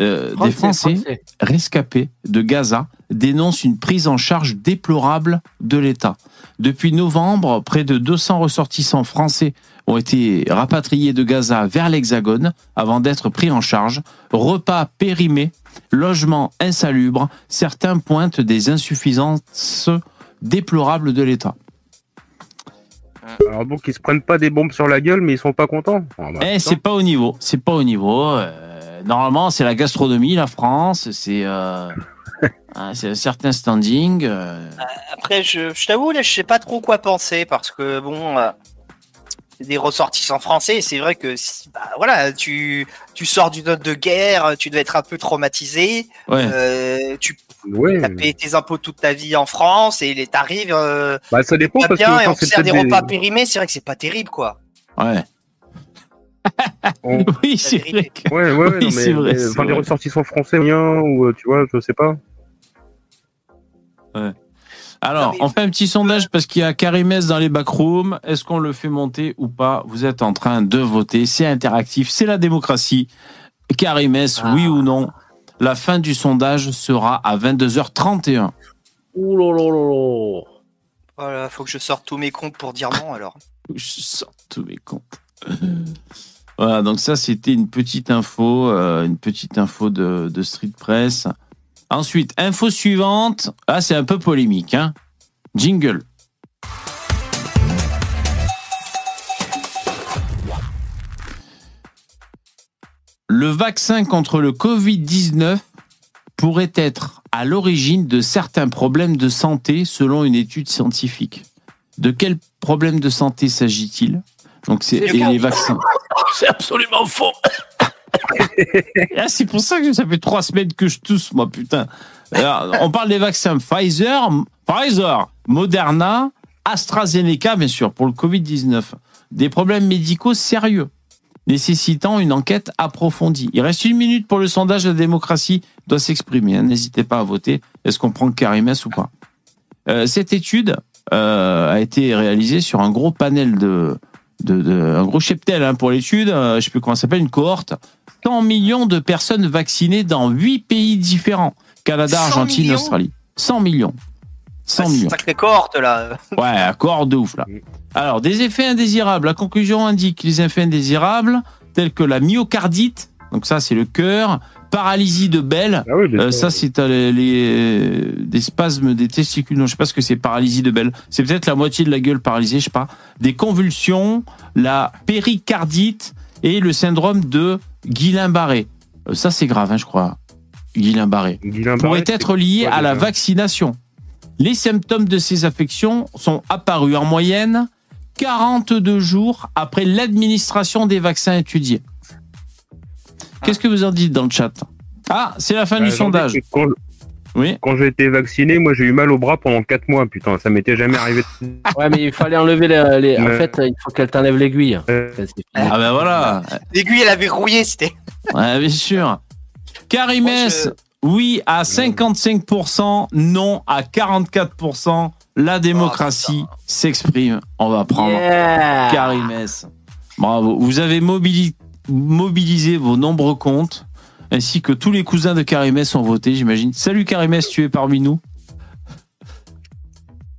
Euh, des Français Français. rescapés de Gaza dénoncent une prise en charge déplorable de l'État. Depuis novembre, près de 200 ressortissants français ont été rapatriés de Gaza vers l'Hexagone avant d'être pris en charge. Repas périmés, logements insalubres, certains pointent des insuffisances déplorables de l'État. Alors donc ils se prennent pas des bombes sur la gueule, mais ils sont pas contents. Ah, bah, Eh, c'est pas au niveau, c'est pas au niveau. Euh, normalement, c'est la gastronomie, la France, c'est euh, <laughs> hein, c'est un certain standing. euh, Après, je, je t'avoue, là, je sais pas trop quoi penser parce que bon, euh, des ressortissants français. C'est vrai que bah, voilà, tu, tu sors d'une note de guerre, tu dois être un peu traumatisé. ouais. Euh, tu Ouais. as payé tes impôts toute ta vie en France et les t'arrives euh, Bah ça dépend pas parce bien que et on te sert des repas des... périmés. C'est vrai que c'est pas terrible, quoi. Ouais. On- <laughs> Oui, c'est vrai. que- Ouais, ouais, ouais, Oui, non, c'est mais, vrai, mais, c'est enfin, des vrai. ressortissants français, rien, ou euh, tu vois, je sais pas. Alors, on fait un petit sondage parce qu'il y a Karimès dans les backrooms. Est-ce qu'on le fait monter ou pas? Vous êtes en train de voter. C'est interactif, c'est la démocratie. Karimès, oui ou non? La fin du sondage sera à 22h31. Ouh là là là là. Voilà, faut que je sorte tous mes comptes pour dire non alors. <laughs> Je sors tous mes comptes. Voilà, donc ça c'était une petite info, euh, une petite info de, de Street Press. Ensuite, info suivante. Ah, c'est un peu polémique, hein. Jingle. Le vaccin contre le Covid-19 pourrait être à l'origine de certains problèmes de santé selon une étude scientifique. De quels problèmes de santé s'agit-il? Donc c'est les vaccins. <laughs> C'est absolument faux. Ah, c'est pour ça que ça fait trois semaines que je tousse, moi, putain. On parle des vaccins Pfizer, Pfizer, Moderna, AstraZeneca, bien sûr, pour le Covid-19. Des problèmes médicaux sérieux, nécessitant une enquête approfondie. Il reste une minute pour le sondage. La démocratie doit s'exprimer. hein. N'hésitez pas à voter. Est-ce qu'on prend Karimès ou pas? Euh, Cette étude euh, a été réalisée sur un gros panel de, de, un gros cheptel hein, pour l'étude. Euh, je sais plus comment ça s'appelle, une cohorte. 100 millions de personnes vaccinées dans 8 pays différents. Canada, 100 Argentine, Australie. 100 millions. 100 Ah, c'est millions. Sacrée cohorte là. Ouais, accord de ouf là. Alors, des effets indésirables. La conclusion indique les effets indésirables tels que la myocardite, donc ça c'est le cœur, paralysie de Bell, Ah oui, euh, ça c'est euh, les, les- des spasmes des testicules. Non, je sais pas ce que c'est paralysie de Bell. C'est peut-être la moitié de la gueule paralysée, je sais pas. Des convulsions, la péricardite et le syndrome de Guillain-Barré. Euh, ça c'est grave, hein, je crois. Guillain-Barré Guillain-Barré, pourrait être lié à la vaccination. Les symptômes de ces affections sont apparus en moyenne 42 jours après l'administration des vaccins étudiés. Qu'est-ce que vous en dites dans le chat? Ah, c'est la fin Bah, du j'en sondage. Oui. quand j'ai été vacciné, moi j'ai eu mal au bras pendant 4 mois, putain, ça m'était jamais arrivé. <laughs> Ouais, mais il fallait enlever les. les- En fait, il faut qu'elle t'enlève l'aiguille. Euh. Ah ben voilà. L'aiguille elle avait rouillé, c'était. <laughs> Ouais, bien sûr. Karimès, Moi, oui à 55%, non à 44%. La démocratie s'exprime. On va prendre Yeah. Karimès. Bravo. Vous avez mobili- mobilisé vos nombreux comptes, ainsi que tous les cousins de Karimès ont voté, j'imagine. Salut Karimès, tu es parmi nous?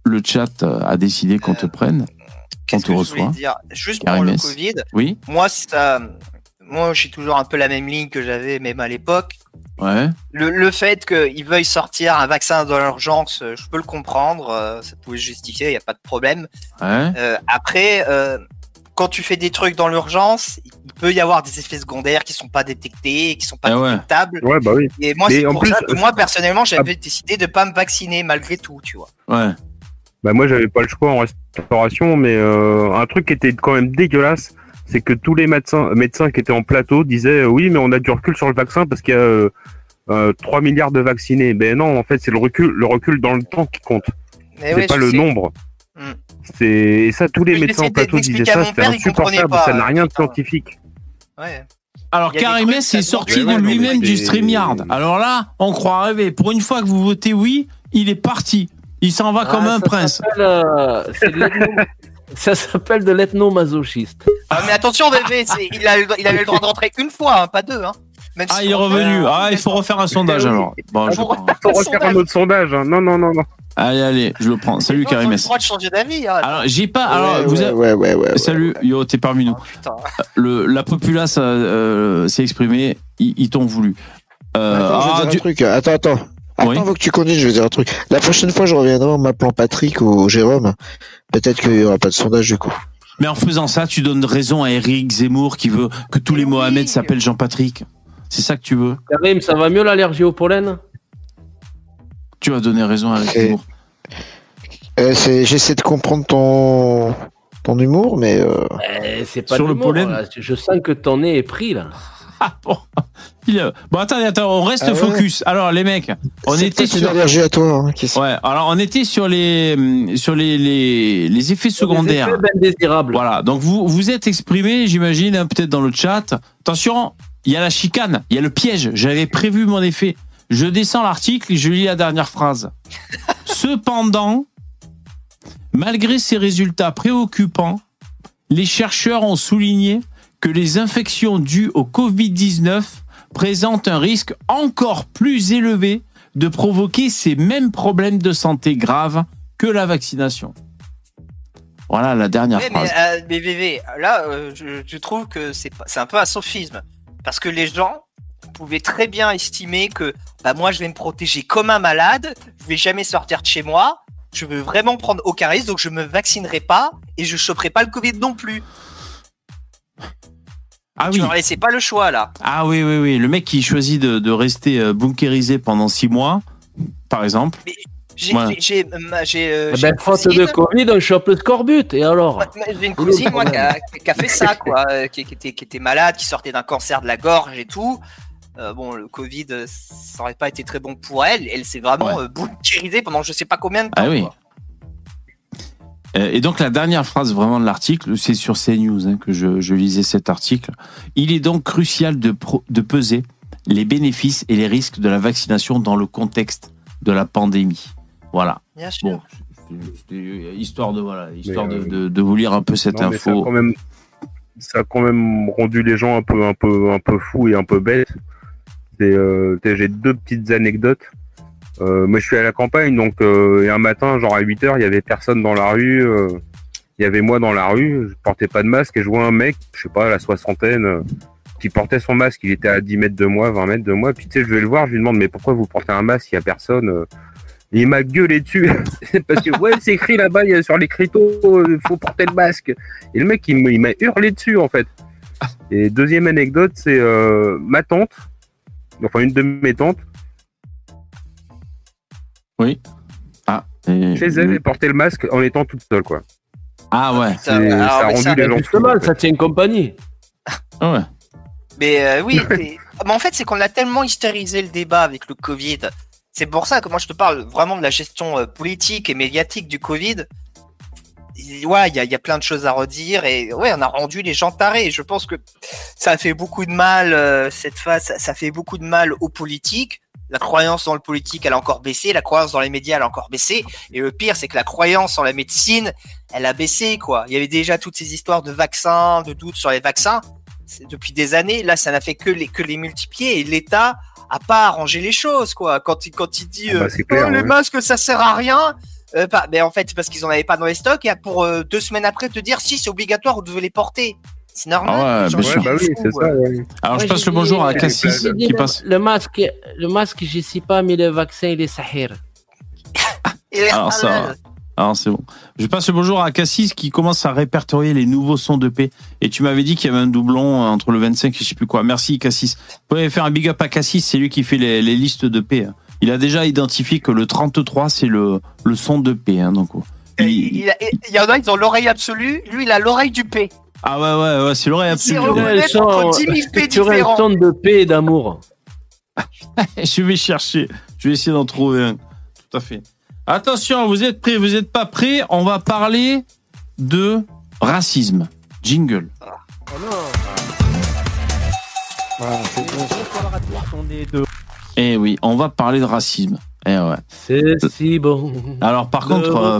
Le chat euh, a décidé qu'on te prenne. On Qu'est-ce te que je reçoit. dire? Juste pour le. Covid, Oui, moi ça, moi j'ai toujours un peu la même ligne que j'avais même à l'époque. ouais. Le, le fait qu'ils veuillent sortir un vaccin dans l'urgence, euh, je peux le comprendre, euh, ça pouvait se justifier, il n'y a pas de problème. Ouais. Euh, après, euh, quand tu fais des trucs dans l'urgence, il peut y avoir des effets secondaires qui sont pas détectés, qui sont pas Ah ouais. détectables. Ouais, bah oui. Et moi, c'est pour plus, ça que euh, moi, personnellement, j'avais décidé de pas me vacciner malgré tout, tu vois. Ouais. Bah moi j'avais pas le choix en restauration, mais euh, un truc qui était quand même dégueulasse, c'est que tous les médecins, médecins qui étaient en plateau disaient euh, oui mais on a du recul sur le vaccin parce qu'il y a euh, euh, 3 milliards de vaccinés. Ben non, en fait c'est le recul, le recul dans le temps qui compte. Mais C'est ouais, pas le sais. nombre. Hmm. C'est et ça tous les médecins en plateau disaient ça, c'était insupportable, pas, ça n'a rien de putain. scientifique. Ouais. Alors Karimès est se sorti de lui-même du StreamYard. Alors là, on croit rêver. Pour une fois que vous votez oui, il est parti. Il s'en va comme Ah, un prince. euh, <laughs> ça s'appelle de l'ethnomasochiste. Ah, mais attention, bébé, c'est- il, a, il avait le droit de rentrer une fois, hein, pas deux. Hein. Même Ah, il est revenu. euh, Ah, il faut refaire un sondage alors. Bon, je le prends. Faut refaire un autre sondage. hein. Non non non non. Allez, allez, je le prends. Salut ont le droit de changer d'avis. hein. Alors, j'ai pas. Alors, Ouais, vous ouais, avez- ouais, ouais, ouais, ouais. Salut, yo, t'es parmi nous. Oh, putain. Le, la populace euh, euh, s'est exprimée. Ils, ils t'ont voulu. Euh, Attends, je vais ah, dire du- un truc. Attends, attends. Attends, Oui. avant que tu connaisses, je vais dire un truc. La prochaine fois, je reviendrai en m'appelant Patrick ou Jérôme. Peut-être qu'il y aura pas de sondage du coup. Mais en faisant ça, tu donnes raison à Eric Zemmour qui veut que tous les oui. Mohamed s'appellent Jean-Patrick. C'est ça que tu veux Karim, ça va mieux l'allergie au pollen? Tu vas donner raison à. Euh, c'est- J'essaie de comprendre ton ton humour, mais euh, Eh, C'est pas Sur le l'humour, pollen là. Je sens que ton nez est pris là. <laughs> Il a- Bon, attendez, attends, on reste Ah ouais focus. Alors, les mecs, on était sur. allergie à toi. hein, qui se- Ouais, alors on était sur les sur les les, les effets secondaires. effets indésirables. Voilà, donc vous vous êtes exprimé, j'imagine, hein, peut-être dans le chat. Attention, il y a la chicane, il y a le piège. J'avais prévu mon effet. Je descends l'article et je lis la dernière phrase. <laughs> Cependant, malgré ces résultats préoccupants, les chercheurs ont souligné que les infections dues au Covid-19 présentent un risque encore plus élevé de provoquer ces mêmes problèmes de santé graves que la vaccination. Voilà la dernière mais, phrase. euh, mais VV, là, euh, je, je trouve que c'est un peu un sophisme. Parce que les gens pouvaient très bien estimer que bah, moi, je vais me protéger comme un malade, je vais jamais sortir de chez moi, je veux vraiment prendre aucun risque, donc je me vaccinerai pas et je choperai pas le Covid non plus. Ah tu oui. leur laissais pas le choix là. Ah oui, oui, oui. Le mec qui choisit de, de rester euh, bunkérisé pendant six mois, par exemple. J'ai Ouais. j'ai- euh, j'ai ben, une faute cousine- de Covid, on chope le scorbut. Et alors J'ai une cousine moi, qui, a, qui a fait ça, quoi, euh, qui, qui était, qui était malade, qui sortait d'un cancer de la gorge et tout. Euh, bon, le Covid, euh, ça aurait pas été très bon pour elle. Elle s'est vraiment Ouais. euh, pendant je sais pas combien de temps. Ah oui. quoi. Et donc la dernière phrase vraiment de l'article, c'est sur CNews hein, que je, je lisais cet article. Il est donc crucial de, pro- de peser les bénéfices et les risques de la vaccination dans le contexte de la pandémie. Voilà. Bien sûr. Bon, c'était- c'était histoire de voilà, histoire de, euh, de, de vous lire un peu cette Non, mais ça a info. quand même, ça a quand même rendu les gens un peu, un peu, un peu fous et un peu bêtes. C'est, euh, j'ai deux petites anecdotes. Euh, moi, je suis à la campagne, donc euh, et un matin, genre à 8 heures, il y avait personne dans la rue. euh, Il y avait moi dans la rue, je portais pas de masque et je vois un mec, je sais pas, à la soixantaine, euh, qui portait son masque. Il était à 10 mètres de moi, 20 mètres de moi. Puis tu sais, je vais le voir, je lui demande mais pourquoi vous portez un masque? Il y a personne. Euh. Et il m'a gueulé dessus <laughs> parce que ouais, c'est écrit là-bas, il y a sur l'écriteau, il faut porter le masque. Et le mec, il m'a il m'a hurlé dessus en fait. Et deuxième anecdote, c'est euh, ma tante, enfin une de mes tantes, Oui. Ah. et- chez elle, elle portait le masque en étant toute seule quoi. Ah ouais. C'est- ça a rendu les gens fous. mal, ça tient compagnie. Ah ouais. Mais euh, oui, <laughs> c'est- mais en fait, c'est qu'on a tellement hystérisé le débat avec le Covid. C'est pour ça que moi je te parle vraiment de la gestion euh, politique et médiatique du Covid. Ouais, il y y a plein de choses à redire et ouais, on a rendu les gens tarés. Je pense que ça fait beaucoup de mal euh, cette phase. Ça, fait beaucoup de mal aux politiques. La croyance dans le politique, elle a encore baissé. La croyance dans les médias, elle a encore baissé. Et le pire, c'est que la croyance en la médecine, elle a baissé quoi. Il y avait déjà toutes ces histoires de vaccins, de doutes sur les vaccins depuis des années. Là, ça n'a fait que les que les multiplier et l'État a pas arrangé les choses quoi. Quand il quand il dit Ah bah, euh, clair, Oh, les ouais. masques ça sert à rien. Euh, pas, mais en fait, c'est parce qu'ils en avaient pas dans les stocks et pour euh, deux semaines après te dire si c'est obligatoire, vous devez les porter. C'est normal. Ah ouais, bah oui, ça. ouais. Alors je passe le bonjour à Cassis qui le, passe. le masque, le masque, je sais pas, mais le vaccin, il est sahir. <laughs> Et Alors ça, va. Alors c'est bon. Je passe le bonjour à Cassis qui commence à répertorier les nouveaux sons de paix. Et tu m'avais dit qu'il y avait un doublon entre le 25 et je sais plus quoi. Merci Cassis. Vous pouvez faire un big up à Cassis, c'est lui qui fait les, les listes de paix. hein. Il a déjà identifié que le 33 c'est le, le son de paix. hein, donc, Il, il- il a- il y en a, ils ont l'oreille absolue. Lui, il a l'oreille du P. Ah ouais, ouais, ouais, c'est l'oreille Il absolue. reconnaît Sur- entre 10 000 P sur un différents. son de paix et d'amour. <laughs> je vais chercher. Je vais essayer d'en trouver un. Tout à fait. Attention, vous êtes prêts, vous n'êtes pas prêts. On va parler de racisme. Jingle. Eh oui, on va parler de racisme. Eh ouais. C'est si bon. Alors par contre, euh.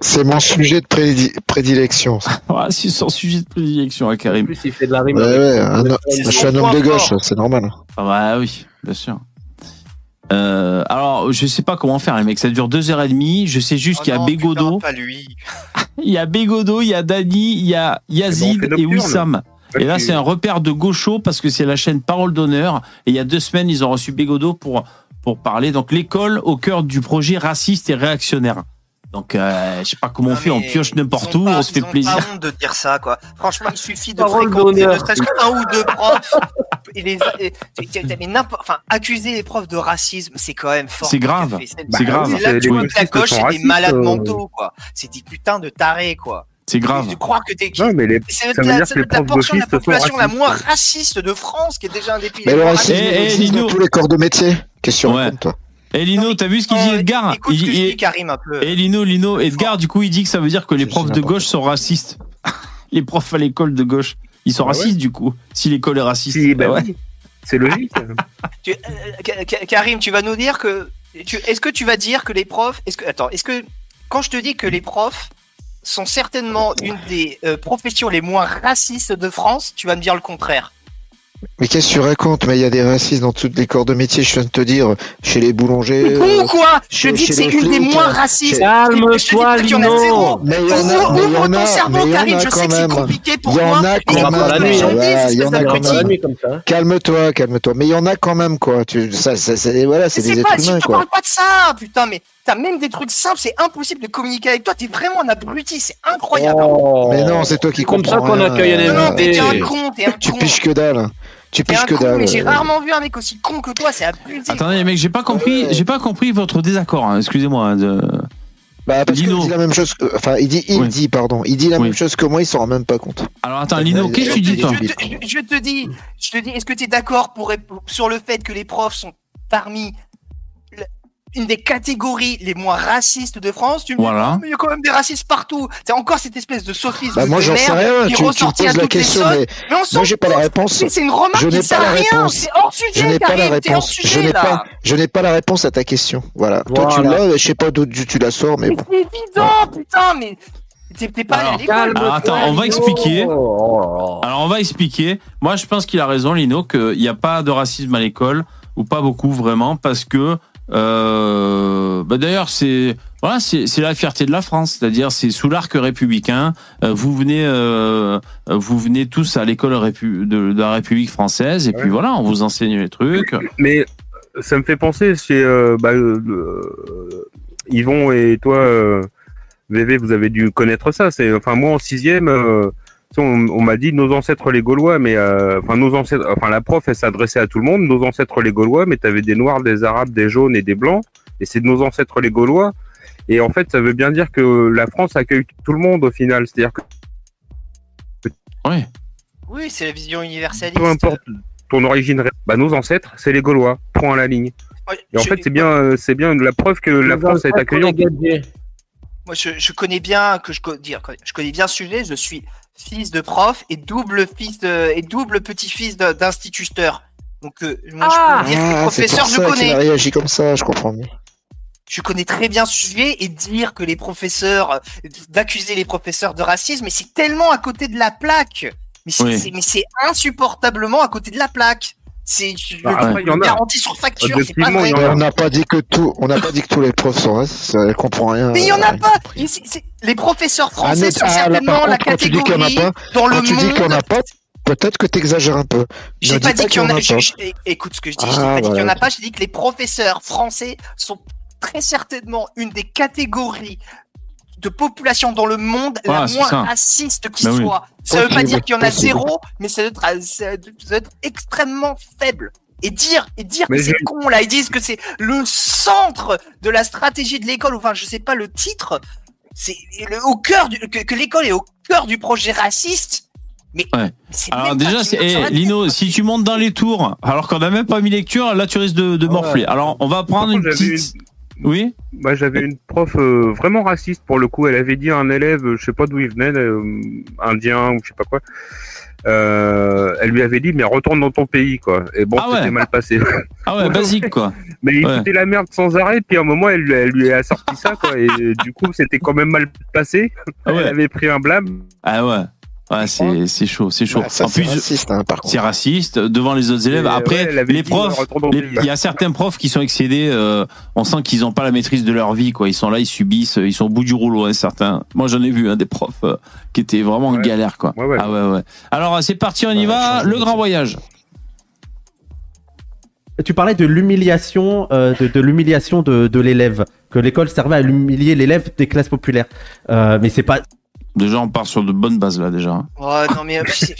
C'est mon sujet de prédi- prédilection. <laughs> c'est son sujet de prédilection à En Karim. plus, il fait de la rime. Ouais, ouais, un je suis un homme de gauche, c'est normal. Ah bah oui, bien sûr. Euh, alors, je sais pas comment faire, les mecs. Ça dure deux heures et demie. Je sais juste Oh qu'il y a Bégodo, putain, pas lui. <laughs> il y a Bégodo, il y a Dani, il y a Yazid fait et nocturne. Wissam. Et là, c'est un repère de gaucho parce que c'est la chaîne Parole d'honneur. Et il y a deux semaines, ils ont reçu Bégodo pour, pour parler. Donc, l'école au cœur du projet raciste et réactionnaire. Donc, euh, je sais pas comment on fait, on pioche n'importe où, pas- on se fait ils ont plaisir. Pas honte de dire ça, quoi. Franchement, il suffit de fréquenter ne serait-ce qu'un ou deux profs. et les, et- mais enfin, accuser les profs de racisme, c'est quand même fort. C'est grave. C'est C'est grave. C'est là que Les tu vois que la gauche, des malades euh. mentaux, quoi. C'est des putains de tarés, quoi. C'est grave. De croire que t'es. Non, mais les- C'est ça veut la, dire c'est que les la profs portion de la population la moins raciste de France, qui est déjà un des pays Mais les le racisme, Eh, eh, tous les corps de métier. Qu'est-ce que tu toi? Et Lino, t'as vu ce qu'il dit Edgar Écoute ce Il- je dis, Karim, un peu. Et Lino, Lino, Edgar, du coup, il dit que ça veut dire que les profs de gauche sont racistes. <laughs> les profs à l'école de gauche, ils sont Bah ouais. racistes du coup. Si l'école est raciste. Si, bah Bah ouais. oui. C'est logique. <laughs> Tu- euh, Ka- Ka- Karim, tu vas nous dire que. tu- Est-ce que tu vas dire que les profs. Est-ce que attends, est-ce que quand je te dis que les profs sont certainement une des euh, professions les moins racistes de France, tu vas me dire le contraire. Mais qu'est-ce que tu racontes Mais il y a des racistes dans tous les corps de métier, je viens de te dire. Chez les boulangers. T'es con euh, ou quoi Je dis que c'est une des moins racistes. Calme-toi, Je Lino. Mais il y en a, Ouvre- mais il y ouvre en ton a, cerveau, mais je quand sais que c'est même. compliqué pour Il y en a mais quand même. je il y en a quand même. nuit comme ça. Calme-toi, calme-toi. Mais il y en a quand même, quoi. Ça, voilà, c'est Mais des êtres je humains, te quoi. parle pas de ça, putain, mais t'as même des trucs simples, c'est impossible de communiquer avec toi, t'es vraiment un abruti, c'est incroyable. Oh. Mais non, c'est toi qui Comme ça comprends qu'on rien. accueille un Non, non, t'es un con, t'es un Tu con. piches que dalle. Tu piches un que con, dalle. mais j'ai rarement vu un mec aussi con que toi, c'est abusé. Attendez, mec, j'ai pas compris, j'ai pas compris votre désaccord. hein, Excusez-moi. hein, de- Bah, parce Lino. qu'il dit la même chose que, enfin, il dit, il Oui. dit, pardon, il dit la Oui. même chose que moi, il s'en rend même pas compte. Alors attends, Lino, qu'est-ce que tu dis toi je, te, je- je te dis, je te dis, est-ce que tu es d'accord pour, sur le fait que les profs sont parmi une des catégories les moins racistes de France Tu me dis, Voilà. mais il y a quand même des racistes partout. C'est encore cette espèce de sophisme Bah, moi, de j'en sais merde rien. qui Tu, tu me ressortit à poses la toutes les question, sauces. mais Mais on j'ai pas la réponse. C'est c'est une remarque Je qui n'ai sert pas à la rien. réponse. C'est hors Je sujet, n'ai pas la réponse. Je sujet n'ai là. pas, je n'ai pas la réponse à ta question. Voilà. Toi, tu l'as, je sais pas d'où tu la sors, mais c'est évident, putain, mais t'es pas Alors, Alors, attends, on va Lino. expliquer. Oh. Alors on va expliquer. Moi, je pense qu'il a raison, Lino, qu'il n'y a pas de racisme à l'école ou pas beaucoup vraiment, parce que euh, bah, d'ailleurs c'est voilà, c'est c'est la fierté de la France, c'est-à-dire c'est sous l'arc républicain. euh, vous venez euh, vous venez tous à l'école de, de la République française et puis voilà, on vous enseigne les trucs. Mais ça me fait penser chez euh, bah, euh, euh, Yvon et toi, euh, VV, vous avez dû connaître ça. C'est enfin moi en sixième, euh, on, on m'a dit nos ancêtres les Gaulois, mais euh, enfin nos ancêtres, enfin la prof elle s'adressait à tout le monde, nos ancêtres les Gaulois, mais t'avais des noirs, des arabes, des jaunes et des blancs, et c'est nos ancêtres les Gaulois. Et en fait, ça veut bien dire que la France accueille tout le monde au final, c'est-à-dire que Ouais. Oui, c'est la vision universaliste. peu importe ton origine, bah nos ancêtres c'est les Gaulois. Point à la ligne. Moi, Et en je- fait, c'est bien, euh, c'est bien la preuve que la France est accueillante. Moi, je, je connais bien que je dire, je connais bien ce sujet. Je suis fils de prof et double fils de, et double petit-fils de- d'instituteur. Donc, euh, moi, Ah je peux dire que les Ah, pour professeurs, je a connais. réagi comme ça, je comprends mieux. Je connais très bien ce sujet et dire que les professeurs, euh, d'accuser les professeurs de racisme, mais c'est tellement à côté de la plaque. Mais c'est, Oui. c'est- mais c'est insupportablement à côté de la plaque. C'est, je Bah, le après, il y en a. garantis sur facture, c'est pas vrai. on n'a pas dit que tout, on n'a pas dit que tous les profs sont racistes, elle comprend rien. Mais il y en a euh, pas. Et c'est- c'est- Les professeurs Ah, français sont ah, là, certainement par la contre, quand tu dis a catégorie pas, dans le Quand tu dis qu'il n'y en monde. a pas, peut-être que tu exagères un peu. J'ai Ne pas dit qu'il y en a. écoute ce que je dis. Ah, n'ai pas dit qu'il y en a pas. J'ai dit que les professeurs français sont très certainement une des catégories de population dans le monde la moins ça. raciste qui Bah oui. soit. Ça veut pas dire qu'il y en a zéro, mais ça doit être, ça doit être extrêmement faible. Et dire, et dire Mais que c'est con là, ils disent que c'est le centre de la stratégie de l'école. Enfin, je sais pas le titre. C'est au cœur du, que, que l'école est au cœur du projet raciste. Mais Ouais. c'est Alors déjà, eh. Lino, si tu montes dans les tours, alors qu'on n'a même pas mis lecture, là tu risques de, de Ah morfler. ouais. Alors on va prendre une petite. Oui. Moi, j'avais une prof euh, vraiment raciste pour le coup. Elle avait dit à un élève, euh, je sais pas d'où il venait, euh, indien ou je sais pas quoi. Euh, elle lui avait dit, mais retourne dans ton pays, quoi. Et bon, Ah ouais. c'était mal passé. <laughs> Ah ouais, basique quoi. mais il Ouais. foutait la merde sans arrêt. Puis à un moment, elle, lui- elle lui a sorti ça, quoi. Et du coup, c'était quand même mal passé. Ah ouais. Elle avait pris un blâme. Ah ouais. Ouais, c'est, c'est chaud, c'est chaud. bah, ça, en c'est plus, raciste, hein, par c'est contre. raciste devant les autres élèves. Et, Après, ouais, les profs, il y a certains profs qui sont excédés. euh, on sent qu'ils n'ont pas la maîtrise de leur vie, quoi. Ils sont là, ils subissent, ils sont au bout du rouleau. Hein, certains. Moi, j'en ai vu hein, des profs euh, qui étaient vraiment en galère, quoi. Ouais, ouais. Ah ouais, ouais. Alors, c'est parti, on y Ouais, va. Le grand voyage. Tu parlais de l'humiliation, euh, de, de l'humiliation de, de l'élève, que l'école servait à humilier l'élève des classes populaires. Euh, mais c'est pas. Déjà, on part sur de bonnes bases là, déjà. hein. Ouais, non, mais. euh, c'est-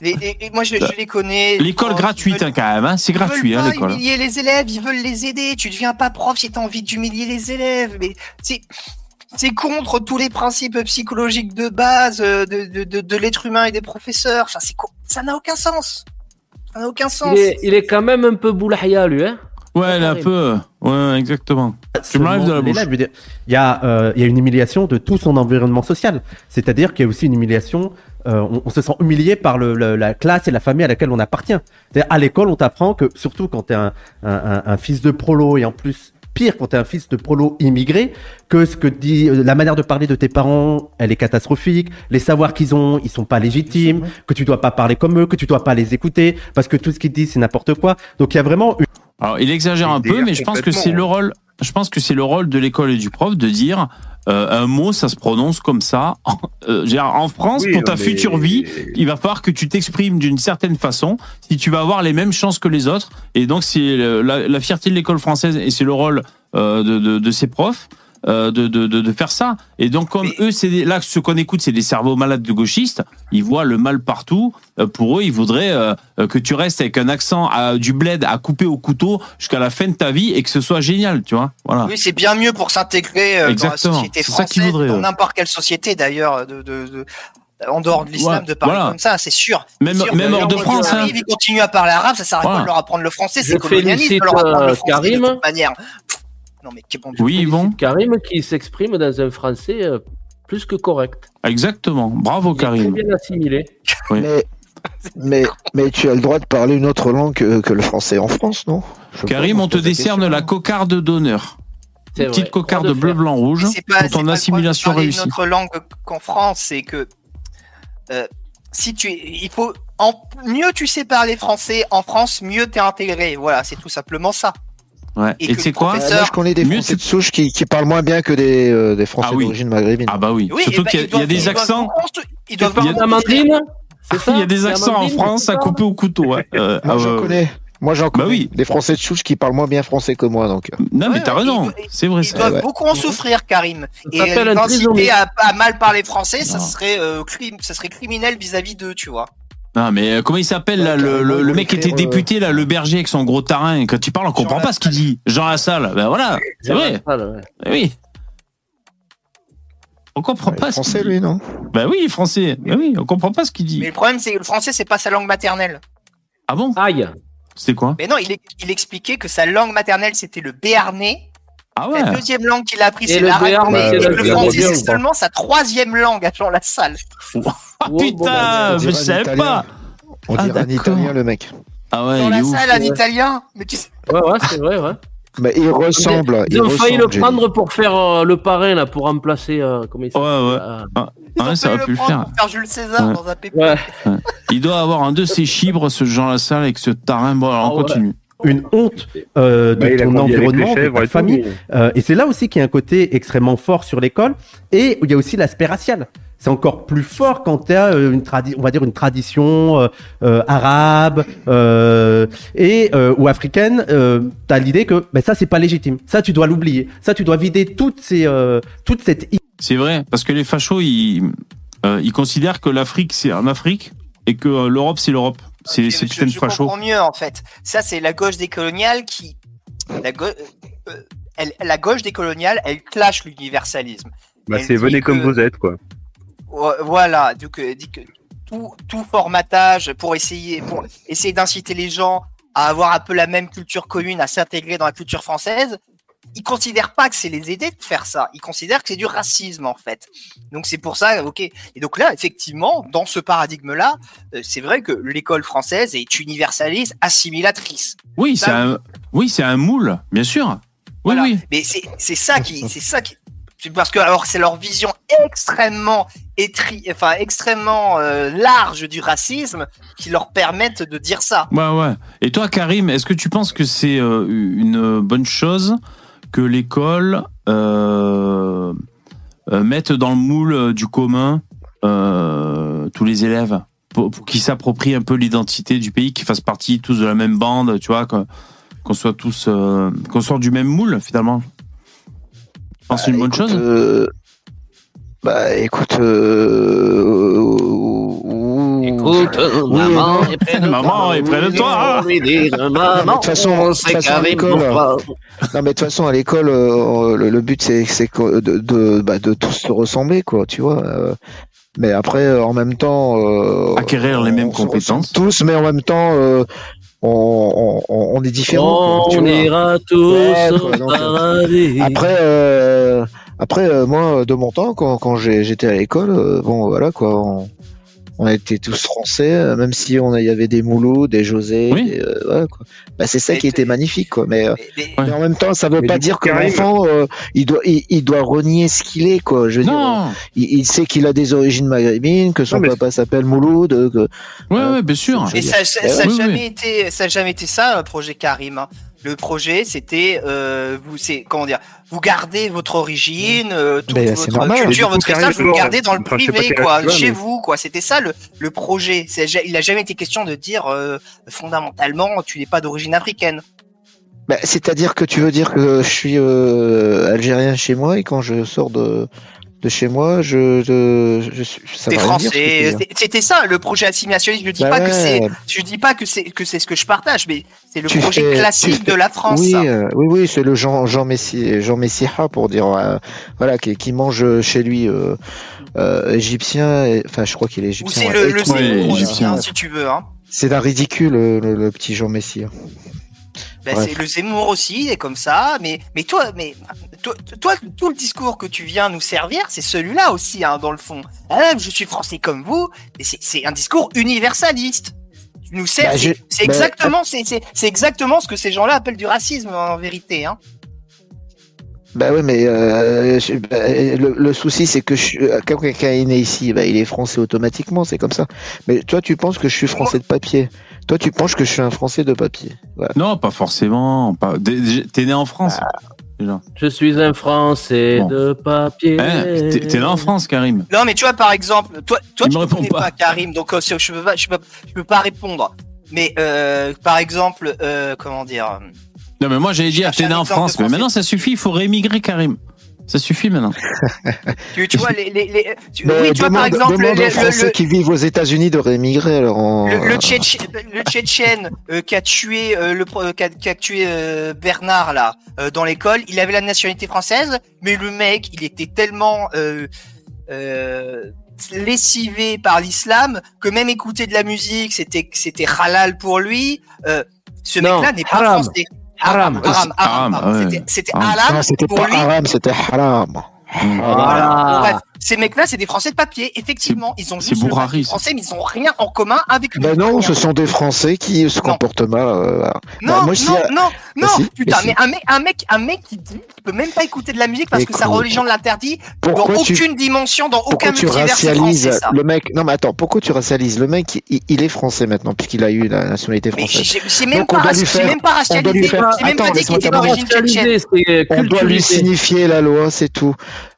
Les- les- les- moi, je, je les connais. L'école Oh, gratuite, ils hein, quand même. Hein. C'est Ils gratuit, veulent hein, pas l'école. humilier les élèves, ils veulent les aider. Tu deviens pas prof si t'as envie d'humilier les élèves. Mais c'est c'est contre tous les principes psychologiques de base euh, de, de, de, de l'être humain et des professeurs. Enfin, ça n'a aucun sens. Ça n'a aucun sens. Il est, il est quand même un peu boulahia, lui, hein Ouais, elle est un peu. Ouais, exactement. Tu me l'enlèves de la Seulement bouche. l'élève, Il y, a, euh, il y a une humiliation de tout son environnement social. C'est-à-dire qu'il y a aussi une humiliation. euh, on, on se sent humilié par le, le- la classe et la famille à laquelle on appartient. C'est-à-dire, à l'école, on t'apprend que, surtout quand tu es un, un, un- un fils de prolo et en plus, pire, quand tu es un fils de prolo immigré, que ce que dit euh, la manière de parler de tes parents, elle est catastrophique. Les savoirs qu'ils ont, ils sont pas légitimes. Que tu dois pas parler comme eux, que tu dois pas les écouter parce que tout ce qu'ils disent, c'est n'importe quoi. Donc il y a vraiment une Alors, il exagère un peu, mais je pense que c'est le rôle. Je pense que c'est le rôle de l'école et du prof de dire euh, un mot, ça se prononce comme ça. <laughs> Euh, en France, Oui, pour ta mais- future vie, il va falloir que tu t'exprimes d'une certaine façon, si tu vas avoir les mêmes chances que les autres. Et donc, c'est la, la fierté de l'école française et c'est le rôle euh, de, de, de ses profs. Euh, de, de, de, de faire ça et donc comme eux c'est des- là ce qu'on écoute c'est des cerveaux malades de gauchistes ils voient le mal partout Euh, pour eux ils voudraient euh, que tu restes avec un accent à, du bled à couper au couteau jusqu'à la fin de ta vie et que ce soit génial tu vois voilà Oui, c'est bien mieux pour s'intégrer euh, dans la société C'est ça qu'ils française, voudraient, dans n'importe quelle société d'ailleurs, de, de, de- en dehors de l'islam, de parler voilà. comme ça, c'est sûr. Même- sûr. même hors de France, Ils arrivent, hein. ils continuent à parler arabe, ça sert à quoi Voilà. de leur apprendre le français C'est colonialisme félicite, de leur apprendre le français Karim. de toute manière. Non mais quel bon oui Yvon Karim qui s'exprime dans un français euh, plus que correct. exactement bravo Très Karim bien assimilé. Oui. Mais, mais, mais tu as le droit de parler une autre langue que, que le français en France, non? Je Karim on te décerne la cocarde d'honneur C'est Une petite vrai. cocarde de bleu blanc rouge C'est pas, pour c'est ton pas le assimilation problème de réussie parler une autre langue qu'en France, c'est que euh, si tu, il faut, en mieux tu sais parler français en France, mieux t'es intégré. Voilà, c'est tout simplement ça. Ouais. Et et tu sais quoi Ah, professeur- moi, je connais des Mieux Français de souche qui, qui parlent moins bien que des, euh, des Français Ah oui. d'origine maghrébine. ah bah oui, Oui, surtout qu'il y a- y doivent- des accents Il y a- vraiment Amandine C'est ça il y a des accents en France à couper au couteau ouais. <laughs> Euh, Moi, ah, j'en ouais. connais. Moi, j'en Bah connais. oui. Des Français de souche qui parlent moins bien français que moi, donc. euh. non mais t'as raison ils- c'est vrai Ils ça. doivent ouais. beaucoup en souffrir, Karim. Et prisonnier. à, à mal parler français, ça Non. serait, euh, crime, ça serait criminel vis-à-vis d'eux, tu vois. Non, mais euh, comment il s'appelle là, le, le, mec qui était député là, le berger avec son gros tarin. et Quand tu parles, on comprend Jean pas ce qu'il dit. Jean Lassalle. Ben voilà, c'est vrai. Eh Oui. On comprend Ouais, pas ce français, qu'il lui, dit. non? Ben oui, français. Ben oui, on comprend pas ce qu'il Mais dit. le problème, c'est que le français, c'est pas sa langue maternelle. Ah bon? Aïe. C'était quoi? Mais non, il, est- il expliquait que sa langue maternelle, c'était le béarnais. Ah ouais. La deuxième langue qu'il a appris, Et c'est le l'arabe. Et le le français, c'est seulement sa troisième langue à Jean Lassalle. Ah Oh, bon, putain, bah, je savais Italien. pas. On Ah, dirait un italien, le mec. Ah ouais, Jean il est ouf. Lassalle, un ouais. italien. Mais tu sais, Ouais, ouais, c'est vrai, ouais. Mais il ressemble. Ils il ont failli le prendre pour faire euh, le parrain, là, pour remplacer. euh, comment il Ouais, ouais. euh, Ah, ils ont ouais, ça aurait pu le faire. pour faire Jules César Ouais. dans un PP. Ouais. Il doit avoir un de ses chibres, ce Jean Lassalle, avec ce tarin. Bon, alors on Ah ouais. continue. Une honte euh, de Bah, ton environnement, de ta et tout, famille. mais- Euh, et c'est là aussi qu'il y a un côté extrêmement fort sur l'école. Et il y a aussi l'aspect racial. C'est encore plus fort quand tu as une tradi- on va dire une tradition euh, euh, arabe euh, et euh, ou africaine. Euh, tu as l'idée que ben, ça c'est pas légitime. Ça tu dois l'oublier. Ça tu dois vider toutes ces euh, toute cette C'est vrai, parce que les fachos, ils, euh, ils considèrent que l'Afrique, c'est en Afrique et que euh, l'Europe, c'est l'Europe. C'est Je- c'est je, putain de je fachos. comprends mieux en fait. Ça c'est la gauche décoloniale qui, la, go- euh, elle- la gauche décoloniale, elle clash l'universalisme. Bah, c'est venez comme vous êtes, quoi. Voilà, donc euh, dit que tout, tout formatage pour essayer, pour essayer d'inciter les gens à avoir un peu la même culture commune, à s'intégrer dans la culture française, ils considèrent pas que c'est les aider de faire ça. Ils considèrent que c'est du racisme en fait. Donc c'est pour ça, ok. Et donc là, effectivement, dans ce paradigme-là, euh, c'est vrai que l'école française est universaliste, assimilatrice. Oui, c'est un, oui, c'est un moule, bien sûr. Oui, Voilà. oui. Mais c'est ça qui, c'est ça qui, parce que alors c'est leur vision extrêmement étri, enfin extrêmement euh, large du racisme qui leur permettent de dire ça. Ouais, ouais. Et toi, Karim, est-ce que tu penses que c'est euh, une bonne chose que l'école euh, euh, mette dans le moule euh, du commun euh, tous les élèves pour, pour qu'ils s'approprient un peu l'identité du pays, qu'ils fassent partie tous de la même bande, tu vois, qu'on soit tous, euh, qu'on sorte du même moule finalement. Penses que c'est une bonne Écoute, chose Bah écoute, Écoute, maman oui. est près de Maman toi. est près de toi. De toute façon, toi. Non, mais de toute façon, à l'école, euh, le, le but, c'est c'est que de, de, bah, de tous se ressembler, quoi, tu vois. euh. mais après, euh, en même temps... Euh, Acquérir les mêmes compétences. Tous, mais en même temps, euh, on, on, on est différents. On ira tous Ouais, au quoi, donc, euh, paradis. Après, euh, après euh, moi, de mon temps, quand, quand j'ai- j'étais à l'école, euh, bon, voilà, quoi, on, on était tous français, euh, même si on il y avait des Mouloud, des José, Oui. des, euh, voilà, quoi. Bah, c'est ça Mais qui était magnifique, quoi. Mais, euh, Mais- mais en même temps, ça veut Mais pas dire que l'enfant, euh, il doit, il, il doit renier ce qu'il est, quoi. Je veux dire, Non. il, il sait qu'il a des origines maghrébines, que son Non, papa s'appelle Mouloud, euh, que, Ouais, ouais, bien sûr. Et ça, ça, Eh ça oui, jamais oui. été, ça a jamais été ça, le projet Karim. hein. Le projet, c'était, euh, vous, c'est comment dire, vous gardez votre origine, euh, toute c'est votre normal. Culture, votre héritage, vous le gardez dans le privé, quoi, chez mais- vous, quoi. C'était ça le, le projet. C'est, il a jamais été question de dire euh, fondamentalement, tu n'es pas d'origine africaine. bah, c'est-à-dire que tu veux dire que je suis euh, algérien chez moi et quand je sors de, de chez moi, je, je, je T'es français. C'était ça le projet assimilationniste. Je dis Bah pas que c'est, je dis pas que c'est que c'est ce que je partage, mais c'est le Tu projet fais- classique fais- de la France. Oui, euh, oui, oui, c'est le Jean Jean Messi Jean Messiha pour dire euh, voilà qui, qui mange chez lui euh, euh, égyptien. et- Enfin, je crois qu'il est Ou égyptien. c'est ouais, le, le. Ouais, égyptien, hein, si tu veux. Hein. C'est d'un ridicule le, le- le petit Jean Messia. Ben, c'est le Zemmour aussi, il est comme ça. Mais, mais toi, mais toi, toi, tout le discours que tu viens nous servir, c'est celui-là aussi, hein, dans le fond. Ah, je suis français comme vous, et c'est- un discours universaliste. Tu nous Bah, c'est bah, exactement, c'est c'est- c'est exactement ce que ces gens-là appellent du racisme en vérité. Hein. Bah ouais, mais euh, je- bah, le, le souci c'est que je, suis- euh, quand quelqu'un est né ici, bah, il est français automatiquement, c'est comme ça. Mais toi, tu penses que je suis français de papier. Toi, tu penses que je suis un français de papier. Voilà. Non, pas forcément. Pas... T'es né en France. déjà. Je suis un Français Bon. de papier. Eh, T'es t'es né en France, Karim. Non, mais tu vois, par exemple, toi, toi tu ne connais pas. pas. Karim, donc euh, je peux pas, je peux, je peux pas répondre. Mais euh, par exemple, euh, comment dire Non, mais moi, j'allais dire, t'es né en France. Mais maintenant, ça suffit. Il faut réémigrer, Karim. Ça suffit maintenant. tu, tu vois, les, les, les- tu- Mais oui, tu vois, par exemple, le, Français le- qui vivent aux États-Unis de réémigrer alors le, Tchétchène euh, qui a tué euh, le pro- qui a, qui a tué euh, Bernard là euh, dans l'école, il avait la nationalité française, mais le mec, il était tellement euh, euh, lessivé par l'islam que même écouter de la musique, c'était c'était halal pour lui. Euh, ce mec-là n'est pas haram. français. Haram. haram, haram, Haram, pardon. ouais. C'était- Haram. c'était pour pas lui. haram, c'était haram. Voilà. Bref, ces mecs-là, c'est des Français de papier. Effectivement, ils ont juste ça. français, mais ils ont rien en commun avec. Ben non, ce sont des Français qui se comportent mal. euh. Non, non, non, non, putain, mais un mec, un mec, un mec qui dit, qu'il peut même pas écouter de la musique parce que sa religion l'interdit, dans Pourquoi tu- aucune dimension, dans aucun tu multivers, le mec? Non, mais attends, pourquoi tu racialises le mec? Il, est français maintenant puisqu'il a eu la nationalité française. j'ai- même pas, doit raci- lui j'ai faire- même pas on doit lui racialisé, faire- j'ai même Attends, pas dit laisse-moi qu'il était terminer. d'origine tchétchène. On doit lui signifier la loi, c'est tout.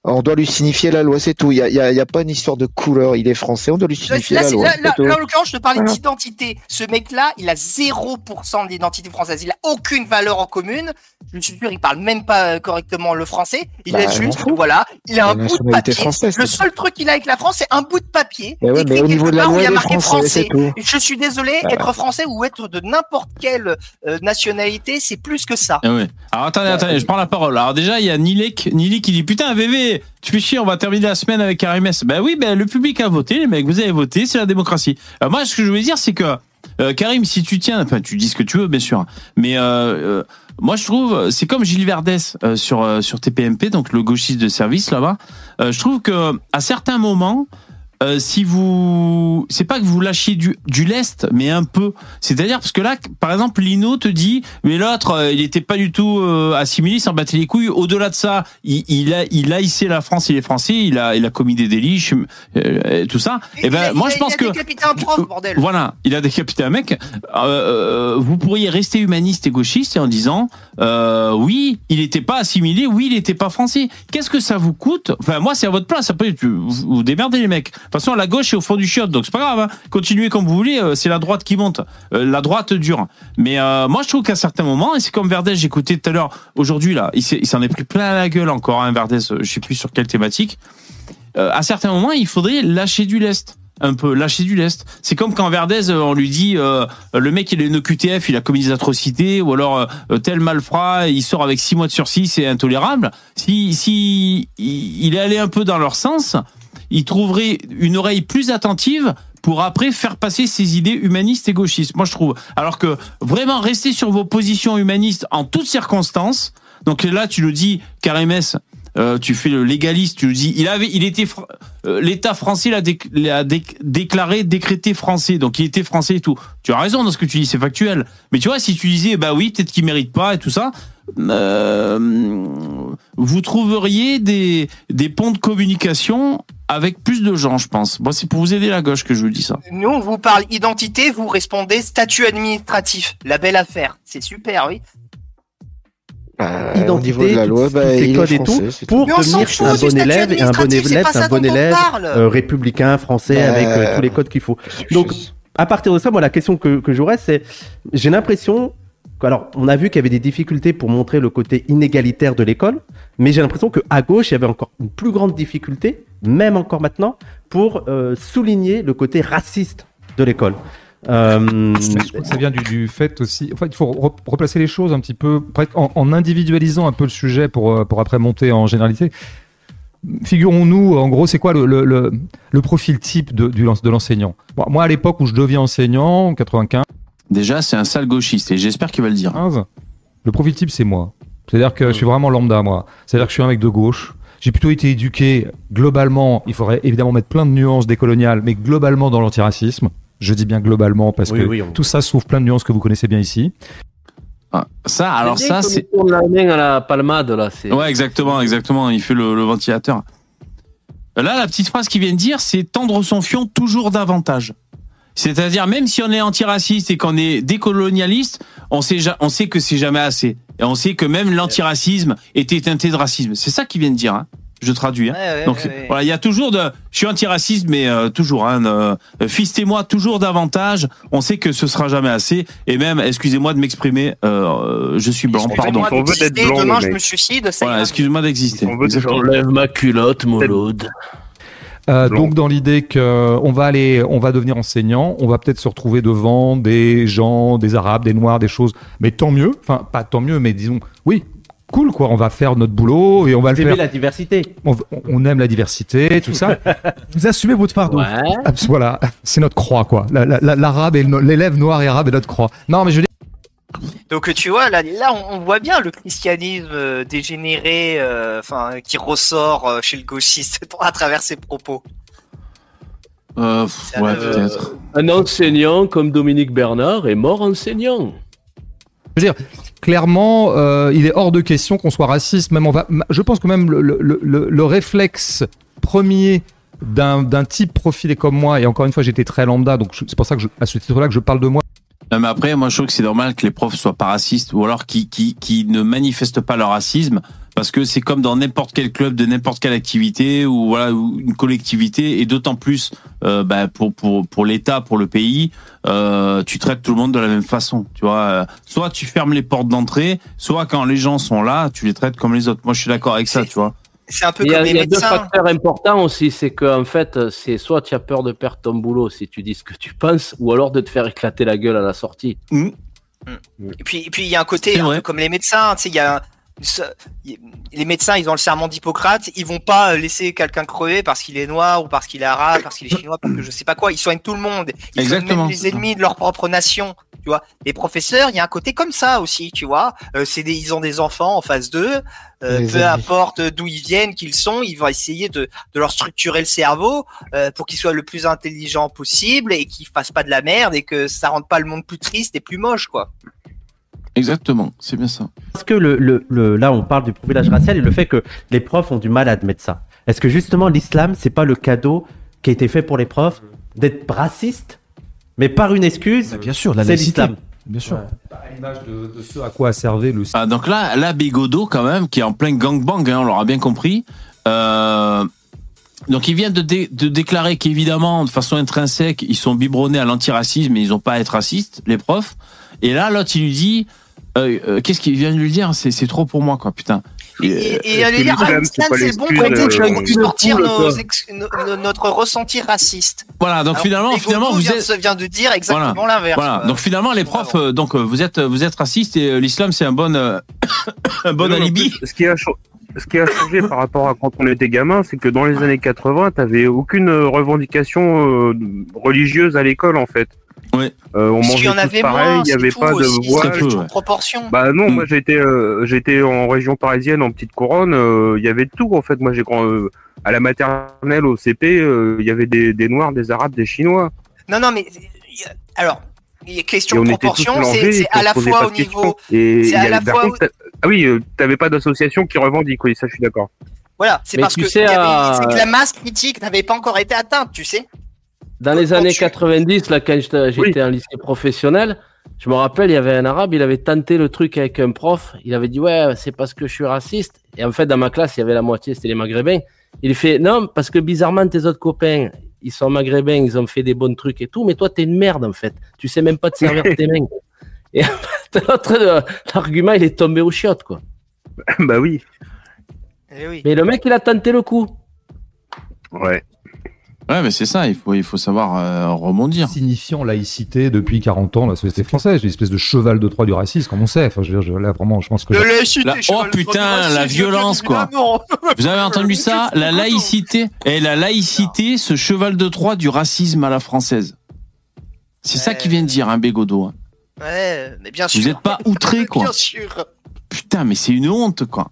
On doit lui signifier la loi, c'est tout. Il y a, y a- y a pas une histoire de couleur. Il est français, on doit lui signifier là, la loi. là, c'est là, là, en l'occurrence, je te parlais Voilà. d'identité. Ce mec-là, il a 0% d'identité française. Il a aucune valeur en commune. Je suis sûr, il parle même pas euh, correctement le français. Il Bah, je juste, voilà, il a un bout de papier. française, le c'est seul truc qu'il a avec la France, c'est un bout de papier. Eh ouais, écrit mais au niveau de la part où loi, il y a est marqué français, c'est tout. Et Je suis désolé, Bah, être français ou être de n'importe quelle euh, nationalité, c'est plus que ça. Ah ouais. Alors attendez, attendez, je prends la parole. Alors déjà, il y a Nilek, Nili qui dit Putain, VV, tu fais chier, on va terminer la semaine avec Karim S. Ben oui, ben le public a voté, les mecs, vous avez voté, c'est la démocratie. Alors moi, ce que je voulais dire, c'est que euh, Karim, si tu tiens, enfin, tu dis ce que tu veux, bien sûr, mais euh, euh, moi, je trouve, c'est comme Gilles Verdès euh, sur euh, sur TPMP, donc le gauchiste de service là-bas. Euh, je trouve que à certains moments. Euh, si vous, c'est pas que vous lâchiez du, du lest, mais un peu. C'est-à-dire parce que là, par exemple, Lino te dit, mais l'autre, euh, il était pas du tout euh, assimilé, il s'en battait les couilles. Au-delà de ça, il, il a, il a hissé la France, il est français, il a, il a commis des délits, je- tout ça. Et, Il ben, a- moi, a- je pense il a que décapité un prof, bordel. voilà, il a décapité un mec. Vous pourriez rester humaniste et gauchiste en disant oui, il n'était pas assimilé, oui, il n'était pas français. Qu'est-ce que ça vous coûte? Enfin, moi, c'est à votre place. Après, tu, vous, vous démerdez les mecs. Façon, la gauche est au fond du chiotte, donc c'est pas grave. Hein. Continuez comme vous voulez. euh, c'est la droite qui monte. Euh, la droite dure. Mais euh, moi, je trouve qu'à certains moments, et c'est comme Verdès, j'écoutais tout à l'heure, aujourd'hui là, il s'en est pris plein la gueule encore. Hein, Verdès, je sais plus sur quelle thématique. À certains moments, il faudrait lâcher du lest. un peu, lâcher du lest. C'est comme quand Verdez, on lui dit, le mec il est une QTF, il a commis des atrocités, ou alors tel malfrat, il sort avec six mois de sursis, c'est intolérable. Si, si il est allé un peu dans leur sens, il trouverait une oreille plus attentive pour après faire passer ses idées humanistes et gauchistes. Moi, je trouve. Alors que vraiment rester sur vos positions humanistes en toutes circonstances. Donc là, tu le dis, Karimès, euh, tu fais le légaliste, tu dis. Il avait, il était, euh, l'État français l'a déc- l'a déc- déclaré, décrété français, donc il était français et tout. Tu as raison dans ce que tu dis, c'est factuel. Mais tu vois, si tu disais, bah oui, peut-être qu'il mérite pas et tout ça, euh, vous trouveriez des des ponts de communication avec plus de gens, je pense. Moi, c'est pour vous aider la gauche que je vous dis ça. Nous, on vous parle identité, vous répondez statut administratif. La belle affaire. C'est super, oui. Bah, au Identité, niveau de la loi, tous bah, ces il est codes et tout, pour devenir fout un bon élève et un bon élève, un bon élève euh, républicain, français, Bah, avec euh, tous les codes qu'il faut. Donc, à partir de ça, moi, la question que, que j'aurais, c'est, j'ai l'impression, alors, on a vu qu'il y avait des difficultés pour montrer le côté inégalitaire de l'école, mais j'ai l'impression que à gauche, il y avait encore une plus grande difficulté, même encore maintenant, pour euh, souligner le côté raciste de l'école. Euh, je crois que ça vient du, du fait aussi. En fait, il faut re- replacer les choses un petit peu en, en individualisant un peu le sujet pour, euh, pour après monter en généralité. Figurons-nous, en gros, c'est quoi le, le, le, le profil type de, du, de l'enseignant? Bon, Moi, à l'époque où je deviens enseignant, en 95, Déjà, c'est un sale gauchiste et j'espère qu'il va le dire. 15, le profil type, c'est moi. C'est-à-dire que je suis vraiment lambda, moi. C'est-à-dire que je suis un mec de gauche. J'ai plutôt été éduqué globalement, il faudrait évidemment mettre plein de nuances décoloniales, mais globalement dans l'antiracisme. Je dis bien globalement parce Oui, que oui, on- tout ça souffre plein de nuances que vous connaissez bien ici. Ah, ça, alors ça, c'est. tourne la main à la palmade, là. Ouais, exactement, exactement. Il fait le, le ventilateur. Là, la petite phrase qu'il vient de dire, c'est tendre son fion toujours davantage. C'est-à-dire, même si on est antiraciste et qu'on est décolonialiste, on sait, ja- on sait que c'est jamais assez. Et on sait que même l'antiracisme était teinté de racisme. C'est ça qu'il vient de dire. Hein. Je traduis. Hein. Ouais, ouais, Donc ouais, ouais. voilà, il y a toujours de. Je suis antiraciste, mais euh, toujours. Hein, euh, Fistez-moi toujours davantage. On sait que ce sera jamais assez. Et même, excusez-moi de m'exprimer. euh, je suis blanc. Pardon. Excusez-moi d'exister, demain je me suicide. ça Voilà, excuse-moi d'exister. J'enlève ma culotte, Molode. Euh, donc dans l'idée que on va aller, on va devenir enseignant, on va peut-être se retrouver devant des gens, des arabes, des noirs, des choses. Mais tant mieux. Enfin, pas tant mieux, mais disons, oui, cool quoi. On va faire notre boulot et on va Vous le aimez faire. la diversité. On, on aime la diversité, tout ça. <laughs> Vous assumez votre fardeau. Ouais. Voilà, c'est notre croix quoi. La- la- la- L'arabe et l'élève noir et arabe est notre croix. Non, mais je dire. Donc tu vois là, là on, on voit bien le christianisme euh, dégénéré, euh, enfin qui ressort euh, chez le gauchiste <laughs> à travers ses propos. Euh, Ça, ouais, euh, peut-être. Un enseignant comme Dominique Bernard est mort enseignant. Je veux dire, clairement, euh, il est hors de question qu'on soit raciste. Même on va, je pense que même le, le, le, le réflexe premier d'un type profilé comme moi, et encore une fois, j'étais très lambda, donc c'est pour ça que je, à ce titre-là que je parle de moi. Non, mais après, moi, je trouve que c'est normal que les profs soient pas racistes ou alors qui, qui, qui ne manifestent pas leur racisme parce que c'est comme dans n'importe quel club de n'importe quelle activité ou voilà une collectivité et d'autant plus euh, bah, pour pour pour l'État, pour le pays, euh, tu traites tout le monde de la même façon. Tu vois, Euh, soit tu fermes les portes d'entrée, soit quand les gens sont là, tu les traites comme les autres. Moi, je suis d'accord avec ça, tu vois. C'est un peu Il y a, comme les il y a deux facteurs importants aussi, c'est qu'en fait, c'est soit tu as peur de perdre ton boulot si tu dis ce que tu penses, ou alors de te faire éclater la gueule à la sortie. Et puis, et puis il y a un côté un peu comme les médecins, tu sais, il y a les médecins, ils ont le serment d'Hippocrate, ils vont pas laisser quelqu'un crever parce qu'il est noir ou parce qu'il est arabe, parce qu'il est chinois, parce que je sais pas quoi. Ils soignent tout le monde. Ils Exactement, soignent même les ennemis de leur propre nation. Tu vois. Les professeurs, il y a un côté comme ça aussi, tu vois. Euh, c'est des, ils ont des enfants en face d'eux. Euh, peu importe d'où ils viennent, qu'ils sont, ils vont essayer de, de leur structurer le cerveau euh, pour qu'ils soient le plus intelligents possible et qu'ils fassent pas de la merde et que ça rende pas le monde plus triste et plus moche, quoi. Exactement, c'est bien ça. Parce que le, le, le- là, on parle du profilage racial et le fait que les profs ont du mal à admettre ça? Est-ce que justement l'islam, c'est pas le cadeau qui a été fait pour les profs d'être raciste, mais par une excuse? Bien sûr, la c'est l'islam. Bien sûr. À l'image de, de ce à quoi servait le. Ah, donc là, là, Bégodeau, quand même, qui est en plein gangbang, hein, on l'aura bien compris. Euh, donc il vient de, dé- de déclarer qu'évidemment, de façon intrinsèque, ils sont biberonnés à l'antiracisme et ils n'ont pas à être racistes, les profs. Et là, l'autre, il lui dit, euh, euh, qu'est-ce qu'il vient de lui dire C'est c'est trop pour moi, quoi, putain. il- Et, et allez que dire, ah, l'islam, c'est bon prétexte euh, pour sortir no- no- notre ressenti raciste. Voilà, donc Alors, finalement, finalement, vous êtes. de- vient de dire exactement l'inverse. Voilà. Donc finalement, les profs, euh, donc euh, vous êtes, vous êtes racistes et euh, l'islam c'est un bon, euh, <coughs> un bon Non, alibi. ce qui a ce qui a changé par rapport à quand on était gamin, c'est que dans les années 80, t'avais aucune euh, revendication euh, religieuse à l'école en fait. Ouais. Euh, on mangeait en avait pareil, moins, il y c'est avait pas de voile. toute proportion. Bah non, Mm. moi j'étais euh, j'étais en région parisienne en petite couronne, euh, il y avait de tout en fait. Moi j'ai grand euh, à la maternelle au CP, euh, il y avait des, des noirs, des arabes, des chinois. Non, non, mais alors, il y a question on de proportion, c'est à la fois au niveau. Et c'est à la fois contre, ah oui, euh, t'avais pas d'association qui revendique, oui, ça je suis d'accord. Voilà, c'est parce tu à- que la masse critique n'avait pas encore été atteinte, tu sais. Dans les années 90, là, quand j'étais en lycée professionnel, je me rappelle, il y avait un arabe, il avait tenté le truc avec un prof. Il avait dit, ouais, c'est parce que je suis raciste. Et en fait, dans ma classe, il y avait la moitié, c'était les maghrébins. Il fait, non, parce que bizarrement, tes autres copains, ils sont maghrébins, ils ont fait des bons trucs et tout, mais toi, t'es une merde, en fait. Tu sais même pas te servir tes mains. Et en fait, <laughs> l'autre, euh, l'argument, il est tombé au chiottes, quoi. <laughs> bah oui. Eh Mais le mec, il a tenté le coup. Ouais. Ouais, mais c'est ça, il faut, il faut savoir euh, rebondir. Signifiant laïcité depuis 40 ans, la société française, une espèce de cheval de Troie du racisme, comme on sait. Enfin, je veux dire, je- là, vraiment, je pense que. La- oh putain, la violence quoi. <laughs> Vous avez entendu ça La laïcité? Et la laïcité, ce cheval de Troie du racisme à la française. C'est ça qu'il vient de dire, hein, Bégodeau. hein. Ouais, mais bien sûr. Vous n'êtes pas outré quoi. Bien sûr. Putain, mais c'est une honte quoi.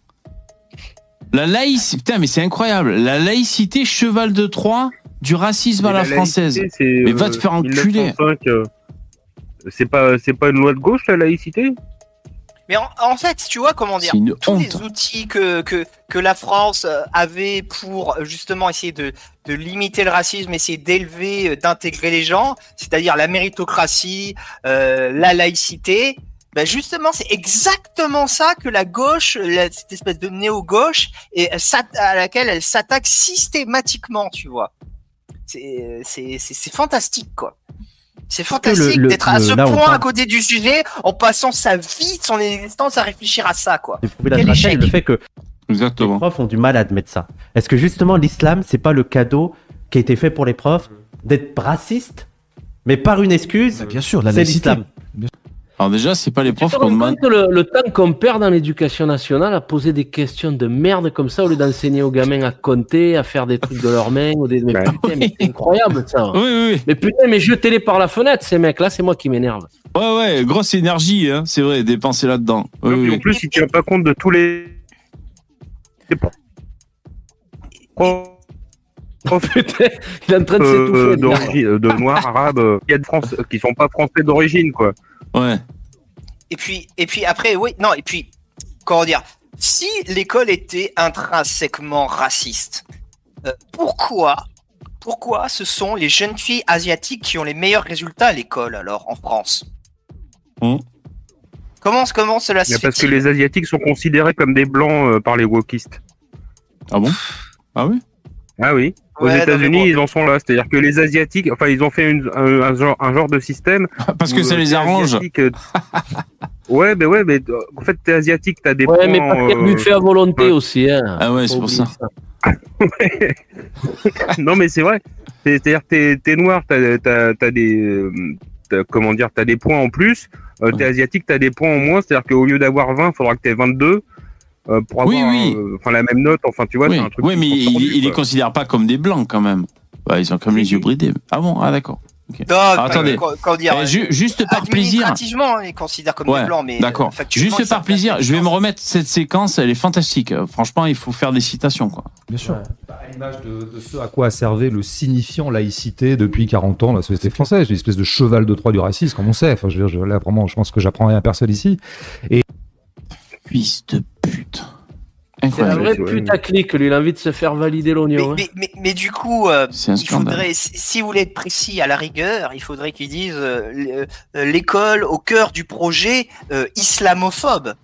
La laïcité, putain, mais c'est incroyable. La laïcité, cheval de Troie du racisme à la, laïcité, française. c'est, Mais va euh, te faire enculer. 1905, euh, C'est pas, c'est pas une loi de gauche la laïcité? Mais en, en fait, tu vois comment dire, tous honte. les outils que, que, que la France euh, avait pour justement essayer de, de limiter le racisme, essayer d'élever, d'intégrer les gens, c'est-à-dire la méritocratie, euh, la laïcité, ben justement, c'est exactement ça que la gauche, cette espèce de néo-gauche, et à laquelle elle s'attaque systématiquement, tu vois. C'est c'est- c'est- c'est fantastique, quoi. C'est que fantastique d'être à ce point à côté du sujet en passant sa vie, son existence à réfléchir à ça, quoi. Échec. le fait que Exactement. les profs ont du mal à admettre ça. Est-ce que justement l'islam, c'est pas le cadeau qui a été fait pour les profs d'être raciste, mais par une excuse Bah, Bien sûr, la c'est laïcité. l'islam. Alors déjà, c'est pas les profs qu'on demande. le, le temps qu'on perd dans l'éducation nationale à poser des questions de merde comme ça au lieu d'enseigner aux gamins à compter, à faire des trucs de leurs mains ou des. <laughs> Mais putain, mais c'est incroyable ça. Oui, oui, oui. Mais putain, mais jetez-les par la fenêtre ces mecs là, c'est moi qui m'énerve. Ouais, ouais, grosse énergie, hein, c'est vrai, dépenser là-dedans. Oui, Et oui. En plus, il tient pas compte de tous les. C'est pas. Oh. <laughs> putain, il est en train de Euh, s'étouffer. d'origine- euh, de noirs, arabes, euh, il y a de France qui sont pas français d'origine, quoi. Ouais. Et puis, et puis après, oui, non, et puis, comment dire, si l'école était intrinsèquement raciste, euh, pourquoi, pourquoi ce sont les jeunes filles asiatiques qui ont les meilleurs résultats à l'école, alors, en France? Hum. Comment, comment cela se Mais parce que fait les Asiatiques sont considérés comme des blancs euh, par les wokistes. Ah bon? Ah oui? Ah oui. Aux Ouais, mais États-Unis, ils en sont là. C'est-à-dire que les Asiatiques, enfin, ils ont fait une- un, un genre, un genre de système. <laughs> Parce que ça euh, les t'es arrange. euh, <laughs> ouais, mais ouais, mais euh, en fait, t'es asiatique, t'as des Ouais, points. mais a euh, buffet à volonté aussi. Hein. Ah ouais, c'est pour ça. <laughs> non, mais c'est vrai. C'est- C'est-à-dire que t'es, noir, t'as, des, euh, comment dire, t'as des points en plus. Euh, T'es asiatique, t'as des points en moins. C'est-à-dire qu'au lieu d'avoir 20, il faudra que t'aies 22 euh, pour Oui, avoir, oui. euh, enfin, la même note. Enfin, tu vois, oui, c'est un truc. oui, mais il, il les considère pas comme des blancs quand même. Bah, ils ont comme les yeux bridés. Ah bon? Ah d'accord. Ok. Non, Alors, attendez. quand- dire, Eh, ju- juste par plaisir. Administrativement, on les considère comme Ouais, des blancs, mais. d'accord. euh, Juste ils par plaisir, je vais me remettre cette séquence, elle est fantastique. Euh, Franchement, il faut faire des citations quoi. Bien sûr. À l'image de, de ce à quoi a servi le signifiant laïcité depuis 40 ans, la société française, une espèce de cheval de Troie du racisme, comme on sait. Enfin, je veux dire, je- là, vraiment, je pense que j'apprends rien à personne ici. Et Fils de pute. C'est un vrai putaclic, lui, il a envie de se faire valider l'oignon. hein. Mais, mais, mais du coup, euh, il faudrait, si si vous voulez être précis à la rigueur, il faudrait qu'ils disent euh, euh, l'école au cœur du projet euh, islamophobe.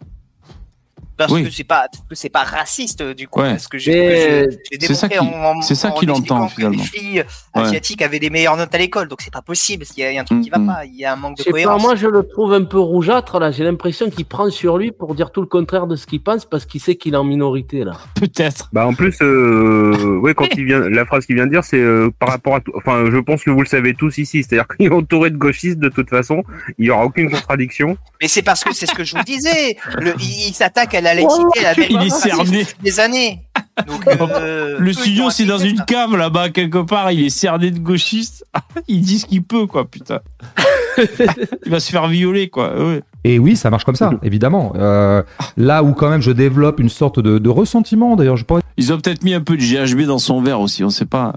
Parce Oui. que c'est pas, que c'est pas raciste du coup, Ouais. parce que j'ai que démontré qui- en- en- c'est ça en qu'il expliquant entend, que finalement. Les filles Ouais. asiatiques avaient des meilleures notes à l'école, donc c'est pas possible. Il y a, il y a un truc qui va pas, il y a un manque de Je sais pas, cohérence. moi je le trouve un peu rougeâtre là. J'ai l'impression qu'il prend sur lui pour dire tout le contraire de ce qu'il pense parce qu'il sait qu'il est en minorité là. <laughs> Peut-être. Bah en plus, euh, ouais, quand il vient, la phrase qu'il vient de dire, c'est euh, par rapport à. Enfin, je pense que vous le savez tous ici, c'est-à-dire qu'il est entouré de gauchistes de toute façon, il y aura aucune contradiction. Mais c'est parce que c'est ce que je vous disais. Le, il, il s'attaque à la laïcité, la <laughs> Il est cerné. des années. Donc, <laughs> euh, Le studio, c'est dans une cave là-bas, quelque part. Il est cerné de gauchiste. <laughs> il dit ce qu'il peut, quoi, putain. il va se faire violer, quoi. Ouais. Et oui, ça marche comme ça, évidemment. Euh, là où quand même je développe une sorte de, de ressentiment, d'ailleurs, je pourrais Ils ont peut-être mis un peu de GHB dans son verre aussi, on sait pas.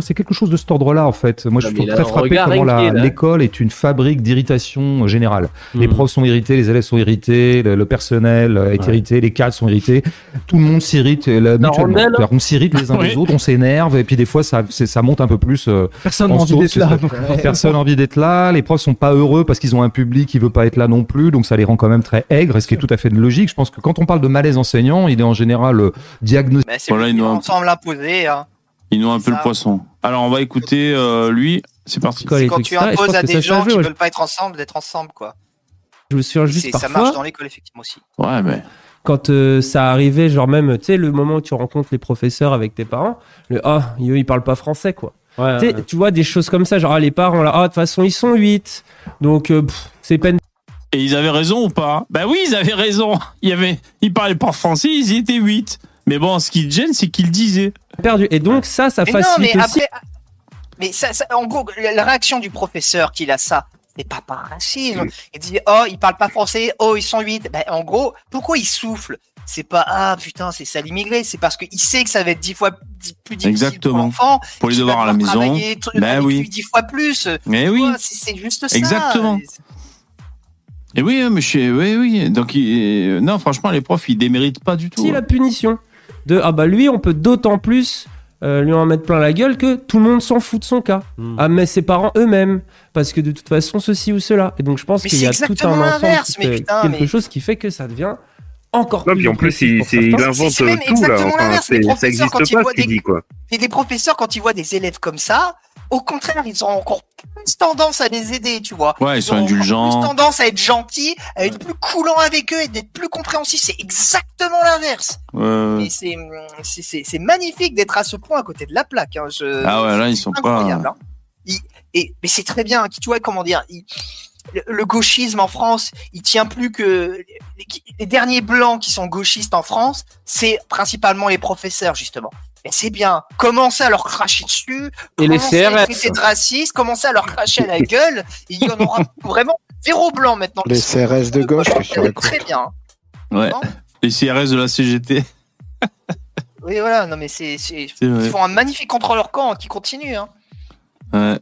C'est quelque chose de cet ordre-là, en fait. Moi, je suis très frappé comment l'école est une fabrique d'irritation générale. Les Mhm. profs sont irrités, les élèves sont irrités, le, le personnel est Ouais. irrité, les cadres sont irrités. Tout le monde s'irrite euh, mutuellement. On s'irrite les uns <laughs> Oui. les autres, on s'énerve, et puis des fois, ça, monte un peu plus. euh, Personne en n'a envie d'être là. <laughs> Personne n'a envie d'être là. Les profs sont pas heureux parce qu'ils ont un public qui veut pas être là non plus, donc ça les rend quand même très aigres, ce qui est tout à fait logique. Je pense que quand on parle de malaise enseignant, il est en général euh, diagnostiqué. Mais c'est le ensemble imposé. Hein. Ils nous un peu le poisson. Alors, on va écouter euh, lui. C'est parti. C'est quand tu imposes à des gens qui veulent pas être ensemble d'être ensemble, quoi. Je me souviens juste C'est- Ça parfois. marche dans l'école, effectivement aussi. Ouais, mais. Quand euh, ça arrivait, genre même, tu sais, le moment où tu rencontres les professeurs avec tes parents, le ah, eux, ils parlent pas français, quoi. Ouais, Tu sais, ouais. tu vois des choses comme ça, genre ah, les parents là, ah, de toute façon, ils sont 8. Donc, euh, c'est peine. Et ils avaient raison ou pas? Bah oui, ils avaient raison. Il y avait, ils parlaient pas français, ils étaient 8. Mais bon, ce qui te gêne, c'est qu'ils disaient. Perdu. Et donc, ça, ça Mais non, facilite mais aussi. après, mais ça, ça- en gros, la réaction du professeur qu'il a ça, c'est pas par racisme. Il dit, oh, ils parlent pas français, oh, ils sont 8. Ben, en gros, pourquoi il souffle? C'est pas, ah putain, c'est ça l'immigré, c'est parce qu'il sait que ça va être 10 fois plus difficile pour Exactement. l'enfant. Pour les devoirs à la maison. Ben oui. 10 fois plus. Mais oui. C'est c'est juste ça. Exactement. Et oui, mais je, oui, oui. Donc, il- non, franchement, les profs, ils déméritent pas du tout. Si la punition de ah bah lui, on peut d'autant plus euh, lui en mettre plein la gueule que tout le monde s'en fout de son cas. Hmm. Ah mais ses parents eux-mêmes parce que de toute façon ceci ou cela. Et donc je pense qu'il y a c'est tout un ensemble, mais putain, quelque mais- chose qui fait que ça devient encore Non, plus. puis en plus, il, il invente c'est même tout là. Enfin, ça existe pas ce qu'il des- dit quoi. Et les professeurs, quand ils voient des élèves comme ça, au contraire, ils ont encore plus tendance à les aider, tu vois. Ouais, ils sont indulgents. plus tendance à être gentils, à être plus coulants avec eux et d'être plus compréhensifs. C'est exactement l'inverse. Ouais. C'est, c'est, c'est, c'est magnifique d'être à ce point à côté de la plaque. Hein. Je- Ah ouais, là, ils sont pas- incroyable, hein. Et, mais c'est très bien. Tu vois, comment dire, le, le gauchisme en France, il tient plus que les, les derniers blancs qui sont gauchistes en France, c'est principalement les professeurs justement. Et c'est bien. Commencez à leur cracher dessus? Et les commencez à CRS. de racistes, commencez à leur cracher à la gueule? Il y en aura <laughs> vraiment zéro blanc maintenant. Les CRS de gauche, que tu racontes. Très bien. Ouais. Les CRS de la CGT. <laughs> Oui, voilà. Non, mais c'est, ils font un magnifique contrôleur camp qui continue. Hein. Ouais.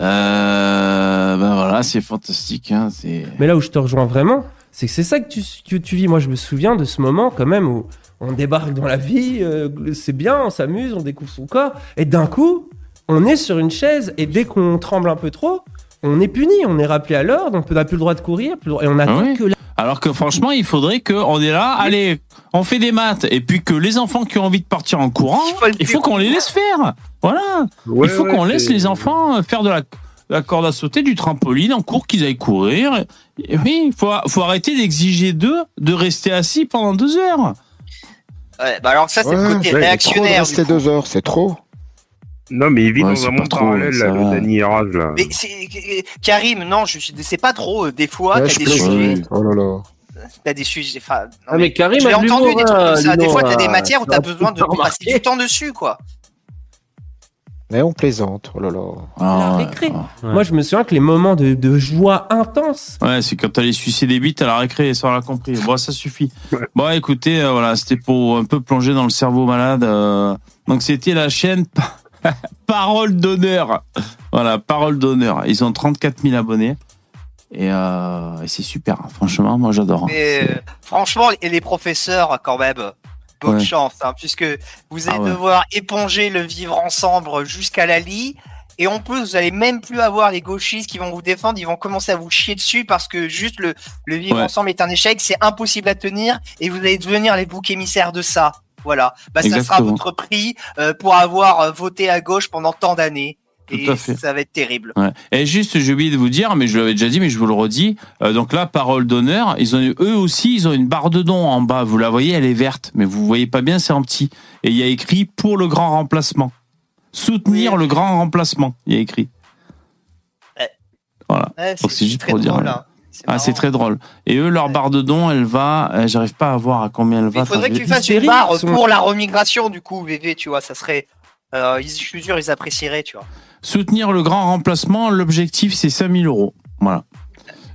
Euh, ben voilà, c'est fantastique. Hein. Mais là où je te rejoins vraiment, c'est que c'est ça que tu, que tu vis. Moi, je me souviens de ce moment quand même où on débarque dans la vie, euh, c'est bien, on s'amuse, on découvre son corps, et d'un coup, on est sur une chaise, et dès qu'on tremble un peu trop, on est puni, on est rappelé à l'ordre, on n'a plus le droit de courir, plus le droit- et on attend Ah oui. que la- Alors que franchement, il faudrait qu'on est là, allez, on fait des maths, et puis que les enfants qui ont envie de partir en courant, il faut qu'on les laisse faire. Voilà. Ouais, il faut ouais, qu'on laisse les enfants euh, faire de la, de la corde à sauter, du trampoline en cours, qu'ils aillent courir. Et oui, il faut, faut arrêter d'exiger d'eux de rester assis pendant deux heures. Ouais, bah alors ça, c'est le côté ouais, réactionnaire. De coup. deux heures, c'est trop. Non, mais il vit Ouais, dans c'est un monde trop, parallèle, ça là, va. le Erage, là. Mais c'est Karim, non, je sais pas trop. euh, Des fois, Ouais, t'as je des sujets, Oh là là. t'as des sujets. Enfin, non, Ah, mais Karim l'ai a de entendu des trucs hein, comme ça. Des fois, t'as des euh, matières où t'as as besoin de passer du temps dessus, quoi. Mais on plaisante, oh là là. Ah, la ouais. récré. Moi, je me souviens que les moments de, de joie intense, Ouais, c'est quand t'allais sucer des bites à la récré, ça on l'a compris. Bon, ça suffit. Bon, écoutez, euh, voilà, c'était pour un peu plonger dans le cerveau malade. euh. Donc c'était la chaîne <laughs> Parole d'honneur. Voilà, Parole d'honneur. Ils ont 34 000 abonnés. Et, euh, et c'est super, hein. franchement, moi j'adore. hein. Mais euh, franchement, et les professeurs, quand même, bonne Ouais. chance, hein, puisque vous allez Ah ouais. devoir éponger le vivre ensemble jusqu'à la lit. Et en plus, vous allez même plus avoir les gauchistes qui vont vous défendre, ils vont commencer à vous chier dessus parce que juste le, le vivre Ouais. ensemble est un échec, c'est impossible à tenir et vous allez devenir les boucs émissaires de ça. Voilà. Bah, ça sera votre prix euh, pour avoir euh, voté à gauche pendant tant d'années. Tout Et à fait. ça va être terrible. Ouais. Et juste, j'ai oublié de vous dire, mais je l'avais déjà dit, mais je vous le redis. euh, donc là, parole d'honneur, ils ont eux aussi, ils ont une barre de dons en bas. Vous la voyez, elle est verte, mais vous voyez pas bien, c'est en petit. Et il y a écrit pour le grand remplacement. Soutenir le grand remplacement. Il y a écrit. Voilà. Ouais, c'est juste pour dire. drôle, euh, hein. Ah, c'est très drôle. Et eux, leur barre de dons, elle va, euh, j'arrive pas à voir à combien elle va. Il faudrait que tu fasses une barre pour la remigration, du coup, VV, tu vois, ça serait. Euh, je suis sûr, ils apprécieraient, tu vois. Soutenir le grand remplacement, l'objectif, c'est 5000 euros. Voilà.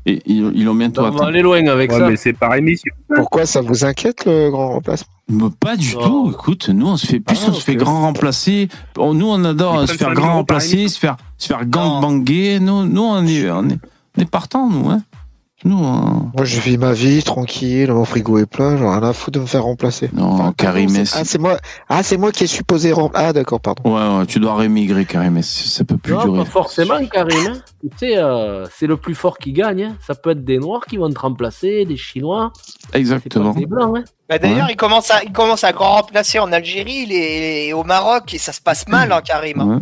Et ils, l'ont bientôt On atteint. va aller loin avec Ouais, ça. mais c'est par émission. Pourquoi ça vous inquiète le grand remplacement? Mais pas du tout. Écoute, nous on se fait plus, Ah, on se fait grand remplacer. On- Nous on adore se faire 5 grand remplacer, se faire se faire gangbanger. Nous, nous on est on est, on est partant nous. Hein. Nous. on- Moi, je vis ma vie tranquille, mon frigo est plein, j'en ai rien à foutre de me faire remplacer. Non, Karim, ah, c'est moi. Ah, c'est moi qui est supposé remplacer. Ah, d'accord, pardon. Ouais, ouais, tu dois rémigrer Karim. mais Ça peut plus Non, durer. pas forcément, Karim. hein. Tu sais, euh, c'est le plus fort qui gagne. hein. Ça peut être des Noirs qui vont te remplacer, des Chinois. Exactement. Des Blancs. Hein. Bah, D'ailleurs, il commence à, il commence à grand remplacer en Algérie les- et au Maroc et ça se passe mal, hein, Karim. hein.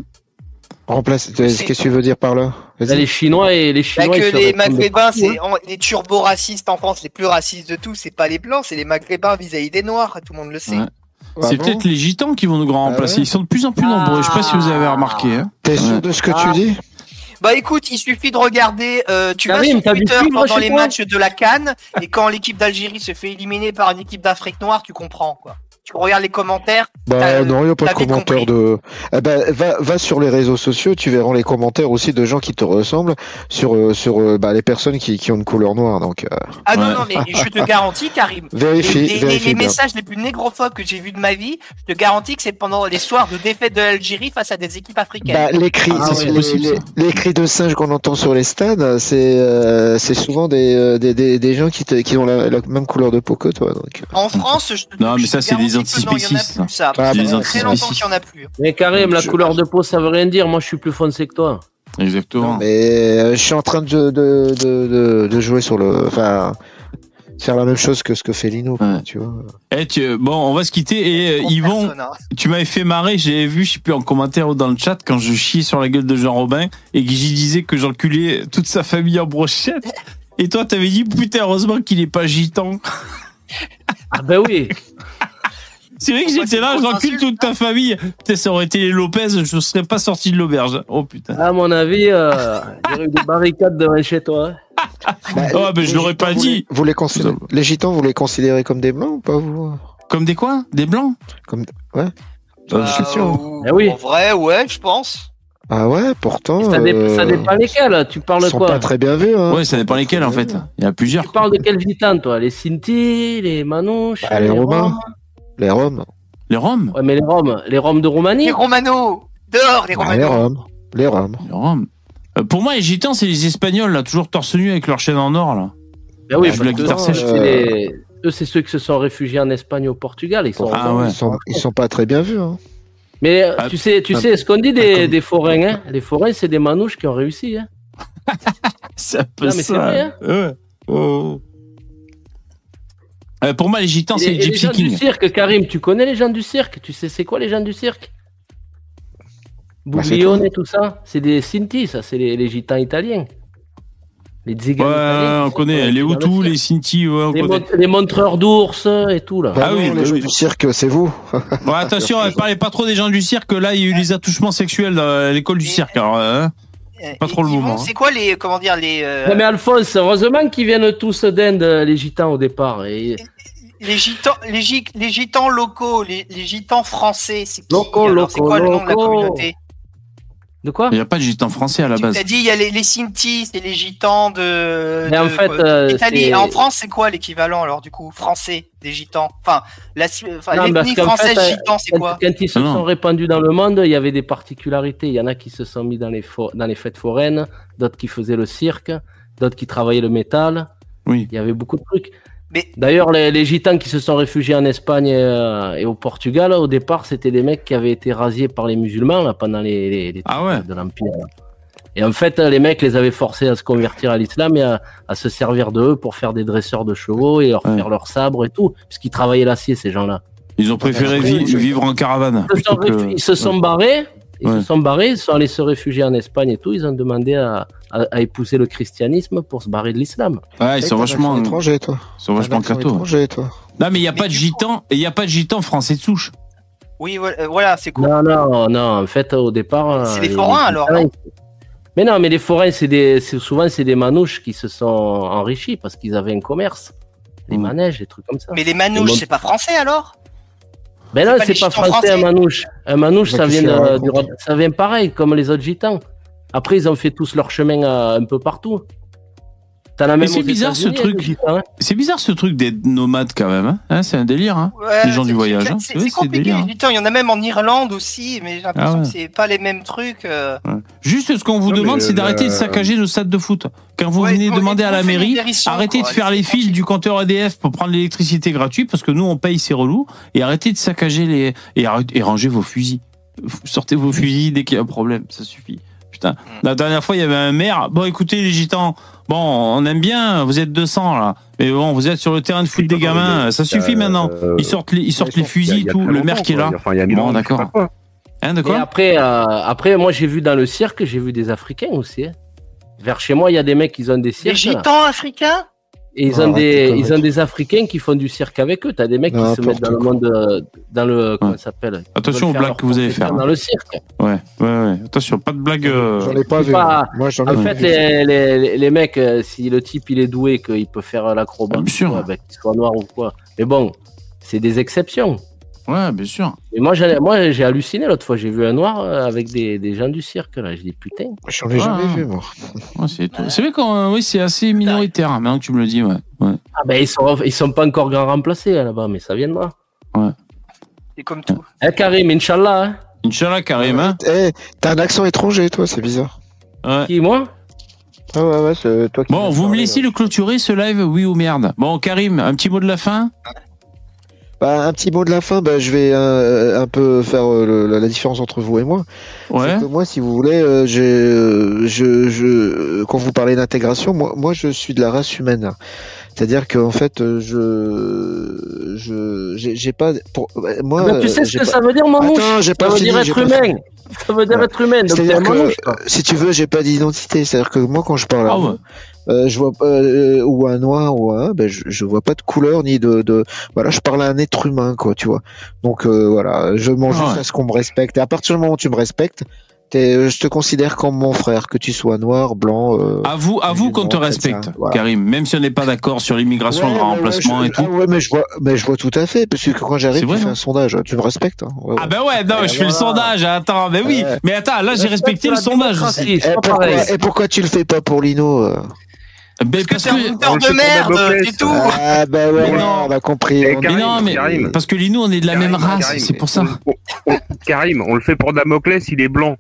Remplacer. Qu'est-ce que tu veux dire par là? Les Chinois et les Bah, Chinois. ils que les Maghrébins, c'est les turbo-racistes en France, les plus racistes de tous, c'est pas les Blancs, c'est les Maghrébins vis-à-vis des Noirs, tout le monde le sait. Ouais. Ah C'est peut-être les gitans qui vont nous grand remplacer. ouais? Ils sont de plus en plus nombreux. Je sais pas si vous avez remarqué. Hein. T'es sûr Ouais. de ce que Ah. tu dis? Bah écoute, il suffit de regarder, euh, tu Karim, vas sur Twitter film, pendant les matchs de la Cannes, et quand l'équipe d'Algérie se fait éliminer par une équipe d'Afrique noire, tu comprends, quoi. Tu regardes les commentaires, Bah non, il n'y a pas de commentaires de. Eh ben, va, va sur les réseaux sociaux, tu verras les commentaires aussi de gens qui te ressemblent sur euh, sur euh, bah, les personnes qui, qui ont une couleur noire. Donc euh, Ah non, non, mais je te garantis, Karim. <laughs> Vérifie, les, les- vérifie les bien. messages les plus négrophobes que j'ai vus de ma vie, je te garantis que c'est pendant les soirs de défaite de l'Algérie face à des équipes africaines. Bah, les cris, Ah, les, ouais. les- les- les cris de singe qu'on entend sur les stades, c'est euh, c'est souvent des, des, des, des gens qui, te, qui ont la, la même couleur de peau que toi. Donc. En France, je te Non, mais ça c'est des que non, il y en a antispécistes. plus, ça. Ah, très longtemps antispécistes. qu'il y en a plus. Mais Karim, la Je- couleur de peau, ça veut rien dire. Moi, je suis plus foncé que toi. Exactement. Mais euh, je suis en train de, de, de, de, de jouer sur le. Enfin, faire la même chose que ce que fait Lino, tu vois. Eh, tu- bon, on va se quitter et euh, Yvon, personne, hein. tu m'avais fait marrer, j'avais vu, je sais plus en commentaire ou dans le chat quand je chiais sur la gueule de Jean Robin et que j'y disais que j'enculais toute sa famille en brochette. Et toi, t'avais dit putain, heureusement qu'il est pas gitan. Ah ben oui. <laughs> C'est vrai que j'étais là, j'encule toute ta famille. Putain, ça aurait été les Lopez, je serais pas sorti de l'auberge. Oh putain. À mon avis, euh, <laughs> il y aurait eu des barricades devant chez toi. hein. Bah, Oh, ben les je l'aurais gitans, pas vous dit. les- Vous les, considérez, les gitans, vous les considérez comme des blancs ou pas vous? Comme des quoi? Des blancs? Comme ouais. Bah, je suis sûr. ou- Eh oui. En vrai, ouais, je pense. Ah ouais, pourtant. Ça, dé- euh, ça dépend lesquels. Tu parles Ils de sont quoi? pas très bien vus. Hein. Ouais, ça dépend lesquels en fait. Il y a plusieurs. Tu parles de quels gitans, toi? Les Sinti, les Manouches Bah, les Romains? Roms Les Roms. Les Roms? Ouais, mais les Roms, les Roms de Roumanie Les Romano Dehors, les Bah, les Romano Roms. Les Roms. Les Roms. Euh, pour moi, les gitans, c'est les Espagnols, là, toujours torse nu avec leur chaîne en or, là. Ben oui, guitare eux, sèche. c'est les- Eux, c'est ceux qui se sont réfugiés en Espagne au Portugal. Ils sont Ah ouais. Ils sont, ils sont pas très bien vus. Hein. Mais euh, Ah, tu sais, tu ah, sais ce qu'on dit des, des forains. Hein les forains, c'est des manouches qui ont réussi. Hein <laughs> C'est un peu Non, mais c'est ça. vrai, hein. Ouais. Oh. Euh, pour moi, les gitans, c'est les- les et les Gypsy gens du cirque, Karim, tu connais les gens du cirque? Tu sais c'est quoi les gens du cirque? Bah, Bouglione et tout ça C'est des Sinti, ça, c'est les, les gitans italiens. Les Tziganes Ouais, italiens. on connaît. Les le Hutus, les Sinti, ouais, on les, connaît. mon- les montreurs d'ours et tout là. Bah Ah non, oui, les gens oui. du cirque, c'est vous. Bon, attention, <laughs> ne parlez pas trop des gens du cirque. Là, il y a eu les attouchements sexuels dans l'école du cirque. Alors, hein, Euh, pas trop le moment. hein. C'est quoi les, comment dire, les, euh, Ouais, mais Alphonse, heureusement qu'ils viennent tous d'Inde, les gitans au départ. Et... les gitans, les, gi- les gitans locaux, les, les gitans français, c'est qui Locaux, alors C'est locaux, quoi le nom de la communauté? De quoi Il n'y a pas de gitans français à la Tu base. t'as dit, il y a les, les Sinti, c'est les gitans de. Mais en fait, quoi, euh, En France, c'est quoi l'équivalent alors du coup français des gitans? Enfin, enfin, l'ethnie qu'en française fait, euh, gitan, c'est quand, quoi? quand ils se Ah non. sont répandus dans le monde, il y avait des particularités. Il y en a qui se sont mis dans les, fo- dans les fêtes foraines, d'autres qui faisaient le cirque, d'autres qui travaillaient le métal. Oui. Il y avait beaucoup de trucs. D'ailleurs, les, les gitans qui se sont réfugiés en Espagne et, euh, et au Portugal, au départ, c'était des mecs qui avaient été rasiés par les musulmans là, pendant les, les, les Ah ouais. de l'Empire. Et en fait, les mecs les avaient forcés à se convertir à l'islam et à, à se servir d'eux pour faire des dresseurs de chevaux et leur faire leurs sabres et tout, puisqu'ils travaillaient l'acier, ces gens-là. Ils ont préféré vi- vivre en caravane. Ils se sont, plutôt que- réfu- ils se sont barrés, ils Ouais. se sont barrés, ils sont allés se réfugier en Espagne et tout. Ils ont demandé à, à, à épouser le christianisme pour se barrer de l'islam. Ouais, ils sont vachement. étranger, toi. Ils sont vachement cathos. Non, mais il n'y a pas de gitans, il n'y a pas de gitans français de souche. Oui, voilà, euh, voilà, c'est cool. Non, non, non. En fait, au départ, C'est euh, les les- forains, alors, Mais non, mais les forains, c'est des, c'est souvent c'est des manouches qui se sont enrichis parce qu'ils avaient un commerce, les manèges, des trucs comme ça. Mais les manouches, c'est pas français alors? Ben non, c'est pas pas français, un manouche. Un manouche, Bah, ça vient, du roi- ça vient pareil, comme les autres gitans. Après, ils ont fait tous leur chemin euh, un peu partout. C'est aux bizarre ce truc. des hein. C'est bizarre ce truc d'être nomade quand même. hein. Hein, c'est un délire. Hein. Ouais, les gens du c'est- voyage. c'est- hein. C'est Oui, c'est c'est compliqué, délire. les gitans. Il y en a même en Irlande aussi, mais j'ai l'impression Ah ouais. que c'est pas les mêmes trucs. euh. Juste ce qu'on vous Non, demande, c'est le- d'arrêter de saccager nos stades de foot. Quand vous Ouais, venez demander à la mairie, arrêtez quoi. de faire les fils du compteur EDF pour prendre l'électricité gratuite parce que nous on paye c'est relou et arrêtez de saccager les et, arrêtez- et rangez vos fusils. Sortez vos fusils dès qu'il y a un problème, ça suffit. Putain, la dernière fois il y avait un maire. Bon, écoutez les gitans, bon, on aime bien, vous êtes 200 là, mais bon, vous êtes sur le terrain de foot des gamins, ça suffit maintenant. Ils sortent les, ils sortent les fusils, tout. Le maire qui est là. Enfin, Bon, d'accord. Hein, de Et quoi après, euh, après, moi, j'ai vu dans le cirque, j'ai vu des Africains aussi. hein. Vers chez moi, il y a des mecs qui ont des cirques. là. gitans africains? Et ils Ah, ont arrête des, ils ont des Africains qui font du cirque avec eux. T'as des mecs qui se N'importe mettent dans le monde, euh, dans le, comment ça s'appelle? Attention aux blagues que vous allez faire, hein. Dans le cirque. Ouais, ouais, ouais. Attention, pas de blague. euh, J'en ai pas vu. pas- Moi, j'en ai En fait, vu. les, les, les mecs, euh, si le type il est doué, qu'il peut faire l'acrobat, Ah, bien sûr. ouais, ben, qu'il soit noir ou quoi. Mais bon, c'est des exceptions. Ouais, bien sûr. Et moi, j'ai, moi, j'ai halluciné l'autre fois. J'ai vu un noir euh, avec des, des gens du cirque. Là, je dis putain. J'en ai jamais Ah. vu, moi. Ouais, c'est tout. C'est vrai qu'on, oui, c'est assez minoritaire. hein, Maintenant que tu me le dis, ouais. ouais. Ah ben ils sont, ils sont pas encore grand remplacés hein, là-bas, mais ça viendra. C'est comme tout. Eh Karim, Inch'Allah. Hein. Inch'Allah, Karim, hein. Eh, t'as un accent étranger, toi, c'est bizarre. Ouais. Qui, moi? Ah ouais, ouais, c'est toi qui. Bon, vous me laissez là. le clôturer, ce live, oui ou merde Bon, Karim, un petit mot de la fin? Bah, un petit mot de la fin, bah, je vais euh, un peu faire euh, le- la, la différence entre vous et moi. Ouais. Que moi, si vous voulez, euh, j'ai, euh, je, je, quand vous parlez d'intégration, moi, moi, je suis de la race humaine. C'est-à-dire qu'en fait, euh, je, je, j'ai j'ai pas, pour, euh, moi, ben, tu sais ce que pas- ça veut dire, manouche Attends, j'ai Ça pas veut fini, dire être humain. Ça veut dire Ouais. être humain. C'est-à-dire un que, si tu veux, j'ai pas d'identité. C'est-à-dire que moi, quand je parle à Ah vous, ouais. Euh, je vois euh, ou un noir ou un, ben je, je vois pas de couleur ni de, de, voilà, je parle à un être humain, quoi, tu vois. Donc euh, voilà, je mange Ah ouais. à ce qu'on me respecte. Et à partir du moment où tu me respectes, t'es- euh, je te considère comme mon frère, que tu sois noir, blanc. Euh, À vous, à vous qu'on te respecte, voilà. Karim. Même si on n'est pas d'accord sur l'immigration, Ouais, le ouais, remplacement ouais, et tout. ah ouais, mais je vois, mais je vois tout à fait, parce que quand j'arrive, C'est tu fais un sondage, tu me respectes. hein. Ouais, Ah ben ouais, non, je fais le sondage. Attends, mais oui. Ouais. Mais attends, là, j'ai respecté le sondage aussi. Et pourquoi, et pourquoi tu le fais pas pour Lino euh Parce C'est un que. auteur de merde, c'est tout. Ah bah ouais, Mais non. on a compris. Mais Karim, non, mais Karim. parce que Lino, on est de la Karim, même race, c'est pour ça. on- on- Karim, on le fait pour Damoclès, il est blanc.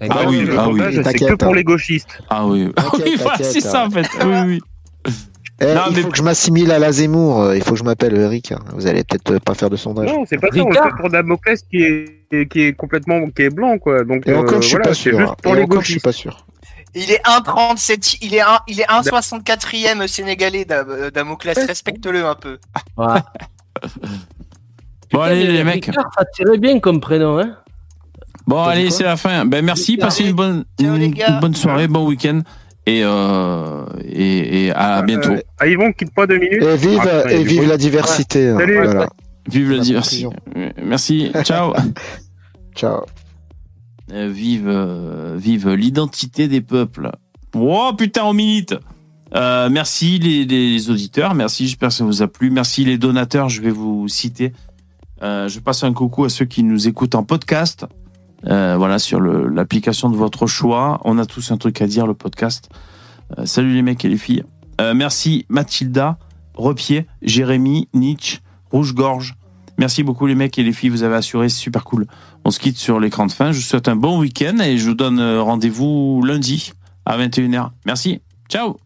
Ah oui, le ah oui. c'est que pour hein. les gauchistes. Ah oui, ah oui, c'est ça en fait. Oui, oui. Eh, Non, il mais- faut que je m'assimile à la Zemmour, euh, il faut que je m'appelle Eric. hein. Vous allez peut-être euh, pas faire de sondage. Non, c'est pas ça, on le fait pour Damoclès qui est, qui est complètement qui est blanc, quoi. Donc, Et euh, encore, je suis voilà, pas c'est sûr. juste hein. pour Et les encore, je suis gauchistes. pas sûr. Il est 1,37, il est 1, il est 1,64e sénégalais, euh, Damoclès, respecte-le un peu. Ouais. <laughs> Bon, allez, les mecs. Ça tirait bien comme prénom, hein Bon, allez, c'est la fin. Ben, merci. Passez une bonne, Ciao, une, les gars. une bonne soirée, bon week-end. Et, euh, et, et à bientôt. Euh, ah, Yvon, quitte pas deux minutes. Et vive, Ah, et vive la diversité. hein. Salut. Voilà. Vive la la diversité. Merci. Ciao. <laughs> Ciao. Euh, vive, euh, vive l'identité des peuples. Oh putain, on milite. Euh, merci les, auditeurs, merci, j'espère que ça vous a plu. Merci les donateurs, je vais vous citer. Je passe un coucou à ceux qui nous écoutent en podcast. Voilà, sur l'application de votre choix. On a tous un truc à dire, le podcast. Salut les mecs et les filles. Merci Mathilda, Repier, Jérémy, Nietzsche, Rouge-Gorge. Merci beaucoup les mecs et les filles, vous avez assuré, c'est super cool. On se quitte sur l'écran de fin. Je vous souhaite un bon week-end et je vous donne euh, rendez-vous lundi à 21h. Merci. Ciao